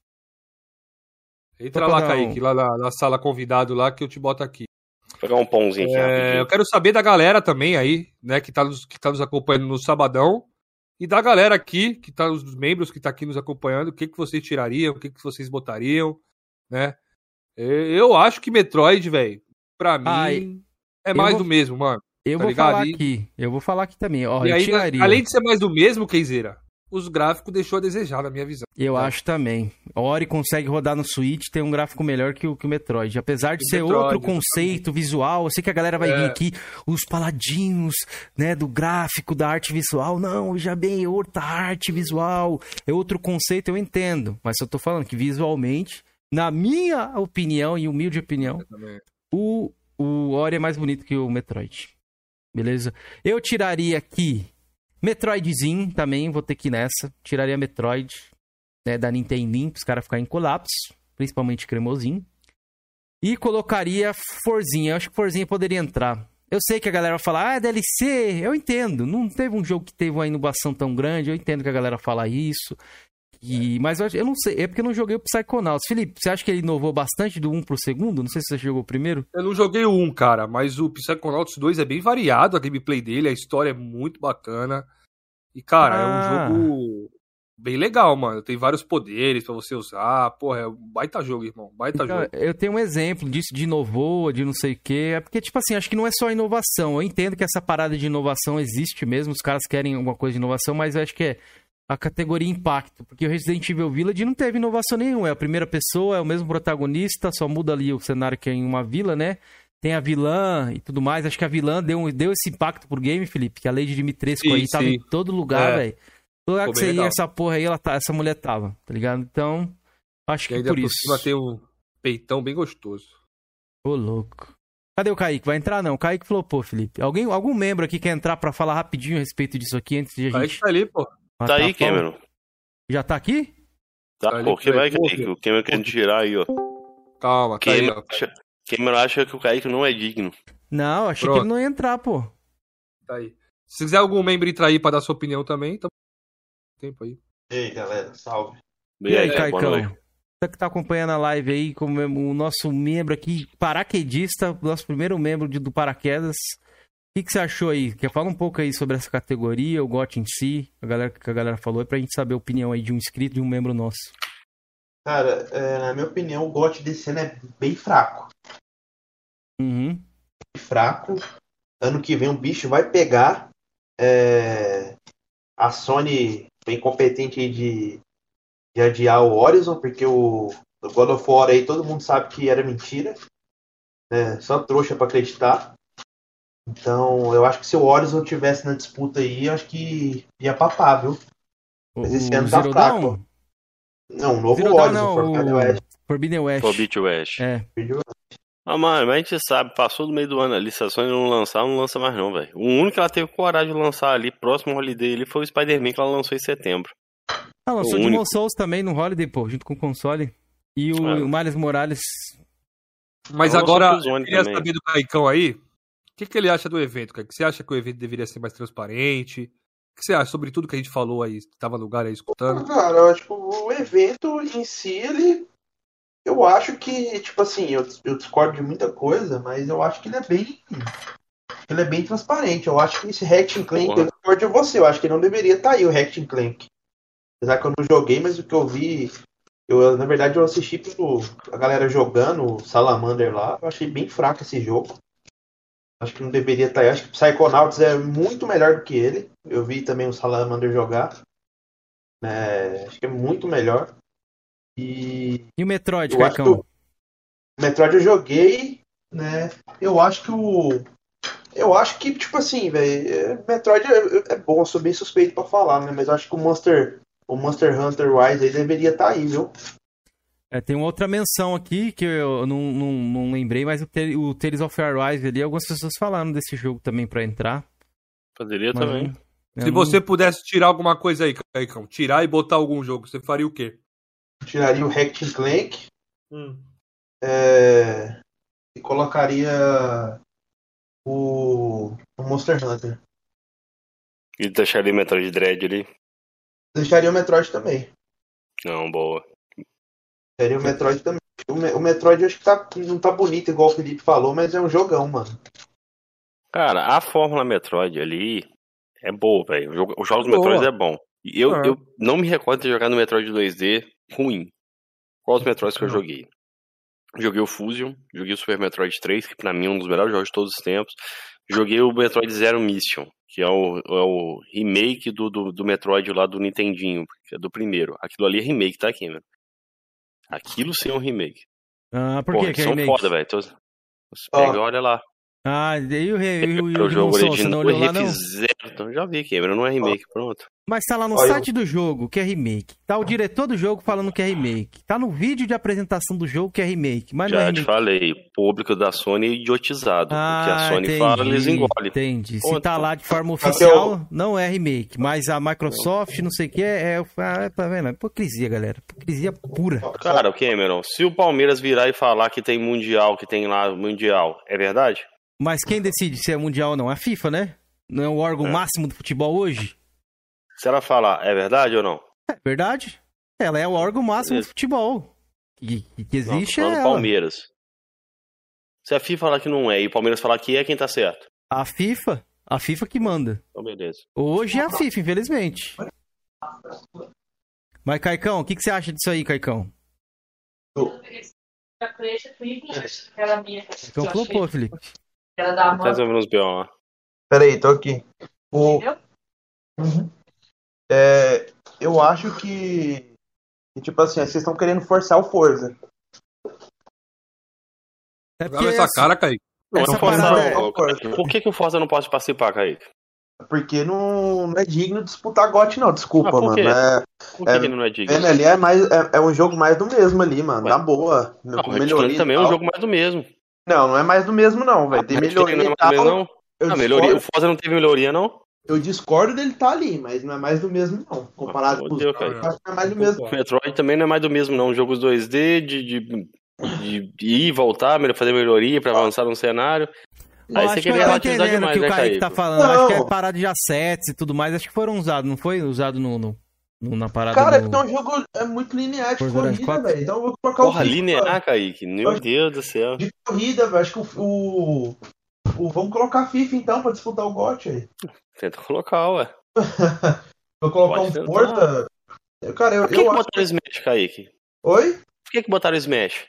Entra lá, Kaique, um... lá na, na, sala convidado lá que eu te boto aqui. Vou pegar um pãozinho aqui. É, eu quero saber da galera também aí, né, que tá, nos, que tá nos acompanhando no sabadão. E da galera aqui, que tá, os membros que tá aqui nos acompanhando, o que, que vocês tirariam, o que, que vocês botariam né? Eu acho que Metroid, velho, pra mim, Ai, é mais vou, do mesmo, mano. Eu tá vou ligado? falar aqui, eu vou falar aqui também. Ó, e aí, tiraria. além de ser mais do mesmo, Keizeira, os gráficos deixou a desejar, na minha visão. Eu tá? acho também. Ori consegue rodar no Switch, tem um gráfico melhor que o, que o Metroid. Apesar de o ser Metroid, outro conceito visual, eu sei que a galera vai é. vir aqui, os paladinhos, né, do gráfico, da arte visual. Não, já bem outra arte visual. É outro conceito, eu entendo. Mas eu tô falando que visualmente na minha opinião e humilde opinião, o, o Ori é mais bonito que o Metroid. Beleza? Eu tiraria aqui Metroidzinho também, vou ter que ir nessa. Tiraria Metroid né, da Nintendo os caras ficarem em colapso, principalmente cremosinho. E colocaria Forzinha. Eu acho que Forzinha poderia entrar. Eu sei que a galera vai falar, ah, é DLC. Eu entendo. Não teve um jogo que teve uma inovação tão grande. Eu entendo que a galera fala isso. E, mas eu, eu, não sei, é porque eu não joguei o Psychonauts. Felipe, você acha que ele inovou bastante do 1 pro segundo? Não sei se você jogou o primeiro. Eu não joguei o 1, cara, mas o Psychonauts 2 é bem variado, a gameplay dele, a história é muito bacana. E, cara, ah. é um ah. jogo bem legal, mano. Tem vários poderes para você usar. Porra, é um baita jogo, irmão. Baita então, jogo. Eu tenho um exemplo disso de inovou, de não sei o quê. É porque, tipo assim, acho que não é só inovação. Eu entendo que essa parada de inovação existe mesmo. Os caras querem alguma coisa de inovação, mas eu acho que é a categoria impacto, porque o Resident Evil Village não teve inovação nenhuma, é a primeira pessoa, é o mesmo protagonista, só muda ali o cenário que é em uma vila, né? Tem a vilã e tudo mais. Acho que a vilã deu, deu esse impacto pro game, Felipe, que a Lady Dimitrescu sim, aí tava sim. em todo lugar, é. velho. Todo lugar que você ia, essa porra aí, ela tá, essa mulher tava, tá ligado? Então, acho que por isso. Ter um peitão bem gostoso. Ô, louco. Cadê o Kaique? Vai entrar não? O Kaique flopou, Felipe. Alguém, algum membro aqui quer entrar para falar rapidinho a respeito disso aqui antes de a gente... Kaique tá ali, pô. Ah, tá, aí, Cameron. Já tá aqui? Tá, tá pô, quem vai Kaique? O Cameron querendo tirar aí, ó. Calma, tá Cameron, acha, Cameron acha que o Kaique não é digno. Não, achei Pronto. que ele não ia entrar, pô. Tá aí. Se quiser algum membro entrar aí pra dar sua opinião também, tá tempo aí. E aí, galera, salve. E aí, Caicão? Você que tá acompanhando a live aí, como o nosso membro aqui, paraquedista, nosso primeiro membro de, do Paraquedas. O que, que, você achou aí? Quer falar um pouco aí sobre essa categoria, o GOT em si, a galera que a galera falou, pra gente saber a opinião aí de um inscrito, de um membro nosso. Cara, é, na minha opinião, o GOT desse ano é bem fraco. Uhum. Bem fraco. Ano que vem o bicho vai pegar. É... A Sony bem competente de de adiar o Horizon, porque o, o God of War aí todo mundo sabe que era mentira. Né? Só trouxa para acreditar. Então, eu acho que se o Horizon tivesse na disputa aí, eu acho que ia papar, viu? Mas esse o ano tá fraco. Não, o novo Zero Horizon, não, Forbidden West. Forbidden West. Forbidden West. É. Ah, mano, mas a gente sabe, passou do meio do ano ali, se a Sony não lançar, não lança mais não, velho. O único que ela teve coragem de lançar ali, próximo ao Holiday ali, foi o Spider-Man que ela lançou em setembro. Ah, lançou o Demon Souls também no Holiday, pô, junto com o console. E o, é. o Miles Morales. Mas agora, eu queria também. saber do Caicão aí, o que, que ele acha do evento, cara? Você acha que o evento deveria ser mais transparente? O que você acha sobre tudo que a gente falou aí, que tava no lugar aí escutando? Cara, eu acho que o evento em si, ele. Eu acho que, tipo assim, eu, eu discordo de muita coisa, mas eu acho que ele é bem. Ele é bem transparente. Eu acho que esse Hack Clank, eu discordo de você, eu acho que não deveria estar tá aí o Hack Clank. Apesar que eu não joguei, mas o que eu vi. Eu, na verdade, eu assisti a galera jogando o Salamander lá. Eu achei bem fraco esse jogo. Acho que não deveria estar aí. Acho que Psychonauts é muito melhor do que ele. Eu vi também o Salamander jogar. É, acho que é muito melhor. E. E o Metroid, Caicão? O Metroid eu joguei, né? Eu acho que o. Eu acho que, tipo assim, velho. É, Metroid é, é, bom, eu sou bem suspeito pra falar, né? Mas eu acho que o Monster o Monster Hunter Rise aí deveria estar tá aí, viu? É, tem uma outra menção aqui que eu não, não, não lembrei, mas o, o Tales of Arise ali, algumas pessoas falaram desse jogo também para entrar. Poderia mas, também. Se não... você pudesse tirar alguma coisa aí, Caicão, tirar e botar algum jogo, você faria o quê? Tiraria o Hack Clank. Hum. É... E colocaria o... o Monster Hunter. E deixaria o Metroid Dread ali? Deixaria o Metroid também. Não, boa. Deixaria o Metroid também. O, Metroid acho que tá, não tá bonito, igual o Felipe falou, mas é um jogão, mano. Cara, a fórmula Metroid ali é boa, velho. Os jogos do Metroid é bom. Eu, ah. eu não me recordo de ter jogado no Metroid 2D ruim. Qual os Metroids que eu joguei? Joguei o Fusion, joguei o Super Metroid 3, que pra mim é um dos melhores jogos de todos os tempos. Joguei o Metroid Zero Mission, que é o, é o remake do, do, do, Metroid lá do Nintendinho, que é do primeiro. Aquilo ali é remake, tá aqui, mano. Aquilo sim é um remake. Ah, por Porra, que, que é são remake? foda, velho. Você pega, olha lá. Ah, e o, re, o, o, o jogo original, o refizeram, então já vi, Cameron, não é remake, pronto. Mas tá lá no site do jogo que é remake. Tá o diretor do jogo falando que é remake. Tá no vídeo de apresentação do jogo que é remake. Mas Já é remake. te falei, público da Sony é idiotizado. Ah, o que a Sony entendi, fala, eles engolem. Entendi. Se tá lá de forma oficial, não é remake. Mas a Microsoft, não sei o que, é, é. Ah, tá vendo? É hipocrisia, galera. Hipocrisia pura. Cara, o Cameron, se o Palmeiras virar e falar que tem Mundial, que tem lá Mundial, é verdade? Mas quem decide se é Mundial ou não? É a FIFA, né? Não é o órgão é. máximo do futebol hoje? Se ela falar, é verdade ou não? É verdade. Ela é o órgão máximo Beleza. do futebol. Que, que existe não, é ela. Palmeiras. Se a FIFA falar que não é e o Palmeiras falar que é, quem tá certo? A FIFA. A FIFA que manda. Então, beleza. Hoje é a FIFA, infelizmente. Mas, Caicão, o que, que você acha disso aí, Caicão? Então flopou, Felipe. Tá resolvendo uns B.O. lá. Peraí, tô aqui. O... Uhum. É, eu acho que, que, tipo assim, vocês estão querendo forçar o Forza. É porque essa cara, Kaique. Não, essa Forza, é... Por que, que o Forza não pode participar, Kaique? Porque não, não é digno de disputar GOT, não. Desculpa, ah, mano. É, por que, é, que não é digno? ali é, mais, é, é, um jogo mais do mesmo ali, mano. Ué? Na boa. Não, o melhoria também é um jogo mais do mesmo. Não, não é mais do mesmo, não, velho. Tem melhoria. Não, é mais do mesmo, não? não melhoria. O Forza não teve melhoria, não? Eu discordo dele estar tá ali, mas não é mais do mesmo, não. Comparado ah, com os Deus, outros, não é mais do mesmo. O Metroid também não é mais do mesmo, não. Jogos 2D, de, de, de, de ir e voltar, fazer melhoria para avançar no cenário. Aí você quer relativizar demais, que né, o Kaique tá falando. Não. Acho que é parada de assets e tudo mais. Acho que foram usados, não foi usado no, no, no na parada Cara, do... é um jogo é muito linear de corrida, velho. Então eu vou colocar Porra, o linear, cara. Kaique. Meu Deus do céu. De corrida, velho. Acho que o, o, o, Vamos colocar a FIFA então pra disputar o GOT aí. Tenta colocar, ué. (laughs) vou colocar Pode um Porta. Cara, eu, Por que, eu que acho... botaram Smash, Kaique? Oi? Por que, que botaram Smash?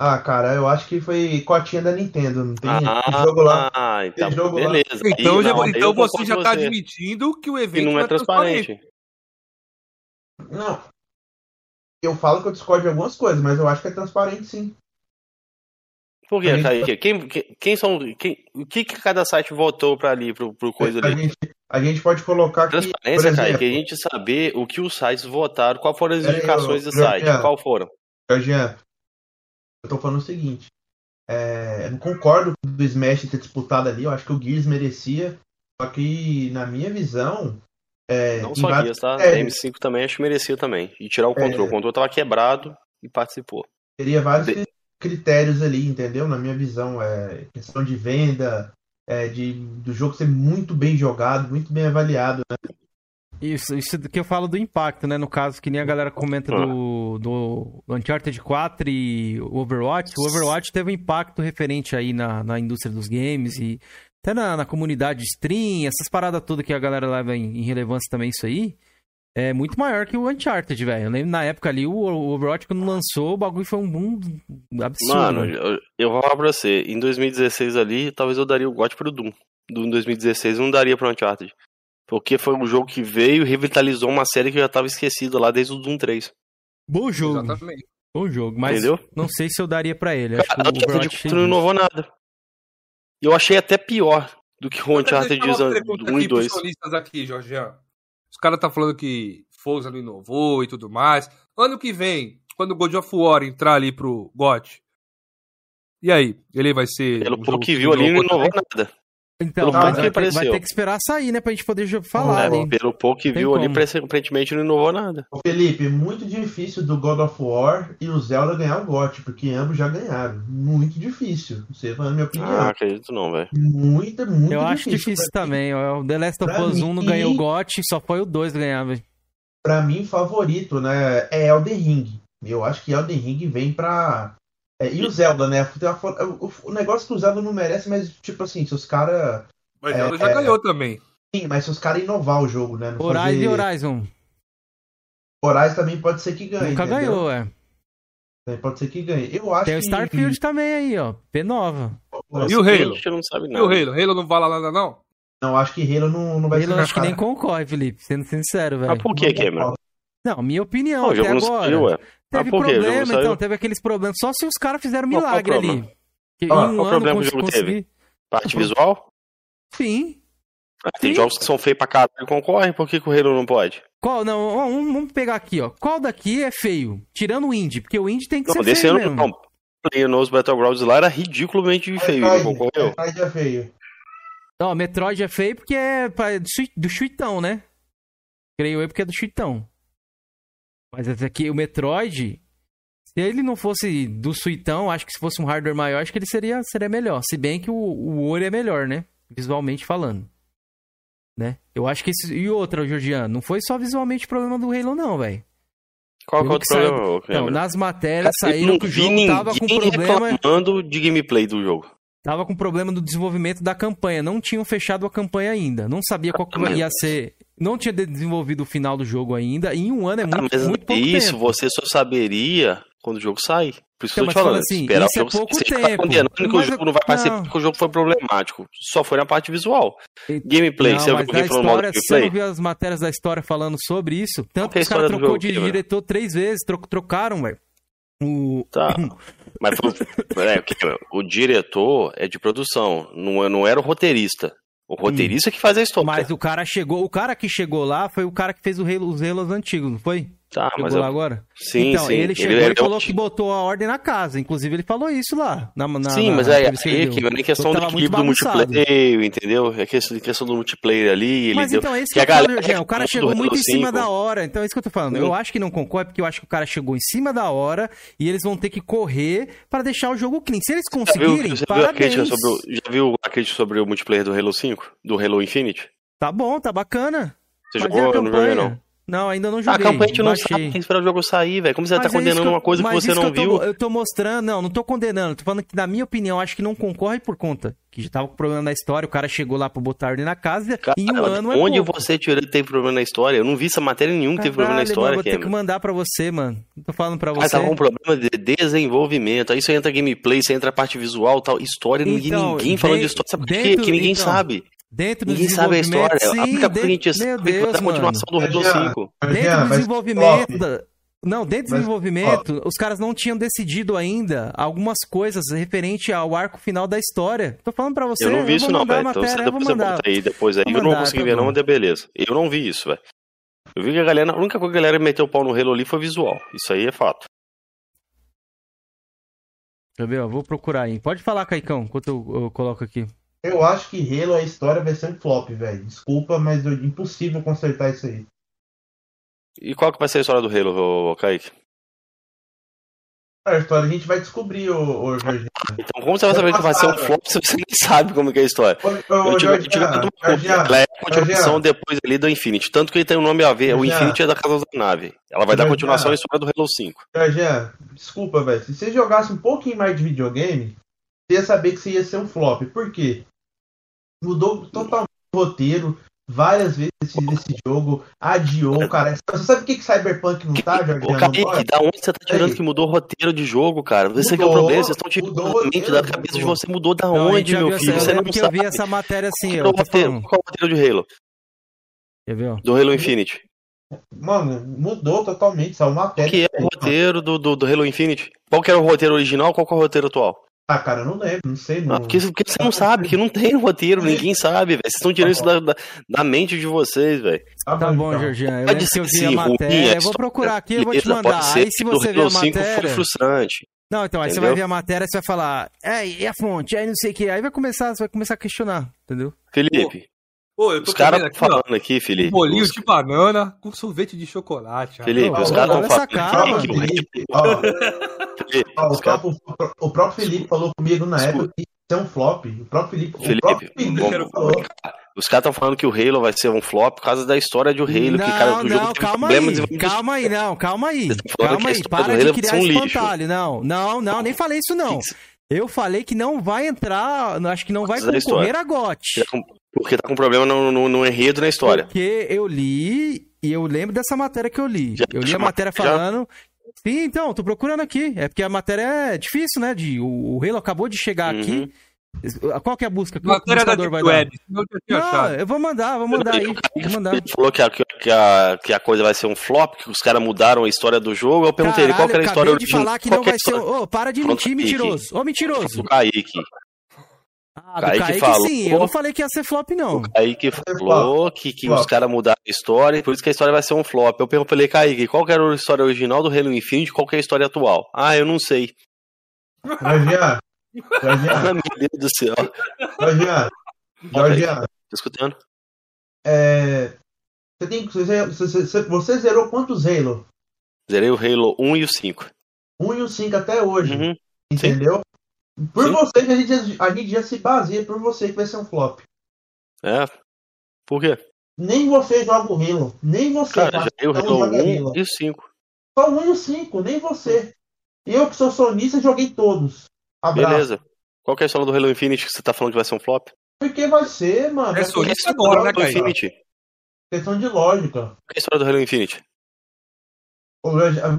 Ah, cara, eu acho que foi cotinha da Nintendo, não tem, ah, jogo lá. Ah, então, jogo beleza. Lá. Então, Aí, não, então você já tá você. admitindo que o evento não é, é transparente. transparente. Não. Eu falo que eu discordo de algumas coisas, mas eu acho que é transparente sim. Por quê, Kaique? Quem, quem, quem são. Quem, o que, que cada site votou pra ali, pro, pro coisa a ali? Gente, a gente pode colocar aqui. Transparência, exemplo, Kaique, a gente saber o que os sites votaram, qual foram as indicações do site, qual foram. Jean, eu tô falando o seguinte. É, não concordo do Smash ter disputado ali. Eu acho que o Gears merecia. Só que, na minha visão. É, não só Gears, tá? É, M5 também acho que merecia também. E tirar o controle. É, o controle tava quebrado e participou. Teria vários de... critérios ali, entendeu? Na minha visão. É, questão de venda, é, de, do jogo ser muito bem jogado, muito bem avaliado. Né? Isso, isso que eu falo do impacto, né? No caso, que nem a galera comenta do, do Uncharted 4 e Overwatch. O Overwatch teve um impacto referente aí na, na indústria dos games e até na, na comunidade stream, essas paradas todas que a galera leva em, em, relevância também, isso aí. É muito maior que o Uncharted, velho. Eu lembro na época ali, o, o Overwatch, quando lançou, o bagulho foi um boom absurdo. Mano, eu, eu vou falar pra você. Em 2016 ali, talvez eu daria o GOT pro Doom. Do 2016 eu não daria pro Uncharted. Porque foi um jogo que veio e revitalizou uma série que já estava esquecida lá desde o Doom 3. Bom jogo. Exatamente. Bom jogo, mas Entendeu? não sei se eu daria para ele. Acho Cara, que o Uncharted não inovou nada. Eu achei até pior do que o Uncharted de 1 e 2. aqui, Jorgean. Os caras tá falando que Forza não inovou e tudo mais. Ano que vem, quando o God of War entrar ali pro GOT, e aí? Ele vai ser. Pelo um que viu ali, não inovou nada. Então, mas vai, ter, vai ter que esperar sair, né, pra gente poder falar. É, pelo pouco que viu como. ali, aparentemente não inovou nada. Felipe, muito difícil do God of War e o Zelda ganhar o GOT, porque ambos já ganharam. Muito difícil. Você vai na minha opinião. Ah, acredito não, velho. Muito, muito Eu difícil. Eu acho difícil também. O The Last of Us 1 não ganhou o GOT, só foi o 2 ganhar, velho. Pra mim, favorito, né, é Elden Ring. Eu acho que Elden Ring vem pra é, e o Zelda, né? O, o, negócio que o Zelda não merece, mas, tipo assim, se os caras. Mas é, Zelda já é, ganhou também. Sim, mas se os caras inovar o jogo, né? Horizon fazer... e Horizon. Horizon também pode ser que ganhe. Nunca entendeu? ganhou, é. Pode ser que ganhe. Eu acho Tem o Starfield que... também aí, ó. P9. e o Halo? Não sabe nada. E o Halo? Halo não vale nada, não? Não, acho que Halo não, não vai Halo ser. Halo acho que nem concorre, Felipe, sendo sincero, velho. Mas por que, Cameron? Não, minha opinião, até agora. Saiu, Teve problema, então, teve aqueles problemas. Só se os caras fizeram milagre qual, qual ali. Que ah, um qual problema o jogo consegui... teve? Parte visual? Sim. Ah, tem Sim. jogos que são feios pra caralho e concorrem, por que, que o Halo não pode? Qual? Não, vamos pegar aqui, ó. Qual daqui é feio? Tirando o Indie, porque o Indie tem que não, ser desse feio ano, mesmo. Não, PlayerUnknown's Battlegrounds lá era ridiculamente feio, Metroid, não concorreu? Metroid é feio. Ó, Metroid é feio porque é do Chuitão, né? Creio eu porque é do Chuitão. Mas esse aqui, o Metroid, se ele não fosse do suitão, acho que se fosse um hardware maior, acho que ele seria, seria melhor. Se bem que o, o olho é melhor, né? Visualmente falando. Né? Eu acho que esse. E outra, Georgiano, não foi só visualmente o problema do Halo, não, velho. Qual que é o outro problema? Então, nas matérias saíram que o jogo tava com problema. reclamando de gameplay do jogo. Tava com problema do desenvolvimento da campanha. Não tinham fechado a campanha ainda. Não sabia qual ia ser não tinha desenvolvido o final do jogo ainda. E em um ano é ah, muito, ah, mas muito pouco isso tempo. você só saberia quando o jogo sair. Por isso então, que eu tô te falando. Assim, esperar isso o é jogo é pouco você tempo. condenando que o jogo não vai participar porque o jogo foi problemático. Só foi na parte visual. Gameplay, não, você viu o gameplay no modo gameplay? Você não viu as matérias da história falando sobre isso? Tanto que os caras trocou de diretor velho? três vezes, tro trocaram, velho. O... Tá. (coughs) Mas foi, é, o diretor é de produção, não, não era o roteirista. O roteirista que faz a história. Mas o cara chegou, o cara que chegou lá foi o cara que fez o os Halos antigos, não foi? Tá, mas eu... agora? Sim, então, sim. ele chegou ele, e falou que botou a ordem na casa. Inclusive, ele falou isso lá. Na, na sim, na, mas aí, aí que é questão do equilíbrio do multiplayer, entendeu? É questão, questão do multiplayer ali. mas deu... então, é isso que, que eu falo, Jean, O cara chegou muito em cima da hora. Então, é isso que eu tô falando. Eu acho que não concordo, porque eu acho que o cara chegou em cima da hora e eles vão ter que correr para deixar o jogo clean. Se eles conseguirem, já viu, parabéns. Viu sobre o, já viu a crítica sobre o multiplayer do Halo 5? Do Halo Infinite? Tá bom, tá bacana. Você jogou? Eu não joguei, não. Não, ainda não joguei. A campanha a gente não sabe, tem que esperar o jogo sair, velho. Como você mas tá é condenando uma coisa que você não que eu tô, viu? Eu tô mostrando, não, não tô condenando. Tô falando que, na minha opinião, acho que não concorre por conta. Que já tava com problema na história, o cara chegou lá pro botar ordem na casa e um ano é Onde pouco. você tirou que teve problema na história? Eu não vi essa matéria nenhuma que teve problema na história. Mano, vou ter que mandar pra você, mano. Tô falando pra você. Ah, tava com problema de desenvolvimento. Aí você entra gameplay, você entra a parte visual tal. História, então, ninguém, ninguém falando de história. Sabe por quê? Que ninguém então, sabe. Dentro do Ninguém sabe a história. Sim, a única coisa que a gente sabe é da continuação do Halo 5. Dentro do desenvolvimento. Da... Não, dentro do mas, desenvolvimento, ó, os caras não tinham decidido ainda algumas coisas referente ao arco final da história. Tô falando pra você. Eu não vi eu isso, não, velho. Então você depois você aí depois aí. eu não consegui tá ver, não, mas é beleza. Eu não vi isso, velho. Eu vi que a galera. A única coisa que a galera meteu o pau no Halo ali foi visual. Isso aí é fato. Deixa eu ver, ó. Vou procurar aí. Pode falar, Caicão, enquanto eu, eu coloco aqui. Eu acho que Halo, a história vai ser um flop, velho. Desculpa, mas é impossível consertar isso aí. E qual que vai ser a história do Halo, Kaique? A história a gente vai descobrir, o, o Jorge. Então, como você vai saber que vai ser um flop se você nem sabe como é, é a história? Ô, ô, eu tive, Jorge, tive Jorge, Jorge, ela é a continuação depois ali do Infinity. Tanto que ele tem o um nome a ver, o Infinity é da Casa da Nave. Ela vai dar continuação à história do Halo 5. Jorge, desculpa, velho. Se você jogasse um pouquinho mais de videogame, você ia saber que você ia ser um flop. Por quê? Mudou totalmente o roteiro várias vezes esse jogo, adiou, cara. Você sabe o que, que Cyberpunk não tá, Jorge? Kaique, da onde você tá tirando Ei. que mudou o roteiro de jogo, cara? Esse aqui é o problema, vocês estão tirando a mente da cabeça de você, mudou da não, onde, meu filho? Essa, você não sabe. eu vi essa matéria assim, qual, eu roteiro, qual o roteiro de Halo? Quer ver? Do Halo Infinite. Mano, mudou totalmente, saiu matéria. O que é o roteiro do, do, do Halo Infinite? Qual que era o roteiro original, qual que é o roteiro atual? Ah, cara, eu não lembro, não sei. Não. Ah, porque, porque você não sabe, que não tem roteiro, ninguém sabe, velho. Vocês estão tirando isso da, da, da, mente de vocês, velho. Tá, tá bom, Jorginho. Eu pode ser eu vi a matéria. Ruim, eu vou procurar aqui, eu vou te mandar. Aí se você ver a matéria. Foi frustrante. Não, então, aí entendeu? você vai ver a matéria, você vai falar, é, e a fonte, aí não sei o que, aí vai começar, você vai começar a questionar, entendeu? Felipe, Pô, eu tô os caras estão falando ó, aqui, Felipe. Um bolinho os... de banana com sorvete de chocolate. Felipe, os caras estão falando cara, que Felipe, ó, (laughs) Ó, o, próprio, o, próprio, Felipe falou comigo na época que isso é um flop. O próprio Felipe, Felipe, próprio Felipe falou. Os caras estão falando que o Halo vai ser um flop por causa da história de o Halo. Não, que, cara, do não, calma aí. Calma aí, não, calma aí. Calma aí, para de criar um espantalho. Não, não, não, nem falei isso não. Eu falei que não vai entrar, acho que não vai concorrer a GOT. Porque tá com problema no, no, no enredo na história. Porque eu li e eu lembro dessa matéria que eu li. Já, eu li a matéria já... falando. Sim, então, tô procurando aqui. É porque a matéria é difícil, né? De, o, o Halo acabou de chegar uhum. aqui. Qual que é a busca que Matéria o buscador vai web. dar? Não, eu vou mandar, vou mandar aí. Vou mandar. Ele falou que a, que, a, que a coisa vai ser um flop, que os caras mudaram a história do jogo. Eu perguntei Caralho, ele qual que era a história original. de falar que não vai ser. Ô, oh, para de mentir, mentiroso. Ô, oh, mentiroso. Do Kaique. Ah, Kaique, Kaique falou, sim, eu não falei que ia ser flop, não. O Kaique falou que, que os caras mudaram a história, por isso que a história vai ser um flop. Eu perguntei, Kaique, qual que era a história original do Halo Infinite e qual que é a história atual? Ah, eu não sei. Jorginho, ah, (laughs) meu Deus do céu. Jorginho, Jorginho. Tô escutando? É, você, tem, você, você, você, zerou quantos Halo? Zerei o Halo 1 e o 5. 1 e o 5 até hoje. Uhum. Entendeu? Sim. Por Sim. você, a gente, a gente já se baseia por você que vai ser um flop. É? Por quê? Nem você joga o Halo. Nem você. Cara, tá? eu joguei o 1 e o 5. Só o 1 e o 5, nem você. Eu que sou sonista joguei todos. Abraço. Beleza. Qual que é a história do Halo Infinite que você tá falando que vai ser um flop? Porque vai ser, mano. É sonista agora, né, cara? Infinity. Questão de lógica. Qual é a história do Halo Infinite?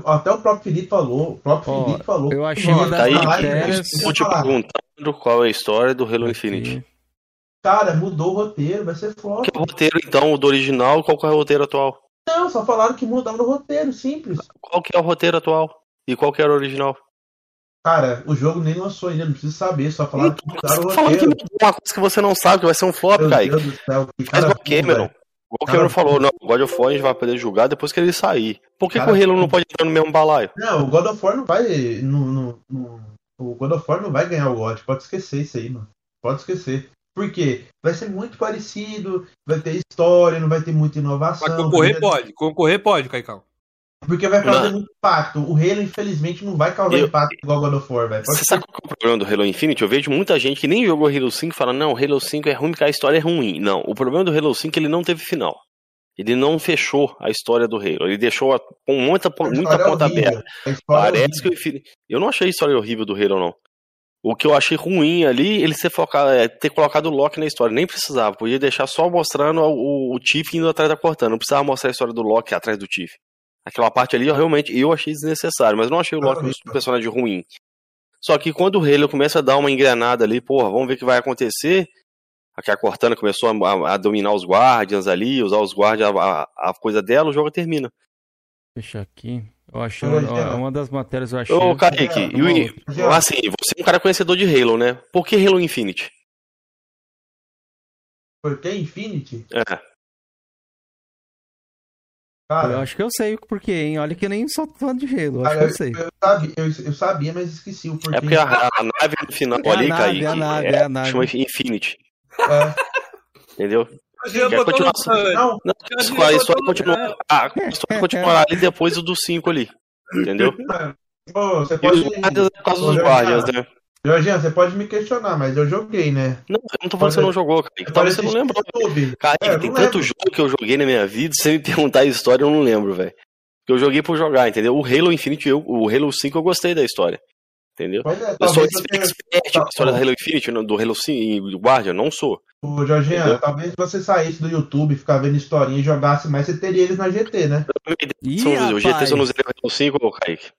Até o próprio Felipe falou. O próprio oh, Felipe falou. Eu achei que das matérias... Eu te perguntando qual é a história do Halo Infinite. Cara, mudou o roteiro, vai ser foda. Que é o roteiro, então, o do original, qual que é o roteiro atual? Não, só falaram que mudaram o roteiro, simples. Qual que é o roteiro atual? E qual que era o original? Cara, o jogo nem lançou ainda, não precisa saber, só falaram que mudaram o roteiro. Falando que uma coisa que você não sabe, que vai ser um flop, Meu Kaique. Faz igual Cameron. O Cameron falou, não, o God of War a gente vai poder julgar depois que ele sair. Por que, Cara, que o Halo não pode entrar no mesmo balaio? Não, o God of War não vai. No, no, no, o God of War não vai ganhar o God. Pode esquecer isso aí, mano. Pode esquecer. Por quê? Vai ser muito parecido, vai ter história, não vai ter muita inovação. Mas concorrer pode, concorrer pode, Caicão. Porque vai causar muito impacto. O Halo, infelizmente, não vai causar eu, impacto igual God of War, velho. Você sabe qual é o problema do Halo Infinite? Eu vejo muita gente que nem jogou Halo 5 fala, não, Halo 5 é ruim porque a história é ruim. Não, o problema do Halo 5 é que ele não teve final. Ele não fechou a história do Halo. Ele deixou com muita, muita ponta aberta. Parece que o Infinite... Eu não achei a história horrível do Halo, não. O que eu achei ruim ali, ele ser focado, é, ter colocado o Loki na história. Nem precisava. Podia deixar só mostrando o, o Tiff indo atrás da Cortana. Não precisava mostrar a história do Loki atrás do Tiff. Aquela parte ali, eu realmente eu achei desnecessário. Mas não achei o Loki um personagem ruim. Só que quando o Halo começa a dar uma engrenada ali, porra, vamos ver o que vai acontecer. Aqui a Cortana começou a, a dominar os Guardians ali, usar os Guardians, a, a, coisa dela, o jogo termina. Deixa aqui. Eu achei uma, uma das matérias eu achei. Ô, Kaique, é, eu, assim, você é um cara conhecedor de Halo, né? Por que Halo Infinite? Por que Infinity? É. Cara, eu acho que eu sei o porquê, hein? Olha que eu nem sou fã de Halo, acho que eu sei. Eu, sabia, eu, eu, sabia, mas esqueci o porquê. É porque a, a nave no final é ali, nave, Kaique, é a nave, é, é a nave. chama Infinity. É. Entendeu? Quer continuar assim. Não, não a história continua. Ah, a história continuará ali depois do 5 ali. Entendeu? Pô, você pode. E os por causa dos guardias, né? Jorginho, você pode me questionar, mas eu joguei, né? Não, eu não tô falando que você não jogou, cara. Talvez você não lembrou. Cara, é, tem tanto jogo que eu joguei na minha vida, (laughs) se você me perguntar a história, eu não lembro, velho. Eu joguei por jogar, entendeu? O Halo Infinite, eu, o Halo 5 eu gostei da história. Entendeu? É, eu sou expert na tá, história do Halo Infinite, do Halo 5 e do Guardian, não sou. Ô, Jorginho, entendeu? talvez você saísse do YouTube, ficar vendo historinha e jogasse mais, você teria eles na GT, né? Ih, o GT eu não zerei o Halo 5, Kaique.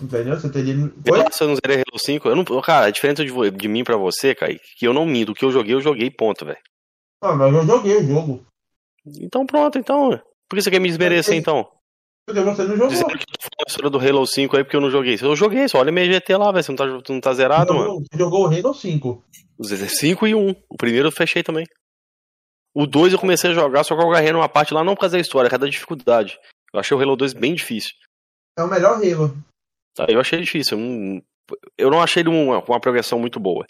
Entendeu? Você teria. Oi? Eu não zerei Halo 5. Eu não... Cara, a diferença de, de mim pra você, Kaique, que eu não minto. O que eu joguei, eu joguei, ponto, velho. Ah, mas eu joguei o jogo. Então pronto, então. Por que você quer me desmerecer, então? Porque você não jogou. Dizendo que eu falando do Halo 5 aí porque eu não joguei. Eu joguei, só olha meu GT lá, velho. Você não tá, não tá zerado, não, mano. Você jogou o Halo 5. Os 5 e 1. O primeiro eu fechei também. O 2 eu comecei a jogar, só que eu agarrei numa parte lá não por causa da história, por causa da dificuldade. Eu achei o Halo 2 bem difícil. É o melhor Halo. Tá, eu achei difícil. Eu não achei ele uma, uma progressão muito boa.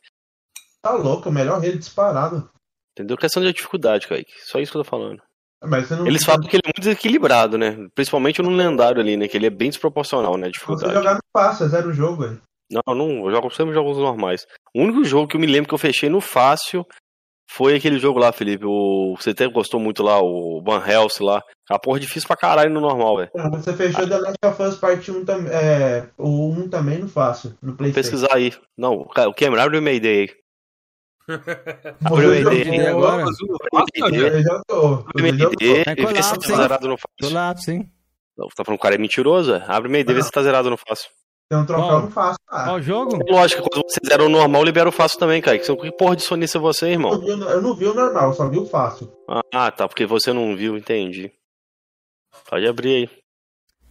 Tá louco, o melhor Halo disparado. Entendeu? Questão de dificuldade, Kaique. Só isso que eu tô falando. Eles falam que ele é muito desequilibrado, né? Principalmente no lendário ali, né? Que ele é bem desproporcional, né? dificuldade. Você jogar no fácil, é zero jogo, velho. Não, não, eu jogo sempre jogos normais. O único jogo que eu me lembro que eu fechei no fácil foi aquele jogo lá, Felipe. O, você até gostou muito lá, o Van Helsing lá. A porra difícil pra caralho no normal, velho. Você fechou The Last of Us Part 1 também. É, o 1 também no fácil, no PlayStation. Pesquisar aí. Não, o Cameron, abre o Mayday aí. (laughs) Abre o Mayday agora. Eu já tô. Vê se tá zerado no fácil. Colapso, hein? Tá falando que o cara é mentiroso? É? Abre o Mayday, vê se tá zerado no fácil. Tem um troféu no fácil. Ah. Qual jogo? Lógico, quando você zera o normal, libera o fácil também, Kaique. Que porra de sonista é você, irmão? Eu, vi, eu não vi o normal, só vi o fácil. Ah, tá, porque você não viu, entendi. Pode abrir aí.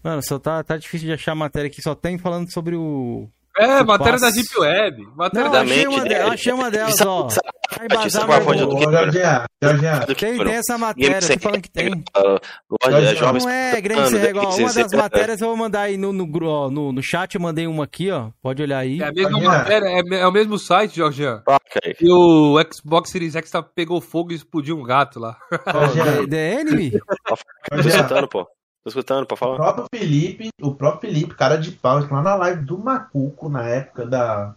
Mano, só tá, tá difícil de achar matéria aqui, só tem falando sobre o é, matéria da Deep Web. Matéria não, da achei uma, de, achei uma delas, ó. Vai embasar mais Tem, tem essa matéria, tô falando que tem. Não é, grande é igual. Uma das matérias eu vou mandar aí no, no, no, no chat, eu mandei uma aqui, ó. Pode olhar aí. É a mesma matéria, é, é o mesmo site, Jorge. E o Xbox Series X tá, pegou fogo e explodiu um gato lá. The Enemy? Tô escutando, pô. Tô escutando, pra falar. O próprio Felipe, o próprio Felipe, cara de pau, lá na live do Macuco, na época da.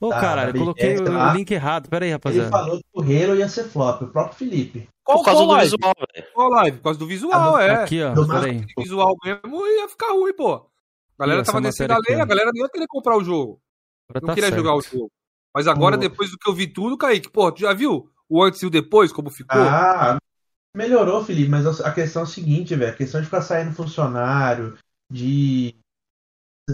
Ô, oh, caralho, eu coloquei o link errado. Pera aí, rapaziada. Ele falou que o Halo ia ser flop, o próprio Felipe. Qual, Por causa qual do live? visual, velho. Qual live? Por causa do visual, é. Aqui, ó. Pera aí. O visual mesmo ia ficar ruim, pô. A galera tava descendo a lei, a galera não ia querer comprar o jogo. Agora não tá queria certo. jogar o jogo. Mas agora, depois do que eu vi tudo, Kaique, pô, tu já viu o antes e o depois, como ficou? Ah, Melhorou, Felipe, mas a questão é o seguinte, velho. A questão de ficar saindo funcionário, de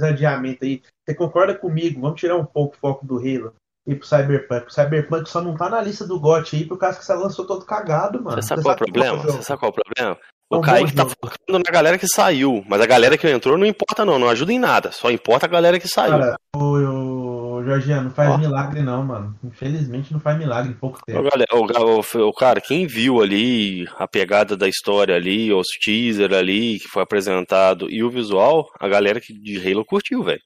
adiamento aí. Você concorda comigo? Vamos tirar um pouco o foco do Halo e pro Cyberpunk. O Cyberpunk só não tá na lista do GOT aí por causa que você lançou todo cagado, mano. Você sabe, você qual, sabe qual é o problema? Você sabe qual é o problema? O é Kaique tá focando na galera que saiu, mas a galera que entrou não importa não, não ajuda em nada. Só importa a galera que saiu. Cara, o, o Jorginho, não faz milagre não, mano. Infelizmente não faz milagre em pouco tempo. Ô, galera, o, o, cara, quem viu ali a pegada da história ali, os teaser ali que foi apresentado e o visual, a galera que de Halo curtiu, velho.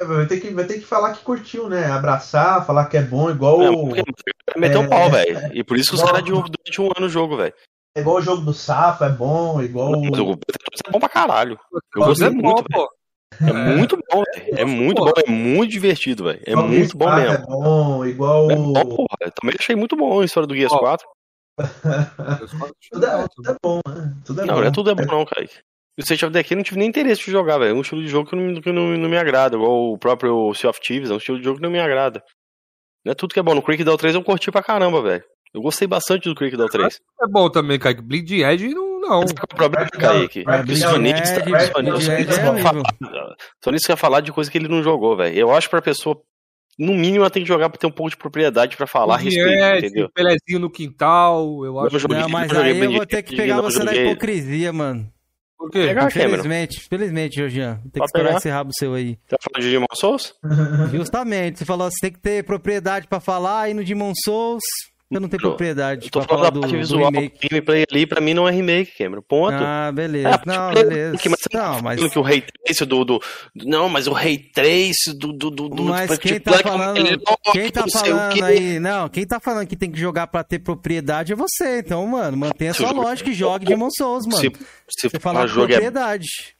É, vai ter, que, vai ter que falar que curtiu, né? Abraçar, falar que é bom, igual. É, meteu um pau, velho. E por isso os caras durante um ano o jogo, velho. É igual o jogo do Safo, é bom, igual. Mas o é bom pra caralho. Eu gostei muito, pô. É, é muito bom, é, é muito bom, é muito divertido, velho. É muito bom mesmo. É bom, igual. É bom, porra. Eu também achei muito bom a história do Guias 4. (laughs) tudo, é, tudo é bom, né? Tudo é não, bom. não é tudo é bom, não, cara. O State of Decay eu não tive nem interesse de jogar, velho. É um estilo de jogo que, não, que não, não, me agrada. Igual o próprio Sea of Thieves, é um estilo de jogo que não me agrada. Não é tudo que é bom. No Creek Down 3 eu curti pra caramba, velho. Eu gostei bastante do Creek Down 3. É bom também, Kaique. Bleed Edge não. Não. Mas qual é o problema, Kaique? O sonista, sonista quer falar de coisa que ele não jogou, velho. Eu acho pra pessoa no mínimo ela tem que jogar pra ter um pouco de propriedade pra falar a respeito, entendeu? Pelezinho no quintal, eu acho. Eu não, mas aí eu vou ter que pegar você na hipocrisia, mano. Por quê? Infelizmente, infelizmente, Georgian. Tem que esperar esse rabo seu aí. Tá falando de Demon Souls? Justamente. Você falou que você tem que ter propriedade pra falar aí no Demon Souls. Eu não tenho propriedade. Eu tô falando da do, parte visual. Do remake. gameplay ali, pra mim, não é remake, Cameron. Ponto. Ah, beleza. É, não, beleza. Que, mas não, mas... que o Ray Trace do, do. Não, mas o Ray Trace do. do, do mas do, quem tá falando. Ele, quem tá falando aí. Não, quem tá falando que tem que jogar pra ter propriedade é você. Então, mano, mantenha a sua lógica e jogue Demon Souls, mano. Se, se você falar propriedade. É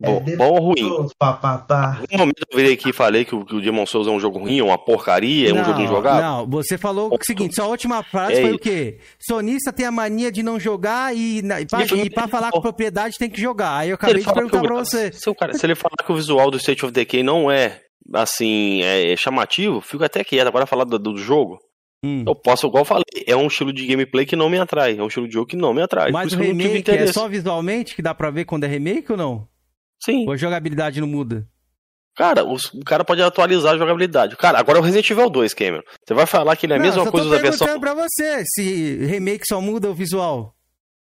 Bom, é bom ou ruim? Pá, pá, pá. Um momento eu virei aqui e falei que o, que o Demon Souls é um jogo ruim, uma porcaria, é um jogo injogável. Não, você falou o seguinte, sua última frase é foi o quê? Sonista tem a mania de não jogar e, e, pra, e pra falar com propriedade tem que jogar. Aí eu acabei de perguntar pra você. Se, cara, se ele falar que o visual do State of Decay não é, assim, é, é chamativo, fico até quieto. Agora falar do, do jogo, Hum. Eu posso, igual eu falei, é um estilo de gameplay que não me atrai. É um estilo de jogo que não me atrai. Mas o remake é só visualmente que dá pra ver quando é remake ou não? Sim. Ou a jogabilidade não muda? Cara, o, o, cara pode atualizar a jogabilidade. Cara, agora é o Resident Evil 2, Cameron. Você vai falar que ele é a não, mesma coisa da versão. Eu pra você se remake só muda o visual.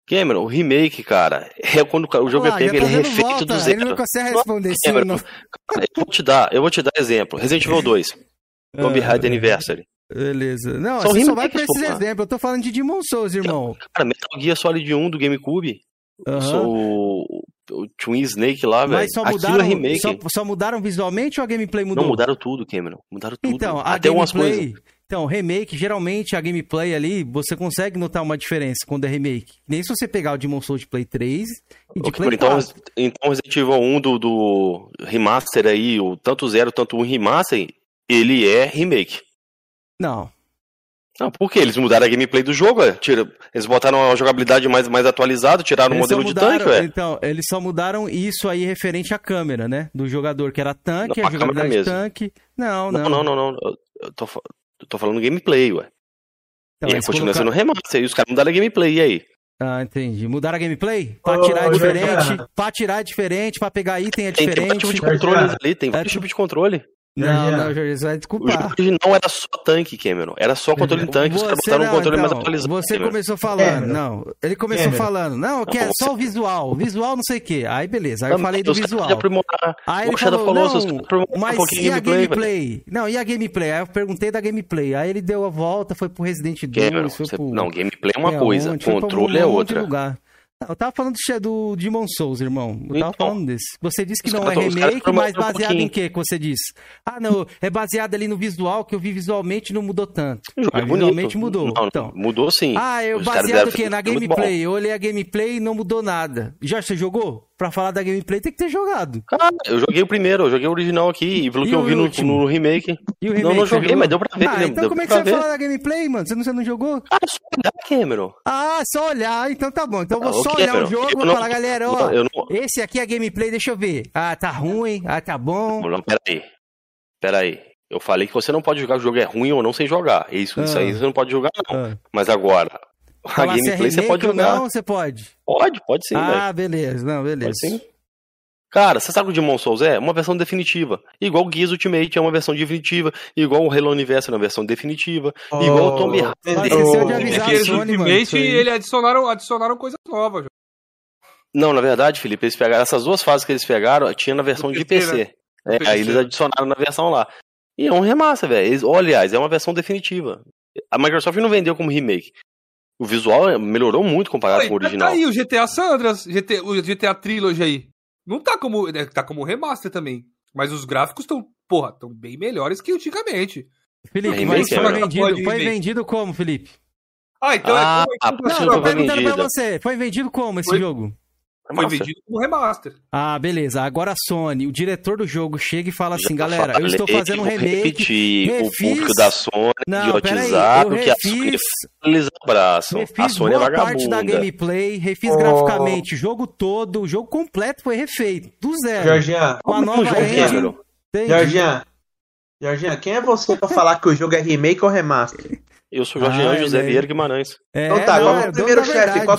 Cameron, o remake, cara, é quando o jogo ah, é pego, ele é refeito volta. do zero. Ele não consegue responder isso, Cameron, não. Cara, eu vou te dar, eu vou te dar exemplo. Resident Evil 2, (laughs) Tomb Raider Anniversary. Beleza. Não, você só vai pra esses exemplos. Eu tô falando de Demon Souls, irmão. Cara, Metal Gear Solid 1 do GameCube. Uhum. Sou o Twin Snake lá, velho. Mas só é mudaram, é remake. Só, só, mudaram visualmente ou a gameplay mudou? Não, mudaram tudo, Cameron. Mudaram tudo. Então, a Até gameplay, umas coisas. Então, remake, geralmente a gameplay ali, você consegue notar uma diferença quando é remake. Nem se você pegar o Demon Souls de Play 3 e de Play então, 4. Então, Resident Evil 1 do, do remaster aí, o tanto 0, tanto 1 remaster, ele é remake. Não, não, porque eles mudaram a gameplay do jogo, é. Tira, eles botaram a jogabilidade mais, mais atualizada, tiraram eles o modelo mudaram, de tanque, velho. Então, eles só mudaram isso aí referente à câmera, né? Do jogador, que era tanque, não, a, a jogabilidade de tanque. Não, não. Não, não, não, não. Eu tô, eu tô falando gameplay, ué. Então, e continua colocar... sendo remaster, e os caras mudaram a gameplay, e aí? Ah, entendi. Mudaram a gameplay? Pra oh, tirar é diferente, pra tirar é diferente, pra pegar item é diferente. Tem, tem tipo de controle ali, tem vários é, tipos de controle. Não, não, Jorge, você vai desculpar. O jogo original era só tanque, Cameron. Era só controle em tanque. Os caras botaram um controle então, mais atualizado. Você Cameron. começou falando, não. Ele começou Cameron. falando, não, que é só o visual. Visual não sei o quê. Aí beleza, aí eu falei do visual. Aí ele falou, falou não, mas e a gameplay? Não, e a gameplay? Aí eu perguntei da gameplay. Aí ele deu a volta, foi pro Resident Evil. Cameron, foi pro... Não, gameplay é uma coisa, controle é outra. Lugar. Eu tava falando do, do Demon Souls, irmão. Eu tava então, falando desse. Você disse que não é remake, mas baseado um em quê que você disse? Ah, não, é baseado ali no visual, que eu vi visualmente não mudou tanto. É visualmente mudou. Não, então. Mudou sim. Ah, eu baseado o quê? Na gameplay. Eu olhei a gameplay e não mudou nada. Já você jogou? Pra falar da gameplay tem que ter jogado. Cara, eu joguei o primeiro, eu joguei o original aqui, e pelo e que eu vi no, no, remake. E o remake. Não, não joguei, mas deu pra ver. Ah, então como é que você vai falar da gameplay, mano? Você não, você não jogou? Ah, só olhar, Cameron. Ah, só olhar, então tá bom. Então eu vou ah, só olhar Cameron. o jogo e vou falar, galera, ó, não, não... esse aqui é a gameplay, deixa eu ver. Ah, tá ruim, ah, tá bom. Não, peraí. Peraí. Eu falei que você não pode jogar o jogo é ruim ou não sem jogar. Isso, ah. isso aí você não pode jogar, não. Ah. Mas agora, a gameplay é você pode jogar. Não, você pode. Pode, pode sim. Ah, véio. beleza, não, beleza. Pode sim. Cara, você sabe o Demon Souls é? Uma versão definitiva. Igual o Gears Ultimate é uma versão definitiva. Igual o Halo Universo é uma versão definitiva. Oh, igual o Tomb Raider. Oh, de avisar Gears Ultimate, ele adicionaram, adicionaram coisas novas. Não, na verdade, Felipe, eles pegaram essas duas fases que eles pegaram, tinha na versão de PC. É, aí eles adicionaram na versão lá. E é um remaster, velho. Aliás, é uma versão definitiva. A Microsoft não vendeu como remake. O visual melhorou muito comparado com o original. Tá aí o GTA Sandras, GT, o GTA Trilogy aí. Não tá como. Né, tá como remaster também. Mas os gráficos estão, porra, estão bem melhores que antigamente. Felipe, mas foi, vendido, foi vendido como, Felipe? Ah, então é ah, é como. Não, tô perguntando pra você. Foi vendido como esse foi... jogo? Foi vendido como remaster. Ah, beleza. Agora a Sony, o diretor do jogo chega e fala assim, galera, eu estou fazendo um remake. Repetir, refis... O público da Sony, não, idiotizado, que a Sony eles abraçam. Refiz a Sony é boa é parte da gameplay, refiz oh. graficamente, o jogo todo, o jogo completo foi refeito, do zero. Jorginho, com a nova engine. Jorginho, Jorginho, quem é você pra falar que o jogo é remake ou remaster? Eu sou o Jorginho ah, José é. Vieira Guimarães. É, então tá, não, é, primeiro chefe, qual,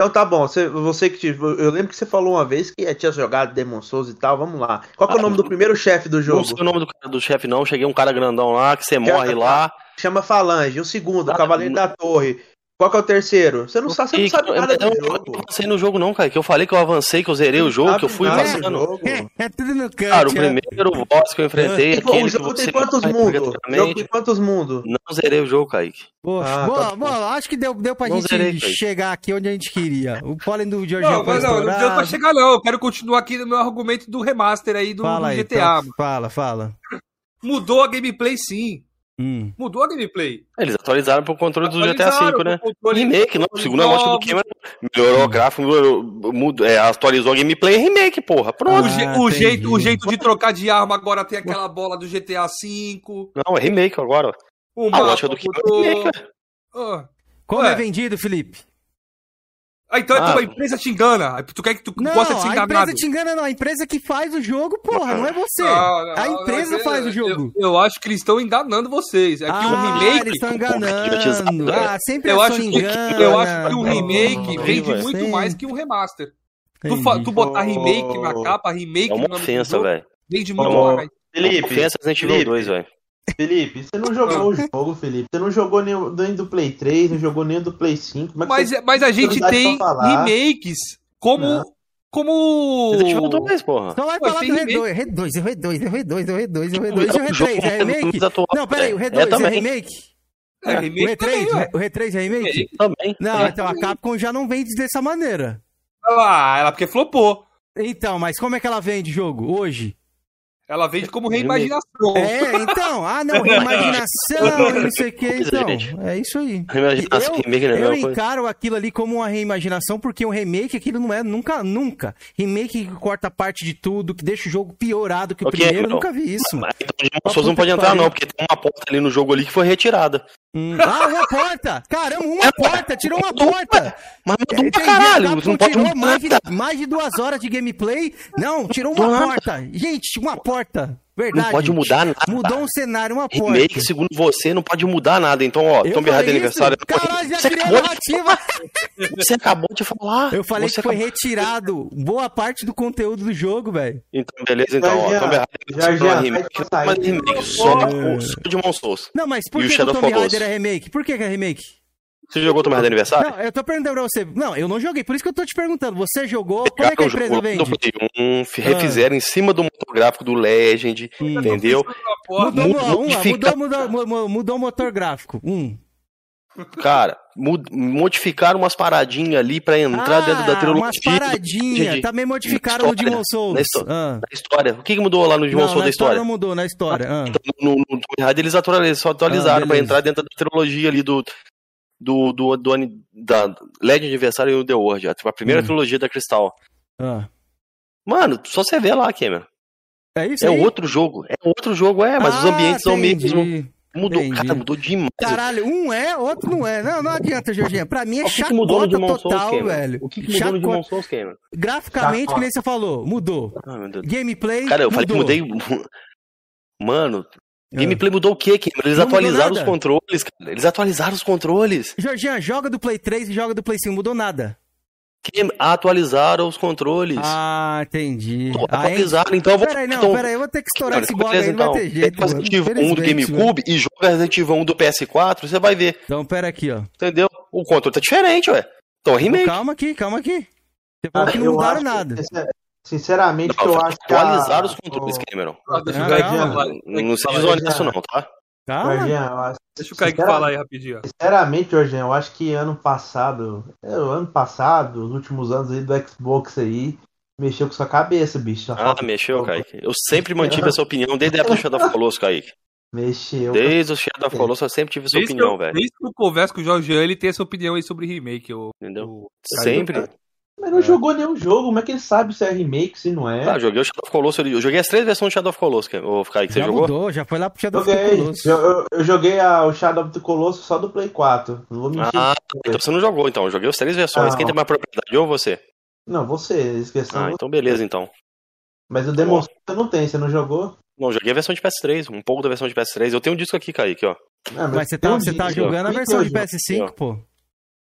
então tá bom, você, você que. Eu lembro que você falou uma vez que tinha jogado Demon Souls e tal, vamos lá. Qual que é o nome do primeiro chefe do jogo? Não sei o nome do, do chefe, não. Cheguei um cara grandão lá, que você morre lá. Chama Falange. O segundo, o Cavaleiro da Torre. Qual que é o terceiro? Você não sabe, você não sabe nada eu, eu, jogo. Eu não avancei no jogo não, cara. Que eu falei que eu avancei, que eu zerei o jogo, que eu fui passando. É, é tudo no canto. Cara, o primeiro boss que eu enfrentei... É, o jogo tem quantos mundos? O jogo tem quantos mundos? Não zerei o jogo, Kaique. Poxa, ah, boa, tá boa, acho que deu, deu pra não gente zerei, chegar aqui onde a gente queria. O pólen do Jorginho Não, mas não, não deu pra chegar não. Eu quero continuar aqui no meu argumento do remaster aí do, fala do GTA. Aí, então, fala, fala. Mudou a gameplay sim. Hum. Mudou a gameplay. Eles atualizaram pro controle do GTA V, né? Controle, remake, não. Segundo é morte do que melhorou o gráfico, mudou, é, atualizou a gameplay remake, porra. Pronto. Ah, o, jeito, o jeito de trocar de arma agora tem aquela bola do GTA V. Não, é remake agora. O a lógica do que é remake, ah. Como Ué. é vendido, Felipe? Ah, então é ah. a empresa te engana. Tu quer que tu não, gosta de ser enganado. a empresa te engana não. A empresa que faz o jogo, porra, não é você. Não, não, a empresa não, faz o jogo. Eu, eu, acho que eles estão enganando vocês. É que ah, o remake... eles estão enganando. Ah, sempre eu acho que, engana. Eu acho que o remake vende muito mais que o remaster. Tu, tu botar remake na capa, remake... É uma ofensa, velho. Vende muito mais. Felipe, ofensa Resident Evil 2, velho. Felipe, você não jogou o jogo, Felipe. Você não jogou nem, nem do Play 3, não jogou nem do Play 5. É mas, você, mas a gente tem remakes como. Não. Como. Resident Evil 2, porra. Então vai Pô, falar do R2, R2, R2, R2, R2, R2, R2 e o R3, é remake? Não, peraí, o R2 é, é remake? É, remake o R3, o R3 é remake? Também. Não, então a Capcom já não vende dessa maneira. Ah, ela porque flopou. Então, mas como é que ela vende jogo hoje? Ela vende como reimaginação. É, então. Ah, não, (laughs) reimaginação, não sei o que. Então, é isso aí. Reimaginação, eu, remake, eu encaro aquilo ali como uma reimaginação, porque um remake, aquilo não é nunca, nunca. Remake que corta parte de tudo, que deixa o jogo piorado que o okay, primeiro, eu nunca vi isso. Mas, então, pessoas não pode entrar, não, porque tem uma porta ali no jogo ali que foi retirada. Hum. Ah, uma porta! Caramba, uma é, porta! Tirou uma porta! Mas pra caralho! Não pode tirou mais de, mais de duas horas de gameplay. Não, tirou uma porta! Gente, uma porta! Verdade. Não pode mudar nada. Mudou um cenário, uma porta. Remake, segundo você, não pode mudar nada. Então, ó, Tomb Raider aniversário. Caralho, já criei a narrativa. De... Você acabou de falar. Eu falei você que foi acabou... retirado boa parte do conteúdo do jogo, velho. Então, beleza, então, ó, Tomb Raider já, já, remake, não é remake, só, só de Demon Souls. Não, mas por que o Tomb Raider é remake? Por que é remake? Você jogou Tomb Raider aniversário? Não, eu tô perguntando pra você. Não, eu não joguei, por isso que eu tô te perguntando. Você jogou? Como é que a empresa vende? Um, refizeram ah. em cima do motor gráfico do Legend, hum. entendeu? Mudou, mudou, mudou, mudou, mudou, o motor gráfico. Um. Cara, modificaram umas paradinhas ali pra entrar ah, dentro da trilogia. Umas paradinhas, também modificaram no Demon Souls. Na, história, ah. na história. O que, que mudou lá no Demon Souls da história? Não mudou na história. Ah. Então, no, no, no eles atualizaram ah, pra entrar dentro da trilogia ali do, do, do, do da Legend Aniversário e o The World, a primeira hum. trilogia da Crystal. Ah. Mano, só você vê lá, Cameron. É isso É aí? outro jogo. É outro jogo, é, mas ah, os ambientes são mesmo. Mudou, entendi. cara, mudou demais. Caralho, um é, outro não é. Não, não adianta, Jorginho. Pra mim é chacota total, Souls, velho. O que, que mudou no Demon Souls, Cameron? Graficamente, que nem você falou, mudou. Ah, Gameplay, Cara, eu mudou. falei que mudei... (laughs) Mano, Gameplay mudou o quê, Cameron? Eles não atualizaram os controles, cara. Eles atualizaram os controles. Jorginho, joga do Play 3 e joga do Play 5, mudou nada. Atualizaram os controles. Ah, entendi. Atualizaram, então eu vou. Peraí, não, então... peraí, eu vou ter que estourar esse blog aí, não vai então. ter jeito. Resident Evil 1 do GameCube e joga Resident Evil 1 do PS4, você vai ver. Então, pera aqui, ó. Entendeu? O controle tá diferente, ué. Então, remake. Calma aqui, calma aqui. Você falou ah, que não mudaram nada. Sinceramente, não, eu acho que. Atualizar os controles, o... Cameron. Eu não se desonesto, não, tá? Tá. Deixa o Kaique falar aí rapidinho. Sinceramente, Jorginho, eu acho que ano passado, é, ano passado, os últimos anos aí do Xbox aí, mexeu com sua cabeça, bicho. Ah, mexeu, Kaique. Eu sempre mantive (laughs) essa opinião desde a época do Shadow of Colossus, Kaique. Mexeu. Desde o Shadow of Colossus eu sempre tive essa desde opinião, velho. Desde que eu converso com o Jorge, ele tem essa opinião aí sobre remake. Eu, Entendeu? Eu... Sempre. Mas não é. jogou nenhum jogo, como é que ele sabe se é remake, se não é? Ah, joguei o Shadow of Colossus, eu joguei as três versões do Shadow of Colossus, o Kaique, você já jogou? Mudou, já foi lá pro Shadow joguei, of Colossus. Eu, eu, joguei a, o Shadow of the Colossus só do Play 4, não vou mentir. Ah, então você não jogou, então, eu joguei as três versões, não. quem tem mais propriedade, eu ou você? Não, você, esqueci. Ah, então beleza, então. Mas o Demon você não tem, você não jogou? Não, joguei a versão de PS3, um pouco da versão de PS3, eu tenho um disco aqui, Kaique, ó. Ah, mas, mas você tá, você tá jogando a versão de PS5, pô.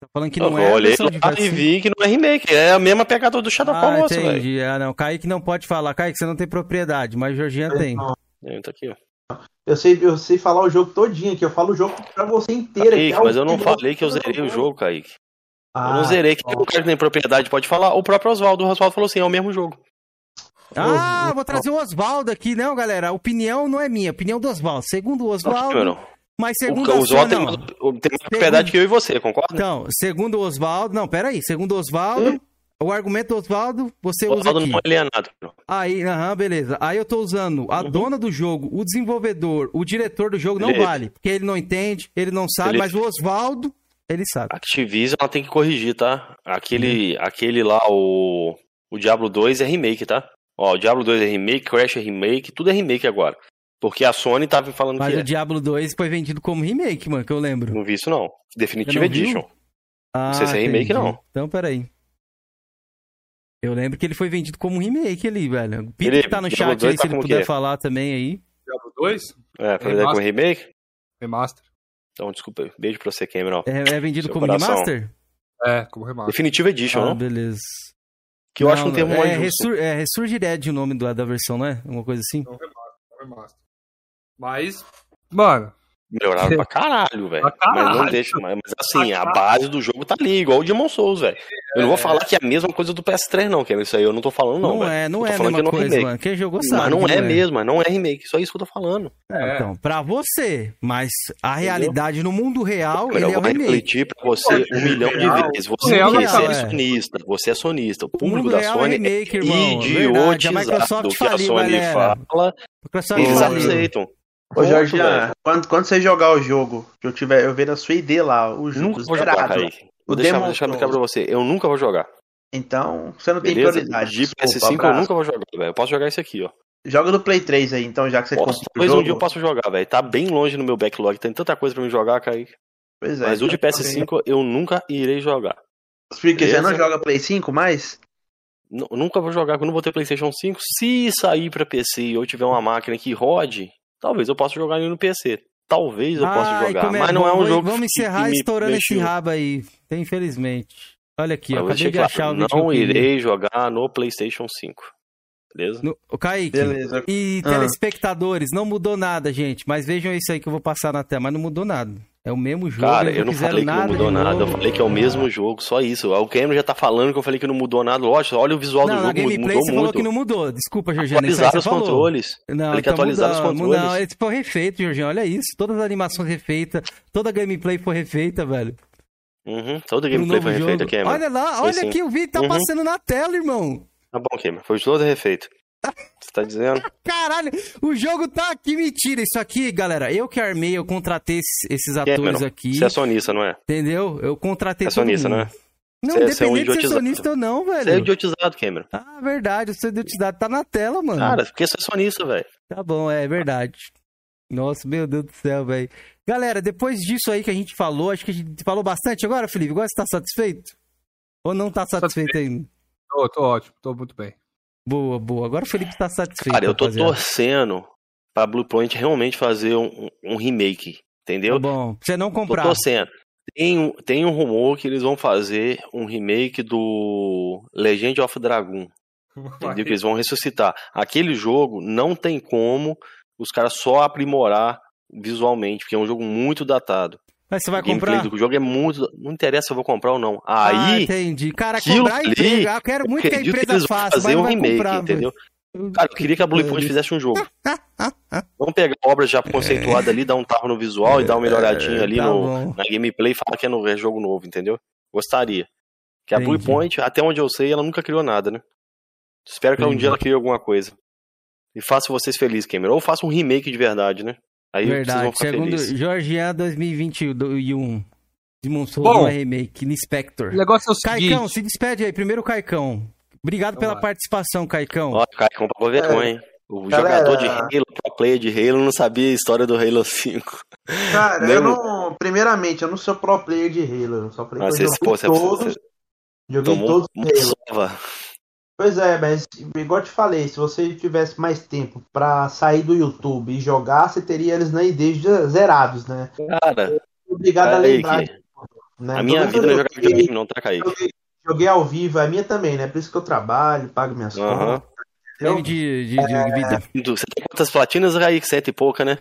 Tá falando que não, não é. Eu olhei lá e vi que não é remake, é a mesma pegada do Shadow ah, Colossus, velho. Entendi. Ah, não. Kaique não pode falar. Kaique, você não tem propriedade, mas é, tem. É, tá aqui, ó. Eu sei, eu sei falar o jogo todinho aqui, eu falo o jogo pra você inteiro. Kaique, é mas eu não falei que eu zerei o jogo, Kaique. Ah, eu não zerei, que o cara que tem propriedade pode falar. O próprio Oswaldo, o Oswaldo falou assim, é o mesmo jogo. Ah, vou trazer o Oswaldo aqui, não, galera. A opinião não é minha, a opinião do Oswaldo. Segundo o Oswaldo. Mas segundo o Oswaldo tem, mais, tem mais propriedade que eu e você, concorda? Então, segundo o Oswaldo. Não, peraí. Segundo o Oswaldo, hum? o argumento do Oswaldo, você o usa. Oswaldo não é alienado. Aí, aham, beleza. Aí eu tô usando a uhum. dona do jogo, o desenvolvedor, o diretor do jogo, não beleza. vale. Porque ele não entende, ele não sabe, beleza. mas o Oswaldo, ele sabe. Activision ela tem que corrigir, tá? Aquele, uhum. aquele lá, o. O Diablo 2 é remake, tá? Ó, o Diablo 2 é remake, Crash é remake, tudo é remake agora. Porque a Sony tava falando Mas que. Mas o é. Diablo 2 foi vendido como remake, mano, que eu lembro. Não vi isso, não. Definitive não Edition. Ah, não sei se é remake, entendi. não. Então, peraí. Eu lembro que ele foi vendido como remake ali, velho. O Pito que tá no Diablo chat aí, tá se ele puder falar também aí. Diablo 2? É, foi vendido como remake? Remaster. Então, desculpa. Beijo pra você, Cameron. É, é vendido Seu como coração. remaster? É, como remaster. Definitive Edition, ah, não? beleza. Que eu não, acho um termo é, mais Resur é Resurgired o nome da versão, não é? Uma coisa assim? Não, remaster, remaster. Mas, mano. Melhoraram pra (laughs) caralho, velho. Mas não deixa. Mas, mas assim, a base do jogo tá ali, igual o Demon Souls, velho. Eu não vou falar que é a mesma coisa do PS3, não, que é isso aí eu não tô falando, não. Não é, não é a mesma é coisa, mano. Quem jogou sabe. Mas não é, é mesmo, não é remake. Só isso que eu tô falando. É, então, pra você, mas a realidade Entendeu? no mundo real, ele é um remake. refletir pra você um milhão de vezes. Você, real, você é, sonista, você é sonista. O público o da Sony é remake, irmão, idiotizado. A Microsoft faliu, a Sony fala, eles aceitam. Ô, Jorge, quando, quando você jogar o jogo, que eu tiver, eu ver a sua ID lá, o jogo nunca vou jogar, Kaique. Vou deixar, no pra você. Eu nunca vou jogar. Então, você não Beleza? tem prioridade. De PS5 eu nunca vou jogar, velho. Eu posso jogar esse aqui, ó. Joga no Play 3 aí, então, já que você posso, Talvez um dia eu possa jogar, velho. Tá bem longe no meu backlog, tem tanta coisa pra mim jogar, Kaique. Pois é. Mas o de então, PS5 eu nunca irei jogar. Porque você não joga Play 5 mais? N nunca vou jogar, quando vou ter PlayStation 5. Se sair pra PC e eu tiver uma máquina que rode, Talvez eu possa jogar ele no PC. Talvez eu possa jogar, é mas não é um jogo Vamos encerrar que estourando esse rabo aí, infelizmente. Olha aqui, ó, acabei de achar o Não irei jogar no PlayStation 5. Beleza? No, o Kaique, Beleza. e ah. telespectadores, não mudou nada, gente. Mas vejam isso aí que eu vou passar na tela, mas não mudou nada. É o mesmo jogo. Cara, eu não falei que não mudou nada. Eu falei que é o mesmo jogo, só isso. O Cameron já tá falando que eu falei que não mudou nada. Lógico, olha o visual não, do jogo, gameplay, mudou você muito. falou que não mudou. Desculpa, Jorginho. Atualizaram os falou. controles. Não, falei que então atualizaram os controles. Não, foi refeito, Jorginho. Olha isso. Todas as animações refeitas, toda a gameplay foi refeita, velho. Uhum, toda a gameplay foi refeita, Cameron. Olha lá, olha aqui, o vídeo tá uhum. passando na tela, irmão. Tá bom, Cameron. Foi todo refeito. Você tá dizendo? (laughs) Caralho, o jogo tá aqui, mentira. Isso aqui, galera, eu que armei, eu contratei esses atores aqui. Você é sonista, não é? Entendeu? Eu contratei é sonista, não é? Não, você, independente você é um de ser sonista ou não, velho. Você é idiotizado, Cameron. Ah, verdade, você é idiotizado. Tá na tela, mano. Cara, porque você é sonista, velho. Tá bom, é verdade. Nossa, meu Deus do céu, velho. Galera, depois disso aí que a gente falou, acho que a gente falou bastante agora, Felipe. Agora você tá satisfeito? Ou não tá satisfeito, satisfeito. ainda? Tô, tô ótimo, tô muito bem. Boa, boa. Agora o Felipe tá satisfeito. Cara, eu tô rapaziada. torcendo pra Bluepoint realmente fazer um, um remake, entendeu? Tá bom, você não comprar. Tô torcendo. Tem, tem um rumor que eles vão fazer um remake do Legend of Dragon. Entendeu? Que eles vão ressuscitar. Aquele jogo não tem como os caras só aprimorar visualmente, porque é um jogo muito datado. Mas você vai comprar? O jogo é muito. Não interessa se eu vou comprar ou não. Aí. Ah, entendi. Cara, comprar ali, empresa. Eu quero muito que a empresa faça. Fazer um remake, comprar, entendeu? Cara, eu queria que a Blue Point fizesse um jogo. (laughs) Vamos pegar a obra já conceituada ali, dar um tapa no visual e dar uma melhoradinha ali tá no, na gameplay e falar que é, no, é jogo novo, entendeu? Gostaria. Que a Blue Point, até onde eu sei, ela nunca criou nada, né? Espero que Entendi. um dia ela crie alguma coisa. E faça vocês felizes, Cameron. Ou faça um remake de verdade, né? Aí verdade. Segundo felizes. Georgian 2021. Demon Souls Bom, remake, Inspector. O negócio é o Caicão, se despede aí. Primeiro, Caicão. Obrigado pela participação, Caicão. Ó, Caicão pagou vergonha, hein? O Galera... jogador de Halo, pro player de Halo, não sabia a história do Halo 5. Cara, eu não. Primeiramente, eu não sou pro player de Halo. Eu só falei que eu pô, todos. Você... Joguei todos os Halo. Pois é, mas igual eu te falei, se você tivesse mais tempo pra sair do YouTube e jogar, você teria eles na ID zerados, né? Cara, obrigado a lembrar. Que... Né? A minha vida é jogar videogame, não tá caindo. Joguei, joguei, ao vivo, a minha também, né? Por isso que eu trabalho, pago minhas uhum. contas. de, de, de é... vida. Você tem quantas platinas, Raí? Sete e pouca, né?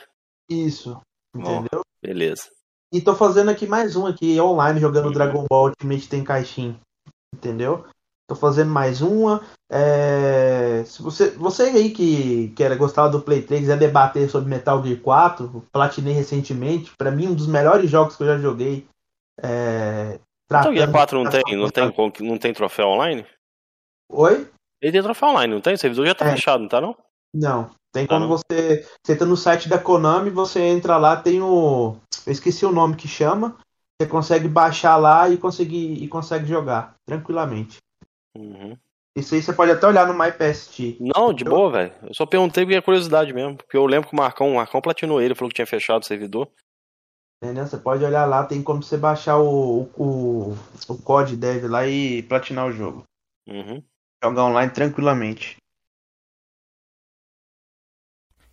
Isso, entendeu? Oh, beleza. E tô fazendo aqui mais um aqui, online, jogando uhum. Dragon Ball Ultimate tem caixinha. Entendeu? Tô fazendo mais uma. É... Se você, você aí que, que era gostar do Play 3 quiser debater sobre Metal Gear 4, platinei recentemente. Para mim, um dos melhores jogos que eu já joguei. É... Metal Gear 4 não tem, não, tem, não tem troféu online? Oi? Ele tem troféu online, não tem? O servidor já tá é. fechado, não tá não? Não. Tem quando você. Você entra no site da Konami, você entra lá, tem o. Eu esqueci o nome que chama. Você consegue baixar lá e conseguir e consegue jogar tranquilamente. Uhum. Isso aí você pode até olhar no MyPST. Não, de boa, velho. Eu só perguntei porque é curiosidade mesmo. Porque eu lembro que o Marcão, o Marcão platinou ele, falou que tinha fechado o servidor. Entendeu? Você pode olhar lá, tem como você baixar o, o, o code dev lá e platinar o jogo. Uhum. Jogar online tranquilamente.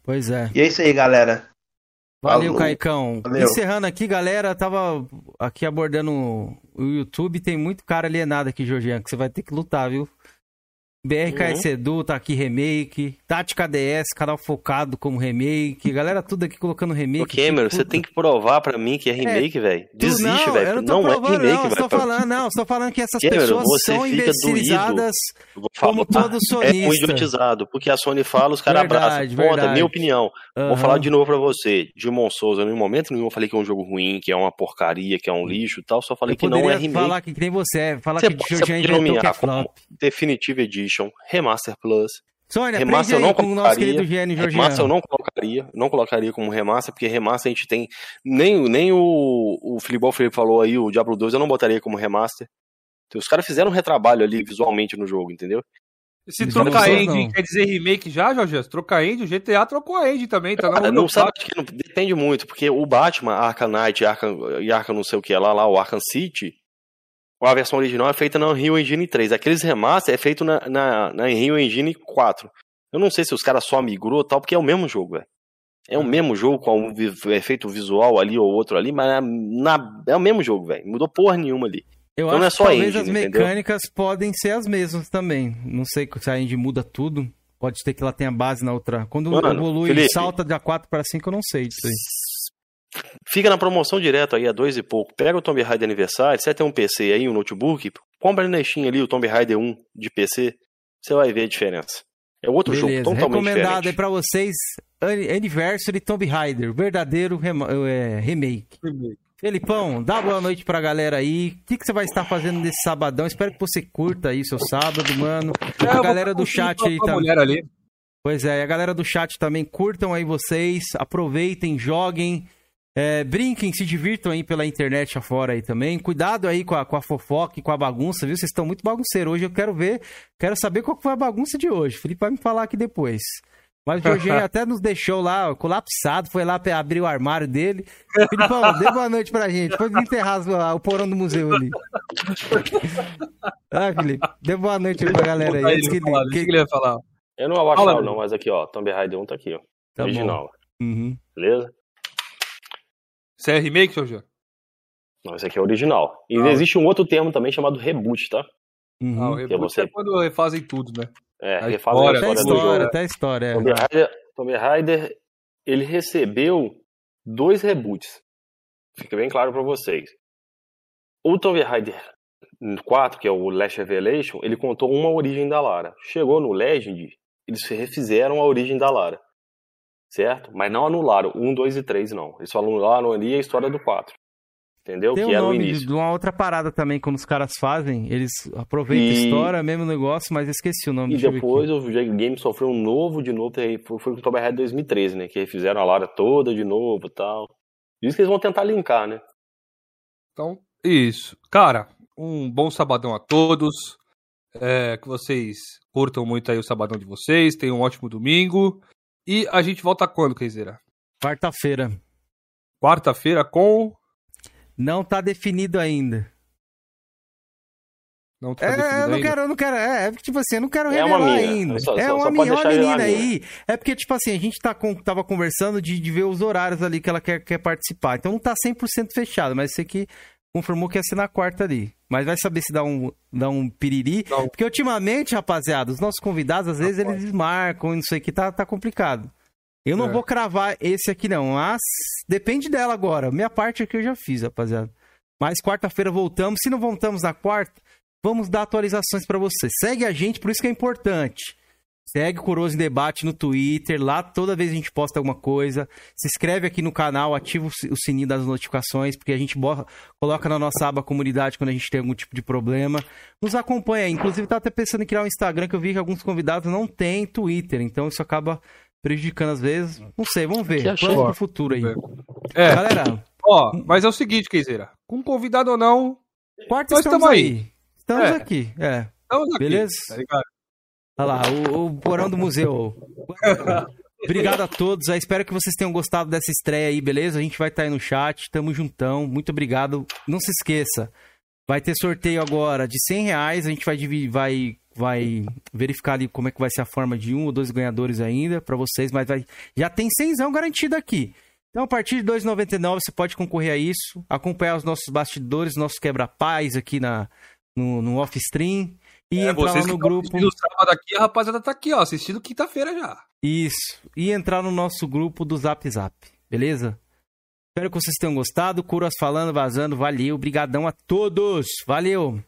Pois é. E é isso aí, galera. Valeu, Falou. Caicão. Valeu. Encerrando aqui, galera, tava aqui abordando o YouTube, tem muito cara alienado aqui, Georgiano, que você vai ter que lutar, viu? BRKS uhum. Edu tá aqui remake, Tática DS, canal focado como remake, galera tudo aqui colocando remake. Ô, Cameron, tipo, você tem que provar pra mim que é remake, é, velho. Desiste, velho. Eu não, tô não é remake, não, velho. Tô falando, não, estou falando que essas Cameron, pessoas são imbecilizadas como todo sonista. (laughs) É um idiotizado, porque a Sony fala, os caras abraçam. Ponta, minha opinião. Uhum. Vou falar de novo pra você. Demon Souls, em momento nenhum eu falei que é um jogo ruim, que é uma porcaria, que é um lixo e tal, só falei eu que não é remake. falar que nem você, falar você que Georgian inventou que é flop. Edition Edition, Remaster Plus. Sônia, remaster eu não com o nosso querido Gene Remaster eu não colocaria, não colocaria como remaster, porque remaster a gente tem. Nem, nem o, o Filipão Felipe falou aí, o Diablo 2 eu não botaria como remaster. Então, os caras fizeram um retrabalho ali visualmente no jogo, entendeu? Se trocar engine quer dizer remake já, Jorge? Trocar engine, o GTA trocou a engine também, tá? Não, não sabe que não, depende muito, porque o Batman, Arkham Knight Arkham, e Arkham não sei o que lá, lá, o Arkham City, a versão original é feita na Unreal Engine 3. Aqueles remaster é feito na, na, na Unreal Engine 4. Eu não sei se os caras só migrou tal, porque é o mesmo jogo, velho. É o mesmo jogo com um efeito visual ali ou outro ali, mas na, é o mesmo jogo, velho. Mudou porra nenhuma ali. Eu então acho não é só que talvez engine, as mecânicas entendeu? podem ser as mesmas também. Não sei se a engine muda tudo. Pode ter que ela tenha base na outra. Quando Mano, evolui Felipe, salta da 4 para 5, eu não sei disso aí. Fica na promoção direto aí, a dois e pouco. Pega o Tomb Raider aniversário, você tem um PC aí, um notebook, compra na Steam ali o Tomb Raider 1 de PC, você vai ver a diferença. É outro Beleza. jogo totalmente Recomendado diferente. aí pra vocês, Anniversary Tomb Raider, verdadeiro é, remake. remake. Felipão, dá boa noite pra galera aí. O que, que você vai estar fazendo nesse sabadão? Espero que você curta aí seu sábado, mano. É, a galera do chat aí também. Pois é, a galera do chat também curtam aí vocês, aproveitem, joguem. É, brinquem, se divirtam aí pela internet afora aí também. Cuidado aí com a, com a fofoca e com a bagunça, viu? Vocês estão muito bagunceiros. Hoje eu quero ver, quero saber qual foi a bagunça de hoje. O Felipe vai me falar aqui depois. Mas o Jorginho (laughs) até nos deixou lá, colapsado, foi lá abrir o armário dele. Filipão, dê boa noite pra gente. Foi enterrar o porão do museu ali. ah, Felipe, dê boa noite aí pra galera aí. que, falar, que... que ele ia falar. Eu não vou achar, não, mas aqui, ó, Tomb Raider 1 tá aqui, ó. Tá original. Uhum. Beleza? Isso é remake, Jorge? Não, esse aqui é original. E ah, existe um outro termo também chamado reboot, tá? Uhum. Ah, o reboot é, você... é quando refazem tudo, né? É, a refazem história, a história. Até a história, é. Tomb Raider, Tomb Raider, ele recebeu dois reboots. fica bem claro para vocês. O Tomb Raider 4, que é o Last Revelation, ele contou uma origem da Lara. Chegou no Legend, eles refizeram a origem da Lara. Certo? Mas não anularam 1, 2 e 3, não. Eles só anularam ali a história do 4. Entendeu? Tem que era o início. de uma outra parada também, quando os caras fazem, eles aproveitam e... a história, mesmo negócio, mas esqueci o nome. E depois o game sofreu um novo de novo, foi, com o Tomb Raider 2013, né? Que fizeram a Lara toda de novo e tal. Isso que eles vão tentar linkar, né? Então, isso. Cara, um bom sabadão a todos. É, que vocês curtam muito aí o sabadão de vocês. Tenham um ótimo domingo. E a gente volta quando, Keizeira? Quarta-feira. Quarta-feira com não tá definido ainda. Não tá é, definido eu não ainda? quero, eu não quero. É, é tipo assim, eu não quero é revelar uma ainda. Só, é só, uma, só uma menina aí. É porque, tipo assim, a gente tá com, tava conversando de, de ver os horários ali que ela quer, quer participar. Então não tá 100% fechado, mas sei que confirmou que ia ser na quarta ali. Mas vai saber se dá um, dá um piriri. Não. Porque ultimamente, rapaziada, os nossos convidados, às vezes, eles desmarcam e não sei o que, tá, tá complicado. Eu não é. vou cravar esse aqui, não. Mas depende dela agora. Minha parte aqui eu já fiz, rapaziada. Mas quarta-feira voltamos. Se não voltamos na quarta, vamos dar atualizações para você. Segue a gente, por isso que é importante. Segue o Coroso em Debate no Twitter. Lá toda vez a gente posta alguma coisa. Se inscreve aqui no canal, ativa o sininho das notificações, porque a gente coloca na nossa aba comunidade quando a gente tem algum tipo de problema. Nos acompanha. Inclusive, tá até pensando em criar um Instagram que eu vi que alguns convidados não têm Twitter. Então isso acaba prejudicando às vezes. Não sei, vamos ver. Plano pro futuro aí. É. Galera. Ó, mas é o seguinte, Keizeira. Com convidado ou não. Quarta nós estamos aí. aí. Estamos é. aqui. É. Estamos aqui. Beleza? Tá ligado? Olha lá, o, o porão do museu. Obrigado a todos. Eu espero que vocês tenham gostado dessa estreia aí, beleza? A gente vai estar aí no chat. Tamo juntão. Muito obrigado. Não se esqueça. Vai ter sorteio agora de 100 reais. A gente vai, vai vai verificar ali como é que vai ser a forma de um ou dois ganhadores ainda para vocês, mas vai, já tem 100 garantido aqui. Então, a partir de 2,99 você pode concorrer a isso, acompanhar os nossos bastidores, nossos quebra-paz aqui na, no, no off-stream e é, entrar lá no grupo. No sábado aqui, a rapaziada tá aqui, ó, assistindo quinta-feira já. Isso. E entrar no nosso grupo do Zap Zap, beleza? Espero que vocês tenham gostado. Curas falando, vazando, valeu. Obrigadão a todos. Valeu.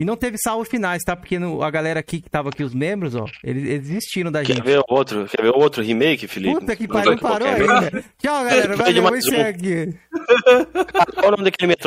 E não teve salvo finais, tá? Porque no, a galera aqui que tava aqui, os membros, ó, eles, eles desistiram da quer gente. Ver outro, quer ver outro remake, Felipe? Puta que pariu, parou ainda. Tchau, galera. (laughs) Valeu, vou encerrar aqui. Qual o nome daquele metrô